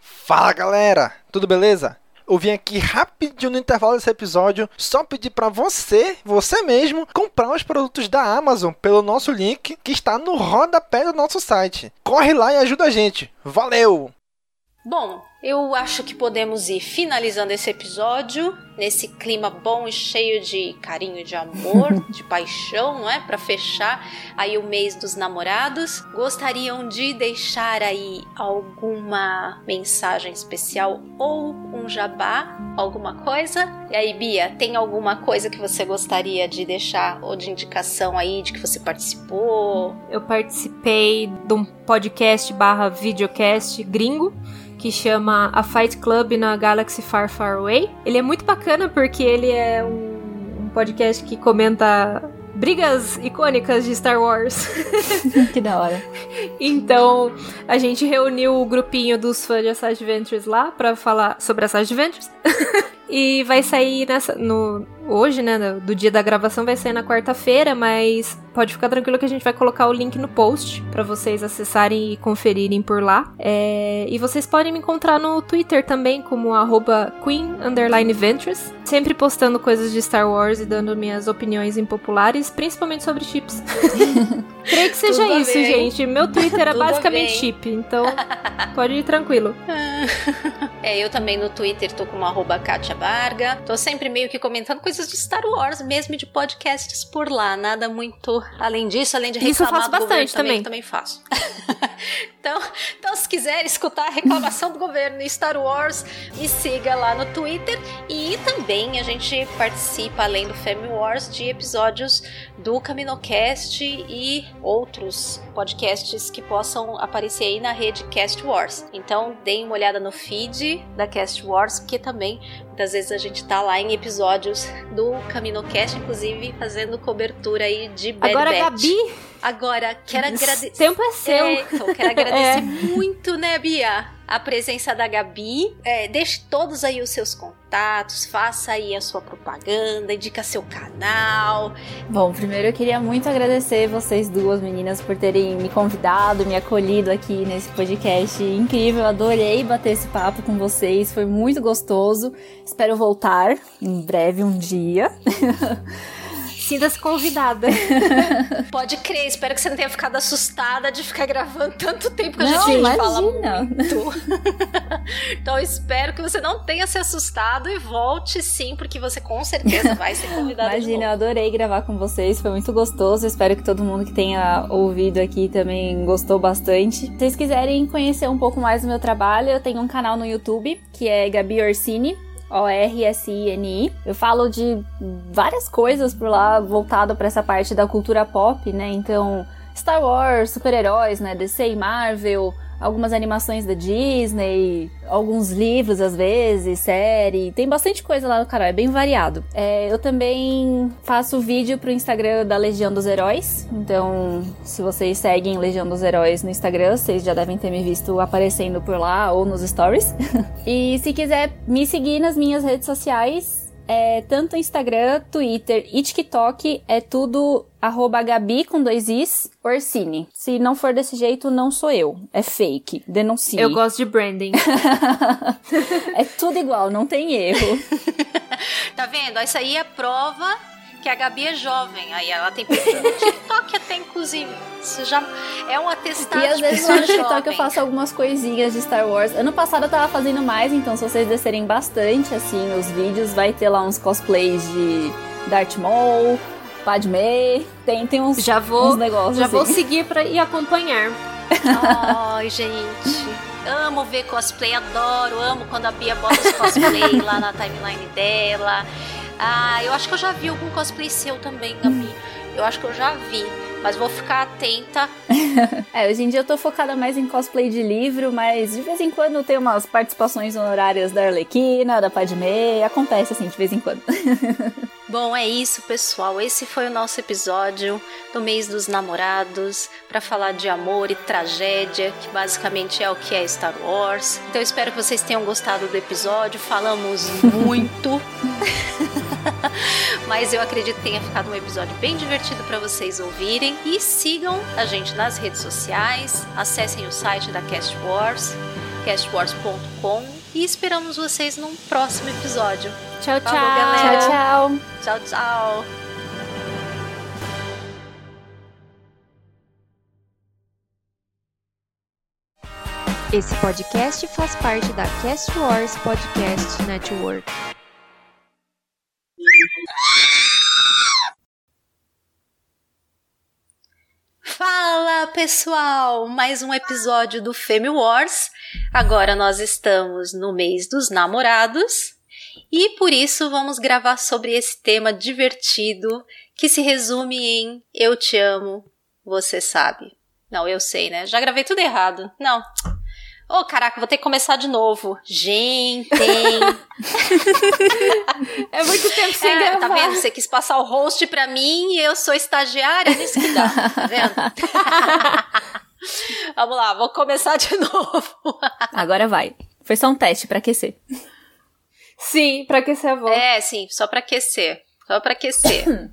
Fala galera, tudo beleza? Eu vim aqui rapidinho no intervalo desse episódio só pedir pra você, você mesmo, comprar os produtos da Amazon pelo nosso link que está no rodapé do nosso site. Corre lá e ajuda a gente. Valeu! Bom, eu acho que podemos ir finalizando esse episódio nesse clima bom e cheio de carinho, de amor, de paixão, não é? Para fechar aí o mês dos namorados. Gostariam de deixar aí alguma mensagem especial ou um jabá, alguma coisa? E aí, Bia, tem alguma coisa que você gostaria de deixar ou de indicação aí de que você participou? Eu participei de um podcast barra videocast gringo que chama A Fight Club na Galaxy Far Far Away. Ele é muito bacana porque ele é um, um podcast que comenta brigas icônicas de Star Wars. que da hora. Então, a gente reuniu o grupinho dos fãs de Assassin's Adventures lá pra falar sobre Assassin's Adventures. e vai sair nessa no hoje, né, do- dia da gravação vai sair na quarta-feira, mas pode ficar tranquilo que a gente vai colocar o link no post pra vocês acessarem e conferirem por lá. É, e vocês podem me encontrar no Twitter também como arroba Queen underline Ventures, sempre postando coisas de Star Wars e dando minhas opiniões impopulares, principalmente sobre chips. Creio que seja Tudo isso, bem. gente. Meu Twitter é basicamente bem. chip, então pode ir tranquilo. É, eu também no Twitter tô como arroba Kátia Barga. Tô sempre meio que comentando coisas de Star Wars, mesmo de podcasts por lá. Nada muito além disso, além de reclamar Isso eu faço bastante também, também. também faço. então, então, se quiser escutar a reclamação do governo em Star Wars, me siga lá no Twitter. E também a gente participa, além do Family Wars, de episódios do CaminoCast e outros podcasts que possam aparecer aí na rede Cast Wars. Então, deem uma olhada no feed da Cast Wars, porque também muitas vezes a gente tá lá em episódios do CaminoCast, inclusive fazendo cobertura aí de Bad Agora, Batch. Gabi, Agora, quero agradecer. tempo é seu. É, então, quero agradecer É. muito, né, Bia? A presença da Gabi. É, deixe todos aí os seus contatos, faça aí a sua propaganda, indica seu canal. Bom, primeiro eu queria muito agradecer vocês duas meninas por terem me convidado, me acolhido aqui nesse podcast incrível. Adorei bater esse papo com vocês, foi muito gostoso. Espero voltar em breve um dia. Sinta-se convidada. Pode crer, espero que você não tenha ficado assustada de ficar gravando tanto tempo que a gente imagina. fala muito. então espero que você não tenha se assustado e volte sim, porque você com certeza vai ser convidada de Imagina, eu adorei gravar com vocês, foi muito gostoso. Espero que todo mundo que tenha ouvido aqui também gostou bastante. Se vocês quiserem conhecer um pouco mais do meu trabalho, eu tenho um canal no YouTube que é Gabi Orsini. O-R-S-I-N-I. Eu falo de várias coisas por lá voltado para essa parte da cultura pop, né? Então, Star Wars, super-heróis, né? DC e Marvel, algumas animações da Disney, alguns livros às vezes, série. Tem bastante coisa lá no canal, é bem variado. É, eu também faço vídeo pro Instagram da Legião dos Heróis. Então, se vocês seguem Legião dos Heróis no Instagram, vocês já devem ter me visto aparecendo por lá ou nos stories. e se quiser me seguir nas minhas redes sociais, é, tanto Instagram, Twitter e TikTok é tudo arroba Gabi com dois Is Orsini. Se não for desse jeito, não sou eu. É fake. Denuncie. Eu gosto de branding. é tudo igual, não tem erro. Tá vendo? Isso aí é prova que a Gabi é jovem. Aí ela tem perfil no TikTok até, inclusive. Isso já é um atestado E às vezes no TikTok eu faço algumas coisinhas de Star Wars. Ano passado eu tava fazendo mais, então se vocês descerem bastante assim nos vídeos, vai ter lá uns cosplays de Darth Maul, Padme. Tem, tem uns, Já vou, uns negócios já assim. vou seguir pra ir acompanhar. Ai, gente. Amo ver cosplay, adoro. Amo quando a Bia bota os cosplay lá na timeline dela. Ah, eu acho que eu já vi algum cosplay seu também, Gabi. Eu acho que eu já vi. Mas vou ficar atenta. É, hoje em dia eu tô focada mais em cosplay de livro, mas de vez em quando tem umas participações honorárias da Arlequina, da Padme, acontece assim de vez em quando. Bom, é isso, pessoal. Esse foi o nosso episódio do mês dos namorados para falar de amor e tragédia, que basicamente é o que é Star Wars. Então eu espero que vocês tenham gostado do episódio. Falamos muito. Mas eu acredito que tenha ficado um episódio bem divertido para vocês ouvirem. E sigam a gente nas redes sociais, acessem o site da Cast Wars, castwars.com e esperamos vocês num próximo episódio. Tchau, tchau. Falou, galera. Tchau, tchau. Tchau, tchau. Esse podcast faz parte da Cast Wars Podcast Network. Fala pessoal! Mais um episódio do Femi Wars. Agora nós estamos no mês dos namorados e por isso vamos gravar sobre esse tema divertido que se resume em Eu te amo, você sabe. Não, eu sei, né? Já gravei tudo errado. Não. Ô, caraca, vou ter que começar de novo. Gente! É muito tempo sem É, gravar. tá vendo? Você quis passar o host pra mim e eu sou estagiária, nisso que dá, tá vendo? Vamos lá, vou começar de novo. Agora vai. Foi só um teste pra aquecer. Sim, pra aquecer a voz. É, sim, só pra aquecer. Só pra aquecer.